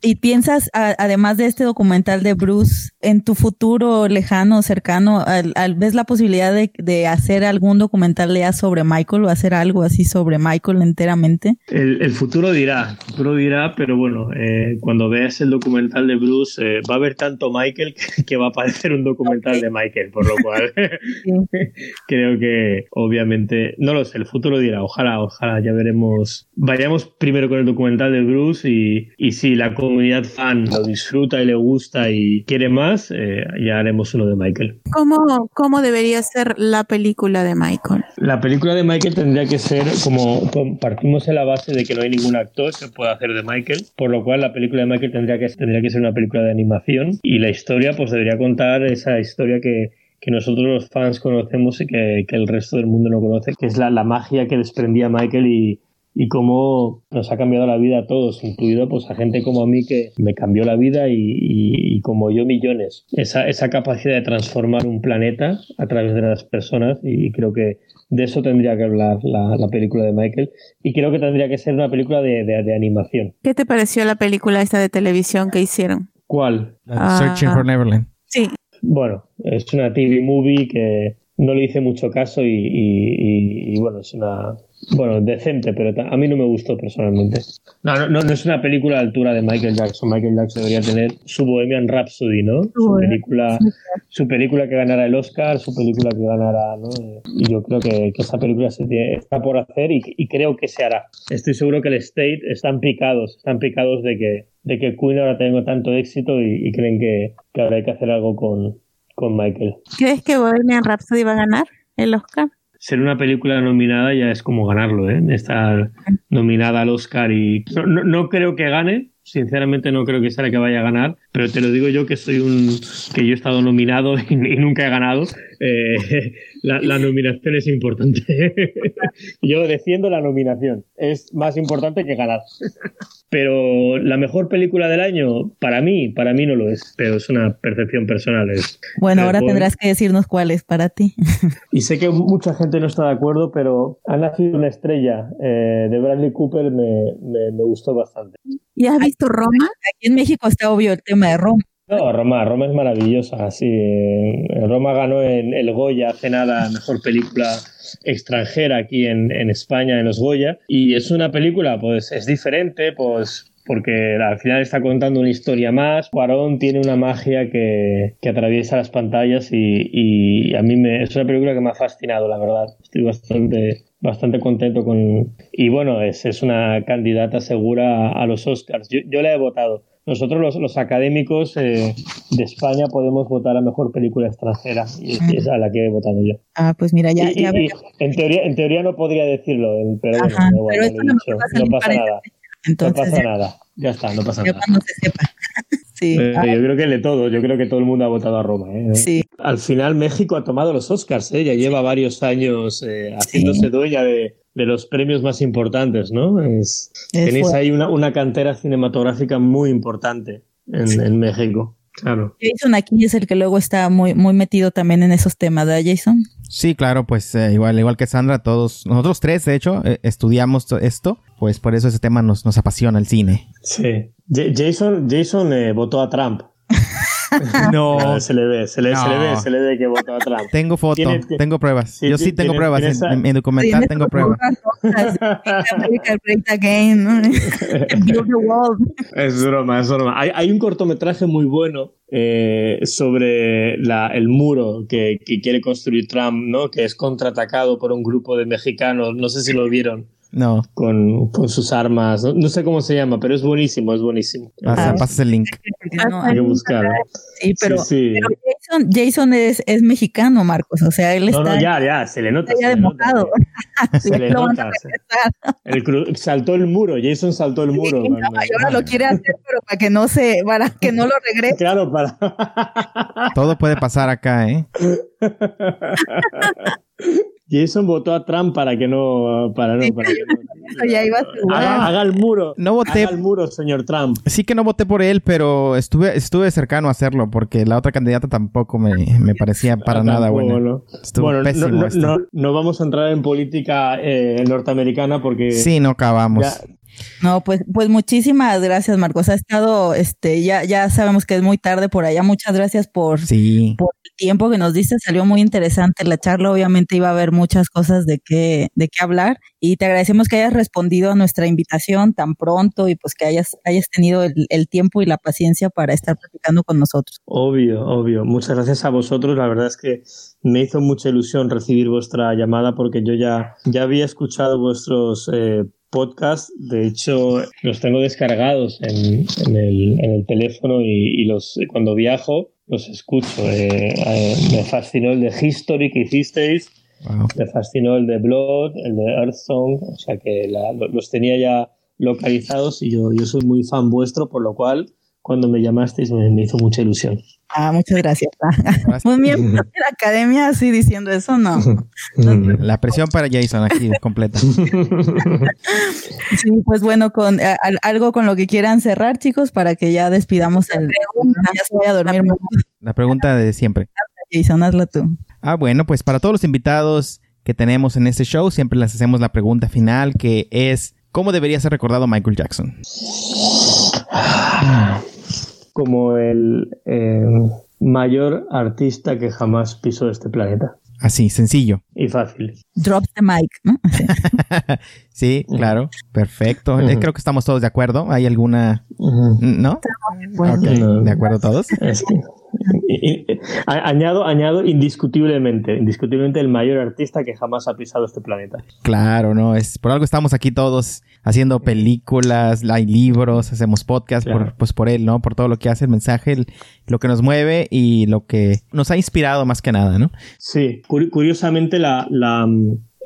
¿Y piensas, además de este documental de Bruce, en tu futuro lejano, cercano, al, ves la posibilidad de, hacer algún documental ya sobre Michael o hacer algo así sobre Michael enteramente? El, futuro dirá, el futuro dirá, pero bueno, eh, cuando veas el documental de Bruce, eh, va a haber tanto Michael que, va a parecer un documental de Michael, por lo cual creo que obviamente, no lo sé, el futuro dirá, ojalá, ojalá, ya veremos. Vayamos primero con el documental de Bruce y, y si la comunidad fan lo disfruta y le gusta y quiere más, eh, ya haremos uno de Michael. ¿Cómo, cómo debería ser la película de Michael? La película de Michael tendría que ser como partimos en la base de que no hay ningún actor que pueda hacer de Michael, por lo cual la película de Michael tendría que, tendría que ser una película de animación y la historia pues debería contar esa historia que, que nosotros los fans conocemos y que, que, el resto del mundo no conoce, que es la, la magia que desprendía Michael y, y cómo nos ha cambiado la vida a todos, incluido pues a gente como a mí que me cambió la vida y, y, como yo millones. Esa, esa, capacidad de transformar un planeta a través de las personas y creo que de eso tendría que hablar la, la película de Michael y creo que tendría que ser una película de, de, animación. ¿Qué te pareció la película esta de televisión que hicieron? ¿Cuál? Searching for Neverland. Sí. Bueno, es una TV movie que no le hice mucho caso y, y, y bueno, es una, bueno, decente, pero a mí no me gustó personalmente. No, no, no, es una película a la altura de Michael Jackson. Michael Jackson debería tener su Bohemian Rhapsody, ¿no? Su película, su película que ganara el Oscar, su película que ganara, ¿no? Y yo creo que, que esa película se está por hacer y, y, creo que se hará. Estoy seguro que el State están picados, están picados de que, de que Queen ahora tenga tanto éxito y, y creen que, que ahora hay que hacer algo con, con Michael. ¿Crees que Bohemian Rhapsody va a ganar el Oscar? Ser una película nominada ya es como ganarlo, ¿eh? Estar nominada al Oscar y no, no, creo que gane, sinceramente no creo que sea la que vaya a ganar, pero te lo digo yo que soy un que yo he estado nominado y, nunca he ganado. Eh, la, la, nominación es importante. yo defiendo la nominación, es más importante que ganar. Pero la mejor película del año, para mí, para mí no lo es, pero es una percepción personal. Es, bueno, ahora tendrás que decirnos cuál es para ti. y sé que mucha gente no está de acuerdo, pero Ha nacido una estrella eh, de Bradley Cooper me, me, me, gustó bastante. ¿Y has visto Roma? Aquí en México está obvio el tema de Roma. No, Roma, Roma es maravillosa, sí. Roma ganó en el Goya hace nada mejor película extranjera aquí en, en España, en los Goya. Y es una película, pues es diferente, pues porque al final está contando una historia más. Cuarón tiene una magia que, que atraviesa las pantallas y, y, a mí me, es una película que me ha fascinado, la verdad. Estoy bastante, bastante contento con... Y bueno, es, es una candidata segura a, los Oscars. Yo, yo la he votado. Nosotros los, los académicos eh, de España podemos votar a mejor película extranjera y es a la que he votado yo. Ah, pues mira, ya... Y, ya y, en, teoría, en teoría no podría decirlo, pero Ajá, bueno, pero bueno, no, dicho. no pasa nada. Entonces, no pasa nada. Ya está, no pasa ya nada. cuando se sepa. sí. Eh, yo creo que de todo, yo creo que todo el mundo ha votado a Roma. ¿eh? Sí. Al final México ha tomado los Oscars, ¿eh? ya lleva varios años eh, haciéndose Sí. dueña de, de los premios más importantes, ¿no? Es, Es tenéis fuerte. ahí una, una cantera cinematográfica muy importante en, en México, claro. Jason aquí es el que luego está muy, muy metido también en esos temas, ¿verdad, Jason? Sí, claro, pues eh, igual, igual que Sandra, todos, nosotros tres, de hecho, eh, estudiamos to- esto, pues por eso ese tema nos, nos apasiona el cine. Sí. Ja- Jason, Jason eh, votó a Trump. No, se le ve, se le, se le ve, se le ve que votó a Trump. tengo foto, Tiene- tengo pruebas. Sí, Yo sí tengo tiene- pruebas, tiene en, mi documental Sí, tengo en pruebas. Es broma, es broma. Hay, hay un cortometraje muy bueno eh, sobre la- el muro que, que quiere construir Trump, ¿no? Que es contraatacado por un grupo de mexicanos. No sé si lo vieron No, con, con sus armas. No, no sé cómo se llama, pero es buenísimo, es buenísimo. pasa, Ah. pasas el link. No, Hay que buscarlo. sí, pero, sí, sí. pero Jason, Jason es, es mexicano, Marcos. O sea, él No, está no, ya, ya, se le nota. se de le nota. Se le nota. se-. El cru- saltó el muro, Jason saltó el muro. Sí, no, y ahora lo quiere hacer, pero para que no se, para que no lo regrese. Claro, para. Todo puede pasar acá, ¿eh? Jason votó a Trump para que no. Para no, para que no- Eso ya iba a asegurar. haga, haga el muro. No voté, Haga el muro, señor Trump. sí que no voté por él, pero estuve, estuve cercano a hacerlo porque la otra candidata tampoco me, me parecía para Ah, nada tampoco, buena. ¿no? Estuvo Bueno, no, pésimo no, esto. no- no vamos a entrar en política eh, norteamericana porque. Sí, no acabamos. ya- No, pues, pues muchísimas gracias, Marcos. Ha estado, este, ya, ya sabemos que es muy tarde por allá. Muchas gracias por, Sí. por el tiempo que nos diste. Salió muy interesante la charla. Obviamente iba a haber muchas cosas de qué, de qué hablar. Y te agradecemos que hayas respondido a nuestra invitación tan pronto y pues que hayas, hayas tenido el, el tiempo y la paciencia para estar platicando con nosotros. Obvio, obvio. Muchas gracias a vosotros. La verdad es que me hizo mucha ilusión recibir vuestra llamada porque yo ya, ya había escuchado vuestros eh, podcasts. De hecho, los tengo descargados en, en el, en el teléfono y, y los cuando viajo los escucho. Eh, eh, me fascinó el de History que hicisteis, me fascinó el de Blood, el de Earth Song, o sea que los tenía ya localizados y yo, yo soy muy fan vuestro, por lo cual cuando me llamasteis me, hizo mucha ilusión. Ah, muchas gracias. Muy bien, la academia así diciendo eso, no. La presión para Jason aquí completa. sí, pues bueno, con algo con lo que quieran cerrar, chicos, para que ya despidamos el. Ya se vaya a dormir. La pregunta de siempre. Jason, hazla tú. Ah, bueno, pues para todos los invitados que tenemos en este show, siempre les hacemos la pregunta final, que es ¿cómo debería ser recordado Michael Jackson? Como el eh, mayor artista que jamás pisó este planeta. Así, sencillo. Y fácil. Drop the mic, sí, claro. Perfecto. Eh, creo que estamos todos de acuerdo. ¿Hay alguna... ¿No? ¿De acuerdo todos? añado, añado indiscutiblemente, indiscutiblemente el mayor artista que jamás ha pisado este planeta. Claro, no, es por algo estamos aquí todos haciendo películas, hay libros, hacemos podcast por, pues por él, ¿no? Por todo lo que hace el mensaje, lo que nos mueve y lo que nos ha inspirado más que nada, ¿no? Sí, curiosamente la, la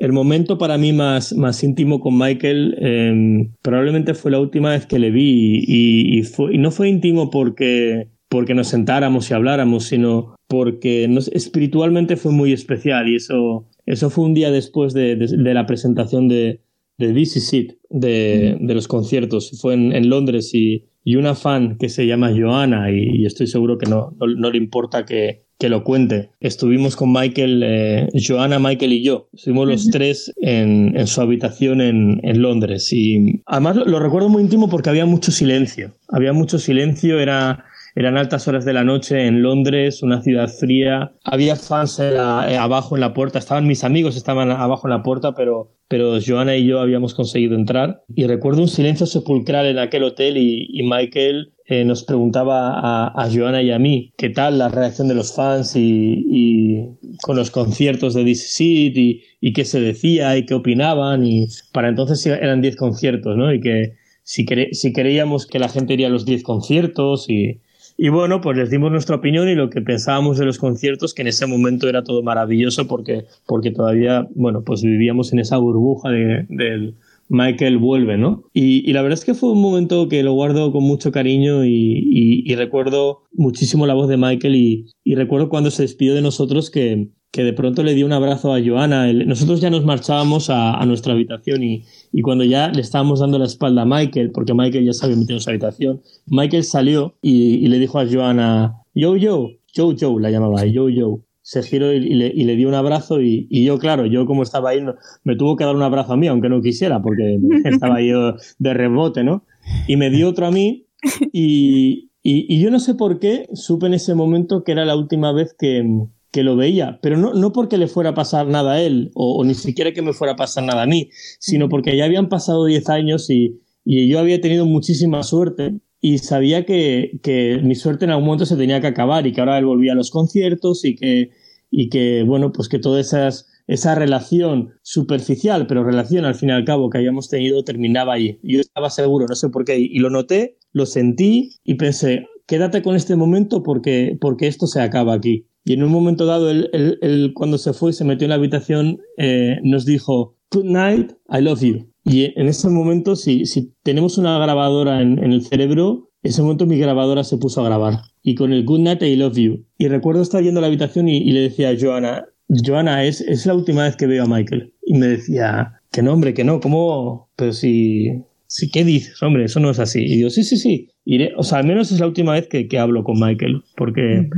el momento para mí más, más íntimo con Michael em, probablemente fue la última vez que le vi y, fue, y no fue íntimo porque porque nos sentáramos y habláramos, sino porque nos, espiritualmente fue muy especial y eso, eso fue un día después de, la presentación de, de This Is It, de, los conciertos. Fue en, Londres y, y, una fan que se llama Joana y, estoy seguro que no, no, le importa que, que, lo cuente. Estuvimos con Michael, eh, Joana, Michael y yo. Estuvimos los tres en, en, su habitación en, en, Londres y además lo recuerdo muy íntimo porque había mucho silencio. Había mucho silencio, era eran altas horas de la noche en Londres, una ciudad fría. Había fans eh, abajo en la puerta. Estaban mis amigos, estaban abajo en la puerta, pero, pero Joana y yo habíamos conseguido entrar. Y recuerdo un silencio sepulcral en aquel hotel y, Michael eh, nos preguntaba a, a, Joana y a mí qué tal la reacción de los fans y, con los conciertos de This Seat y, y, qué se decía y qué opinaban. Y para entonces eran 10 conciertos, ¿no? Y que si, si creíamos que la gente iría a los 10 conciertos y, y bueno, pues les dimos nuestra opinión y lo que pensábamos de los conciertos, que en ese momento era todo maravilloso porque, porque todavía, bueno, pues vivíamos en esa burbuja de, del Michael vuelve, ¿no? Y, la verdad es que fue un momento que lo guardo con mucho cariño y, y recuerdo muchísimo la voz de Michael y, recuerdo cuando se despidió de nosotros que, que de pronto le dio un abrazo a Joana. Nosotros ya nos marchábamos a, nuestra habitación y, y, cuando ya le estábamos dando la espalda a Michael, porque Michael ya se había metido en su habitación, Michael salió y, le dijo a Joana, yo, yo, yo, yo, la llamaba, yo, yo. Se giró y, le, y le, dio un abrazo y, yo, claro, yo como estaba ahí, me tuvo que dar un abrazo a mí, aunque no quisiera, porque estaba yo de rebote, ¿no? Y me dio otro a mí y, y, yo no sé por qué supe en ese momento que era la última vez que, que lo veía, pero no, no porque le fuera a pasar nada a él, o, ni siquiera que me fuera a pasar nada a mí, sino porque ya habían pasado 10 años y, y, yo había tenido muchísima suerte y sabía que, que, mi suerte en algún momento se tenía que acabar y que ahora él volvía a los conciertos y que, y que bueno, pues que toda esas, esa relación superficial, pero relación al fin y al cabo que habíamos tenido terminaba ahí. Yo estaba seguro, no sé por qué, y lo noté, lo sentí y pensé, quédate con este momento porque, porque esto se acaba aquí. Y en un momento dado, él, él, cuando se fue, se metió en la habitación, eh, nos dijo, Good night, I love you. Y en ese momento, si, si tenemos una grabadora en, en el cerebro, ese momento mi grabadora se puso a grabar. Y con el Good night, I love you. Y recuerdo estar yendo a la habitación y, y le decía a Joana, Joana, es, es la última vez que veo a Michael. Y me decía, que no, hombre, que no, ¿cómo? Pero si, si ¿qué dices? Hombre, eso no es así. Y yo, sí, sí, sí, iré, o sea, al menos es la última vez que, que hablo con Michael, porque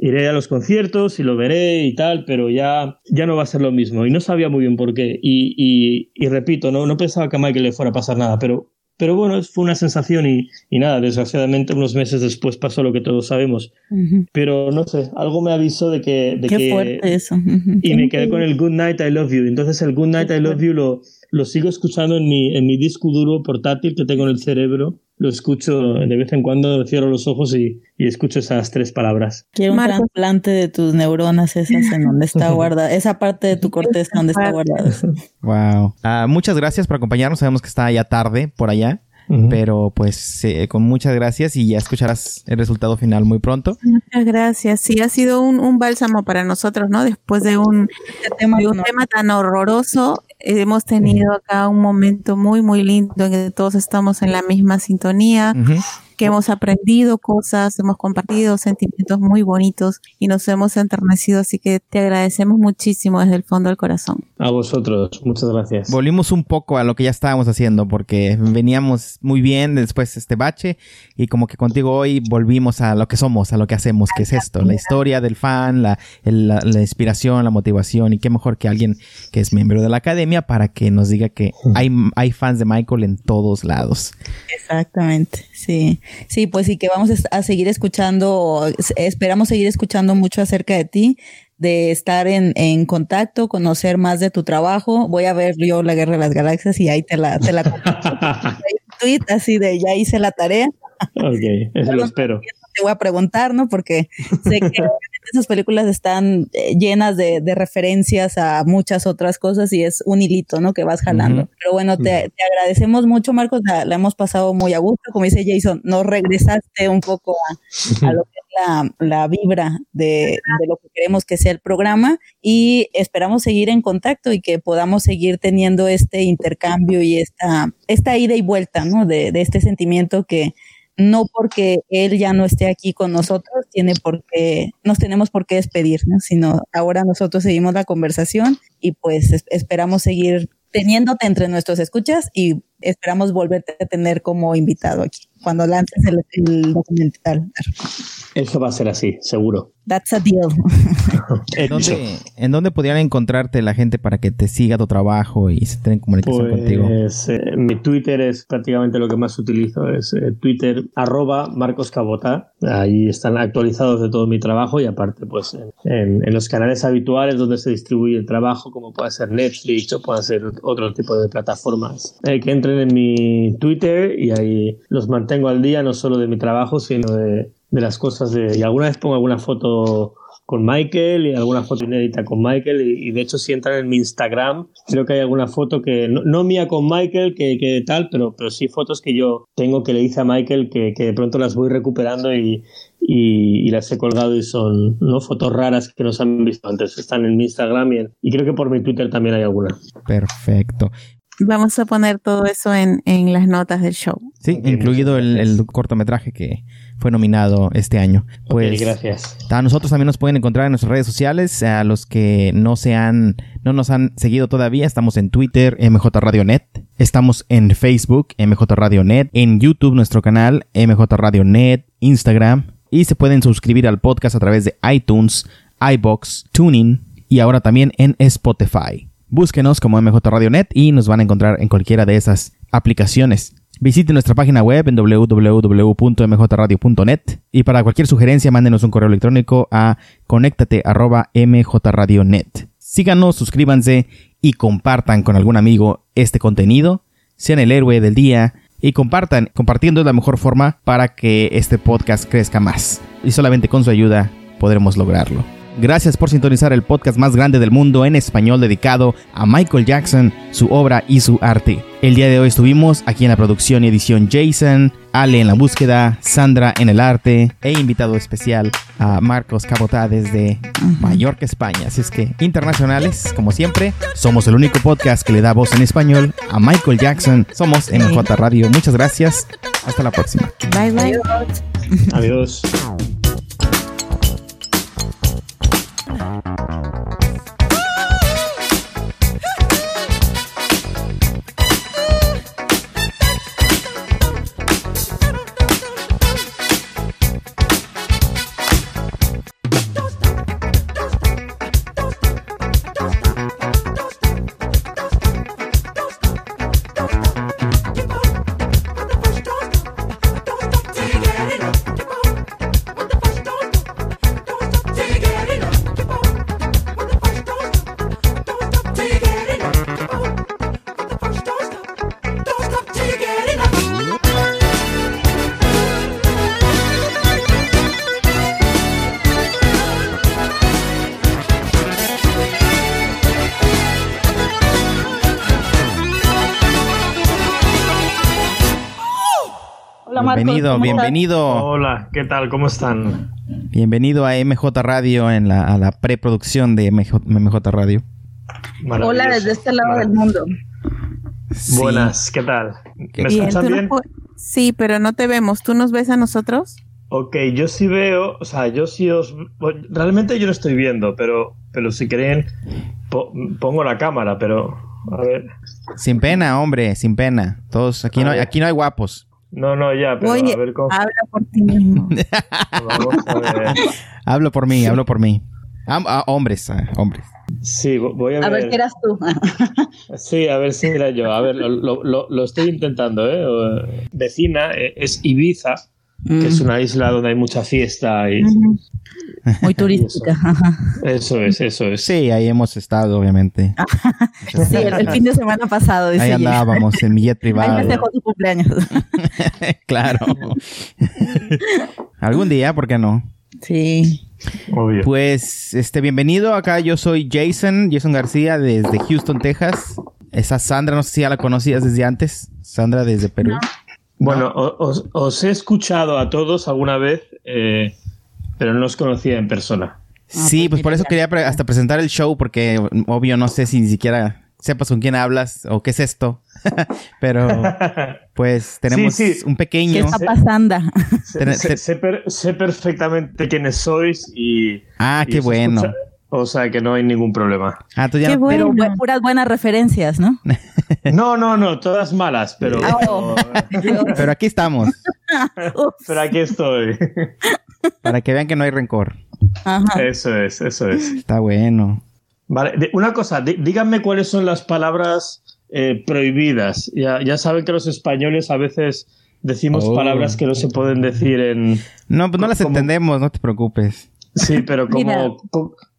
iré a los conciertos y lo veré y tal, pero ya, ya no va a ser lo mismo. Y no sabía muy bien por qué. Y, y, y repito, no, no pensaba que a Michael le fuera a pasar nada, pero, pero bueno, fue una sensación y, y nada, desgraciadamente unos meses después pasó lo que todos sabemos. Pero no sé, algo me avisó de que... De Qué fuerte eso. Y me quedé con el Good Night, I Love You. Entonces el Good Night, I Love You lo, lo sigo escuchando en mi, en mi disco duro portátil que tengo en el cerebro lo escucho de vez en cuando, cierro los ojos y, escucho esas tres palabras. Quiero un trasplante de tus neuronas esas en donde está guardada, esa parte de tu corteza donde está guardada. Wow. Ah, muchas gracias por acompañarnos. Sabemos que está ya tarde por allá. Pero pues con muchas gracias y ya escucharás el resultado final muy pronto. Muchas gracias. Sí, ha sido un, bálsamo para nosotros, ¿no? Después de un, tema, un tema tan horroroso, hemos tenido acá un momento muy, muy lindo en que todos estamos en la misma sintonía que hemos aprendido cosas, hemos compartido sentimientos muy bonitos y nos hemos enternecido, así que te agradecemos muchísimo desde el fondo del corazón. A vosotros, muchas gracias. Volvimos un poco a lo que ya estábamos haciendo porque veníamos muy bien después de este bache y como que contigo hoy volvimos a lo que somos, a lo que hacemos, que es esto, la historia del fan, la, la inspiración, la motivación y qué mejor que alguien que es miembro de la academia para que nos diga que hay, hay fans de Michael en todos lados. Exactamente, sí. Sí, pues sí que vamos a seguir escuchando, esperamos seguir escuchando mucho acerca de ti, de estar en, en contacto, conocer más de tu trabajo. Voy a ver yo la Guerra de las Galaxias y ahí te la, te la tweet así de ya hice la tarea. Ok, eso lo espero. Te voy a preguntar, ¿no? Porque sé que esas películas están eh, llenas de, referencias a muchas otras cosas y es un hilito, ¿no? Que vas jalando. Pero bueno, te, agradecemos mucho, Marcos. La, hemos pasado muy a gusto. Como dice Jason, nos regresaste un poco a, lo que es la, vibra de, lo que queremos que sea el programa y esperamos seguir en contacto y que podamos seguir teniendo este intercambio y esta, esta ida y vuelta, ¿no? De, de este sentimiento que no porque él ya no esté aquí con nosotros, tiene por qué, nos tenemos por qué despedir, sino ahora nosotros seguimos la conversación y pues esperamos seguir teniéndote entre nuestros escuchas y esperamos volverte a tener como invitado aquí cuando lances el, documental. Eso va a ser así, seguro. That's a deal. ¿En dónde, podrían encontrarte la gente para que te siga tu trabajo y se estén en comunicación pues, contigo? Eh, mi Twitter es prácticamente lo que más utilizo, es eh, Twitter arroba Marcos Cabota. Ahí están actualizados de todo mi trabajo y aparte pues en, los canales habituales donde se distribuye el trabajo, como puede ser Netflix o puede ser otro tipo de plataformas, eh, que entren en mi Twitter y ahí los mantengo tengo al día no solo de mi trabajo, sino de, las cosas de... Y alguna vez pongo alguna foto con Michael y alguna foto inédita con Michael y, de hecho si entran en mi Instagram creo que hay alguna foto que no, mía con Michael que, que, tal pero, pero sí fotos que yo tengo que le hice a Michael que, que de pronto las voy recuperando y, y, las he colgado y son no fotos raras que no se han visto antes. Están en mi Instagram y, y creo que por mi Twitter también hay alguna. Perfecto Vamos a poner todo eso en, en las notas del show. Sí, incluido el, cortometraje que fue nominado este año. Pues gracias. A nosotros también nos pueden encontrar en nuestras redes sociales. A los que no se han, no nos han seguido todavía, estamos en Twitter, MJ Radio Net. Estamos en Facebook, MJ Radio Net. En YouTube, nuestro canal, MJ Radio Net. Instagram. Y se pueden suscribir al podcast a través de iTunes, iBox, Tuning y ahora también en Spotify. Búsquenos como MJ Radio Net y nos van a encontrar en cualquiera de esas aplicaciones. Visite nuestra página web en www.mjradio.net y para cualquier sugerencia mándenos un correo electrónico a conéctate@mjradionet. Síganos, suscríbanse y compartan con algún amigo este contenido. Sean el héroe del día y compartan. Compartiendo es la mejor forma para que este podcast crezca más. Y solamente con su ayuda podremos lograrlo. Gracias por sintonizar el podcast más grande del mundo en español dedicado a Michael Jackson, su obra y su arte. El día de hoy estuvimos aquí en la producción y edición Jason, Ale en la búsqueda, Sandra en el arte e invitado especial a Marcos Cabotá desde Mallorca, España. Así es que internacionales, como siempre, somos el único podcast que le da voz en español a Michael Jackson. Somos MJ Radio. Muchas gracias. Hasta la próxima. Bye bye. Adiós. Bienvenido, bienvenido. Hola, ¿qué tal? ¿Cómo están? Bienvenido a MJ Radio en la, a la preproducción de MJ, Radio. Hola desde este lado del mundo. Buenas, ¿qué tal? ¿Me escuchan bien? Sí, pero no te vemos. ¿Tú nos ves a nosotros? Ok, yo sí veo, o sea, yo sí os... Realmente yo lo estoy viendo, pero, pero si creen, pongo la cámara, pero... A ver. Sin pena, hombre, sin pena. Todos, aquí, no, hay, aquí no hay guapos. No, no, ya, pero a ver cómo... Habla por ti mismo. hablo por mí, hablo por mí. Ah, hombres, ah, hombres. Sí, voy a ver. A ver qué eras tú. sí, a ver si era yo. A ver, lo, lo, lo estoy intentando, ¿eh? Vecina eh, es Ibiza que es mm. una isla donde hay mucha fiesta y... Muy turística. Eso es, eso es. Sí, ahí hemos estado, obviamente. sí, el, fin de semana pasado. Ahí andábamos en mi jet privado. Ahí cumpleaños. claro. Algún día, ¿por qué no? Sí. Obvio. Pues, este, bienvenido. Acá yo soy Jason, Jason García desde Houston, Texas. Esa Sandra, no sé si ya la conocías desde antes. Sandra desde Perú. Bueno, os, he escuchado a todos alguna vez, eh, pero no os conocía en persona. Sí, pues, pues por eso quería hasta presentar el show, porque obvio no sé si ni siquiera sepas con quién hablas o qué es esto. pero pues tenemos un pequeño... ¿Qué está pasando? Sé, perfectamente quiénes sois y... Ah, qué bueno. O sea que no hay ningún problema. Ah, tú ya Qué bueno. Pero puras buenas referencias, ¿no? no, no, no, todas malas, pero. Oh. pero aquí estamos. pero aquí estoy. Para que vean que no hay rencor. Eso es, eso es. Está bueno. Vale, una cosa, díganme cuáles son las palabras eh, prohibidas. Ya, ya saben que los españoles a veces decimos oh. palabras que no se pueden decir en. No, pues no las entendemos, no te preocupes. Sí, pero como,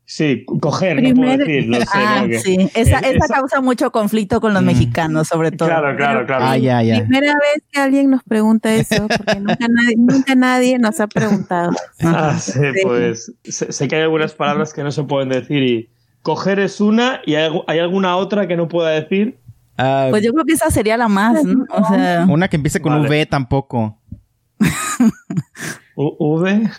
Sí, coger, no puedo decir, no sé. Ah, sí. Esa, esa, causa mucho conflicto con los mm. mexicanos, sobre todo. Claro, claro, claro. Ah, ya, ya. Primera vez que alguien nos pregunta eso, porque nunca nadie, nunca nadie nos ha preguntado. Ah, sí, pues sé, que hay algunas palabras que no se pueden decir y coger es una y hay, alguna otra que no pueda decir. Ah, pues yo creo que esa sería la más, ¿no? O sea... Una que empiece con V tampoco. ¿V?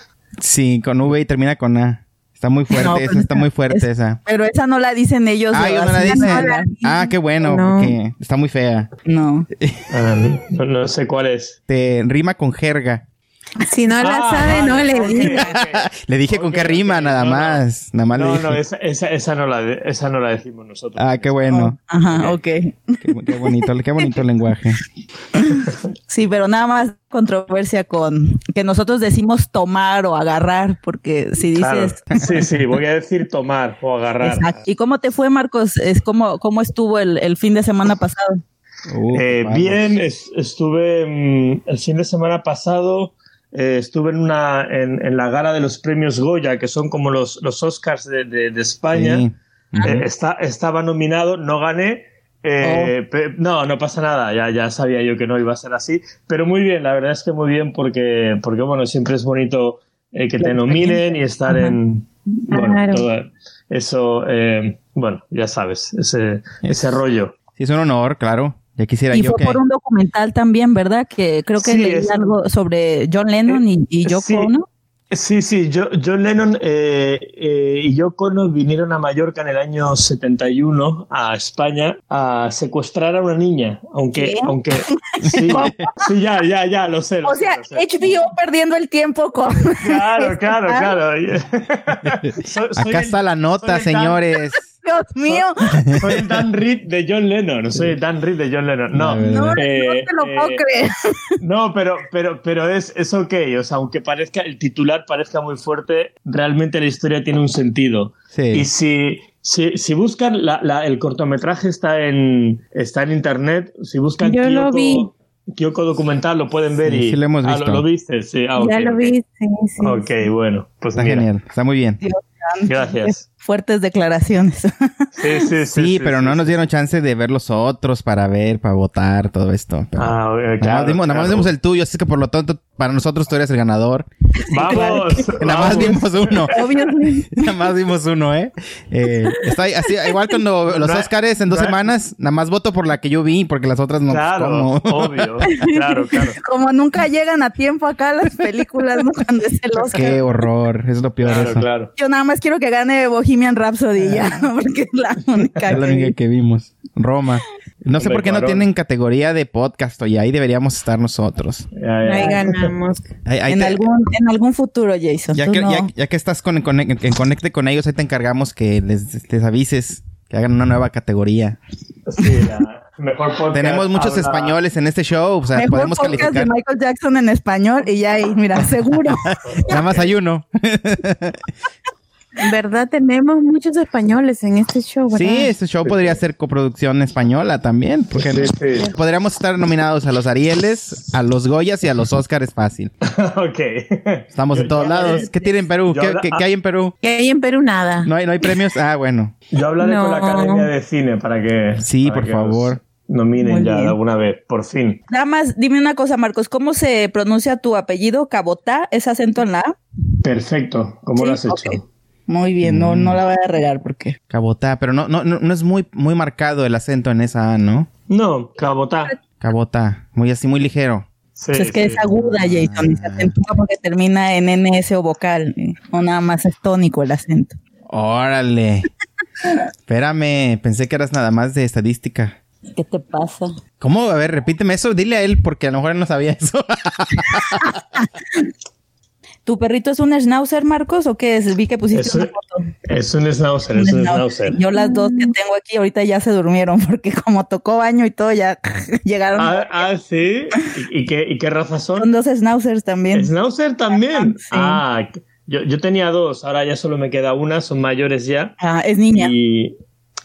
Sí, con V y termina con A. Está muy fuerte, esa, está muy fuerte esa. Pero esa no la dicen ellos. Ah, ellos no la dicen. ah, qué bueno, porque está muy fea. No. Ah, no. sé cuál es. Te rima con jerga. Si no la ah, sabe, no le dije. le dije con qué rima, nada más. Nada más no, no, esa, esa, esa, no la esa no la decimos nosotros. Ah, qué bueno. Oh, ajá, ok. Qué, qué, bonito, qué bonito lenguaje. Sí, pero nada más controversia con que nosotros decimos tomar o agarrar, porque si dices... Sí, sí, voy a decir tomar o agarrar. Exacto. ¿Y cómo te fue, Marcos? Es cómo, cómo estuvo el, el fin de semana pasado? Eh, bien, estuve el fin de semana pasado eh, estuve en, una, en, la gala de los premios Goya, que son como los, los Oscars de, de, España. Eh, está, estaba nominado, no gané. Eh, oh. No, no pasa nada, ya, ya sabía yo que no iba a ser así, pero muy bien, la verdad es que muy bien porque, porque bueno, siempre es bonito que te nominen y estar en... Bueno, todo eso, bueno, ya sabes, ese, ese rollo. Sí, es un honor, claro y fue por un documental también, ¿verdad? Que creo que leí algo sobre John Lennon y, y Yoko, sí. Sí, sí, John Lennon eh, eh, y Yoko no vinieron a Mallorca en el año 71 a España a secuestrar a una niña, aunque, aunque sí, sí, ya, ya, ya, lo sé. o sea, HBO perdiendo el tiempo con. Claro, claro, claro. Acá está la nota, señores. Dios mío. Soy, Dan Reed de John Lennon. Soy Dan Reed de John Lennon. No, no, eh, te lo puedo eh, creer. No, pero, pero, pero es, es ok. O sea, aunque parezca, el titular parezca muy fuerte, realmente la historia tiene un sentido. Y si, si, si buscan, la, la, el cortometraje está en, está en internet. Si buscan Yo lo vi. Kyoko documental lo pueden ver y sí lo hemos visto. Ah, ¿lo, viste, sí. Ah, ya lo vi, sí, Ok, bueno, pues está genial, está muy bien. Gracias. Fuertes declaraciones. Sí, sí, sí. sí, pero no nos dieron chance de ver los otros para ver, para votar, todo esto. ah, claro, nada más, dimos, el tuyo, así que por lo tanto, para nosotros tú eres el ganador. ¡Vamos! nada más vimos uno. nada más vimos uno, ¿eh? eh está así, igual cuando los Oscars en dos semanas, nada más voto por la que yo vi, porque las otras no. Claro, obvio. Claro, claro. Como nunca llegan a tiempo acá las películas, ¿no? Cuando es el Oscar. Qué horror, es lo peor. Claro, claro. Yo nada más quiero que gane Bohemian Rhapsody ya, porque es la única, que, vimos. Roma. No sé por qué no tienen categoría de podcast y ahí deberíamos estar nosotros. ahí ganamos. en, algún, en algún futuro, Jason. Ya, que, ya, que, estás con, en conecte con ellos, ahí te encargamos que les, les avises que hagan una nueva categoría. Sí, la mejor podcast. Tenemos muchos españoles en este show, o sea, mejor podemos podcast calificar. de Michael Jackson en español y ya ahí, mira, seguro. Nada más hay uno. En verdad tenemos muchos españoles en este show, ¿verdad? Sí, este show podría ser coproducción española también, porque podríamos estar nominados a los Arieles, a los Goyas y a los Oscars fácil. ok. Estamos en todos lados. ¿Qué tiene en Perú? ¿Qué, hay en Perú? ¿Qué hay en Perú? Nada. ¿No hay, no hay premios? Ah, bueno. Yo hablaré con la Academia de Cine para que... Sí, por favor. Nominen ya de alguna vez, por fin. Nada más, dime una cosa, Marcos, ¿cómo se pronuncia tu apellido? ¿Cabotá? ¿Es acento en la A? Perfecto, ¿cómo lo has hecho? Muy bien, no, no la voy a regar porque. Cabotá, pero no, no, no, es muy, muy marcado el acento en esa A, ¿no? No, cabotá. Cabotá, muy así, muy ligero. Sí, es que es aguda, Jason, y se acentúa porque termina en NS o vocal, o nada más es tónico el acento. Órale. Espérame, pensé que eras nada más de estadística. ¿Qué te pasa? ¿Cómo? A ver, repíteme eso, dile a él, porque a lo mejor él no sabía eso. ¿Tu perrito es un schnauzer, Marcos, o qué es? Vi que pusiste es, una foto. Es un schnauzer, es un schnauzer. Yo las dos que tengo aquí ahorita ya se durmieron porque como tocó baño y todo ya llegaron. Ah, ah sí. ¿Y, qué, ¿Y qué raza son? Son dos schnauzers también. ¿Schnauzer también? Ah, yo, yo tenía dos, ahora ya solo me queda una, son mayores ya. Ah, es niña. Y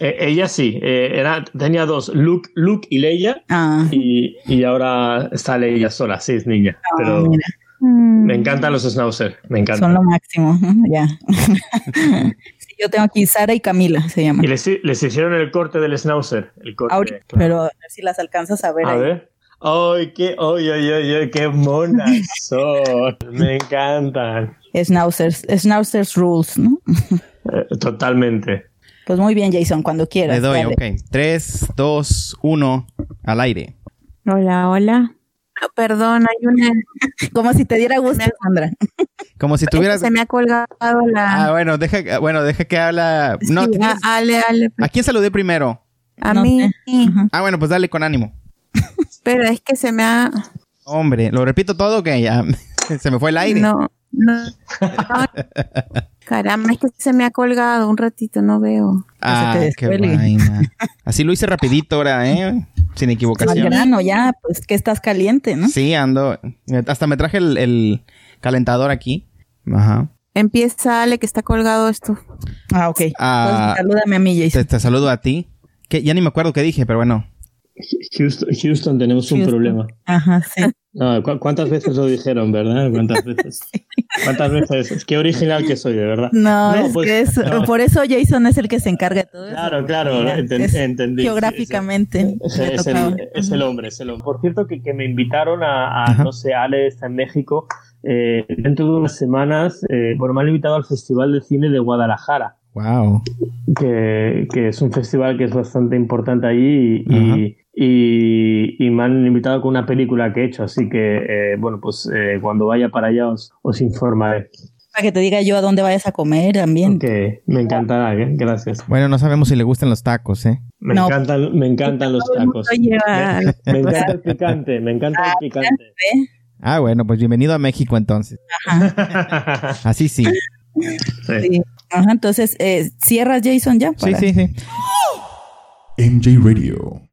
eh, ella sí, eh, era, tenía dos, Luke, Luke y Leia. Ah. Y, y ahora está Leia sola, sí, es niña. Ah, pero me mm. encantan los schnauzer, me encantan. Son lo máximo, ya. yo tengo aquí Sara y Camila, se llaman. Y les, les hicieron el corte del schnauzer. El corte, Pero a ver si las alcanzas a ver. A ver. ¡Ay, qué, ay, ay, ay, qué monas son! Me encantan. Schnauzers, Schnauzers Rules, ¿no? Eh, totalmente. Pues muy bien, Jason, cuando quieras. Le doy, ok. 3, 2, 1, al aire. Hola, hola. Perdón, hay una. Como si te diera gusto, Sandra. Como si tuvieras. Se me ha colgado la. Ah, bueno, deja, bueno, deja que habla. No, a, ale, ale. ¿A quién saludé primero? A mí. Ah, bueno, pues dale con ánimo. Pero es que se me ha. Hombre, ¿lo repito todo que ya se me fue el aire? No, no. Caramba, es que se me ha colgado un ratito, no veo. Ah, qué vaina. Así lo hice rapidito ahora, ¿eh? Sin equivocación. grano ya, pues que estás caliente, ¿no? Sí, ando. Hasta me traje el, calentador aquí. Ajá. Empieza, Ale, que está colgado esto. Ah, ok. Ah, pues, salúdame a mí, Jason. Te, saludo a ti. Que ya ni me acuerdo qué dije, pero bueno. Houston, tenemos un problema. Ajá, sí. No, ¿Cuántas veces lo dijeron, verdad? ¿Cuántas veces? ¿Cuántas veces? Qué original que soy, de verdad. No, es pues, que es, por eso Jason es el que se encarga de todo eso. Claro, claro, entendí. Geográficamente. es, el, hombre, es el hombre. Por cierto, que, que me invitaron a, no sé, Ale está en México. Eh, dentro de unas semanas, eh, bueno, me han invitado al Festival de Cine de Guadalajara. Wow. Que, que, es un festival que es bastante importante allí y, y, me han invitado con una película que he hecho, así que, eh, bueno, pues eh, cuando vaya para allá os, os, informaré. Para que te diga yo a dónde vayas a comer también. Ok, me encantará, ¿eh? gracias. Bueno, no sabemos si le gustan los tacos, ¿eh? Me encantan, me encantan los tacos. Me, me, encanta el picante, me encanta el ah, picante. Ah, bueno, pues bienvenido a México entonces. Así sí. sí. Ajá, entonces, eh, ¿cierras Jason ya? Sí, sí, sí. MJ Radio.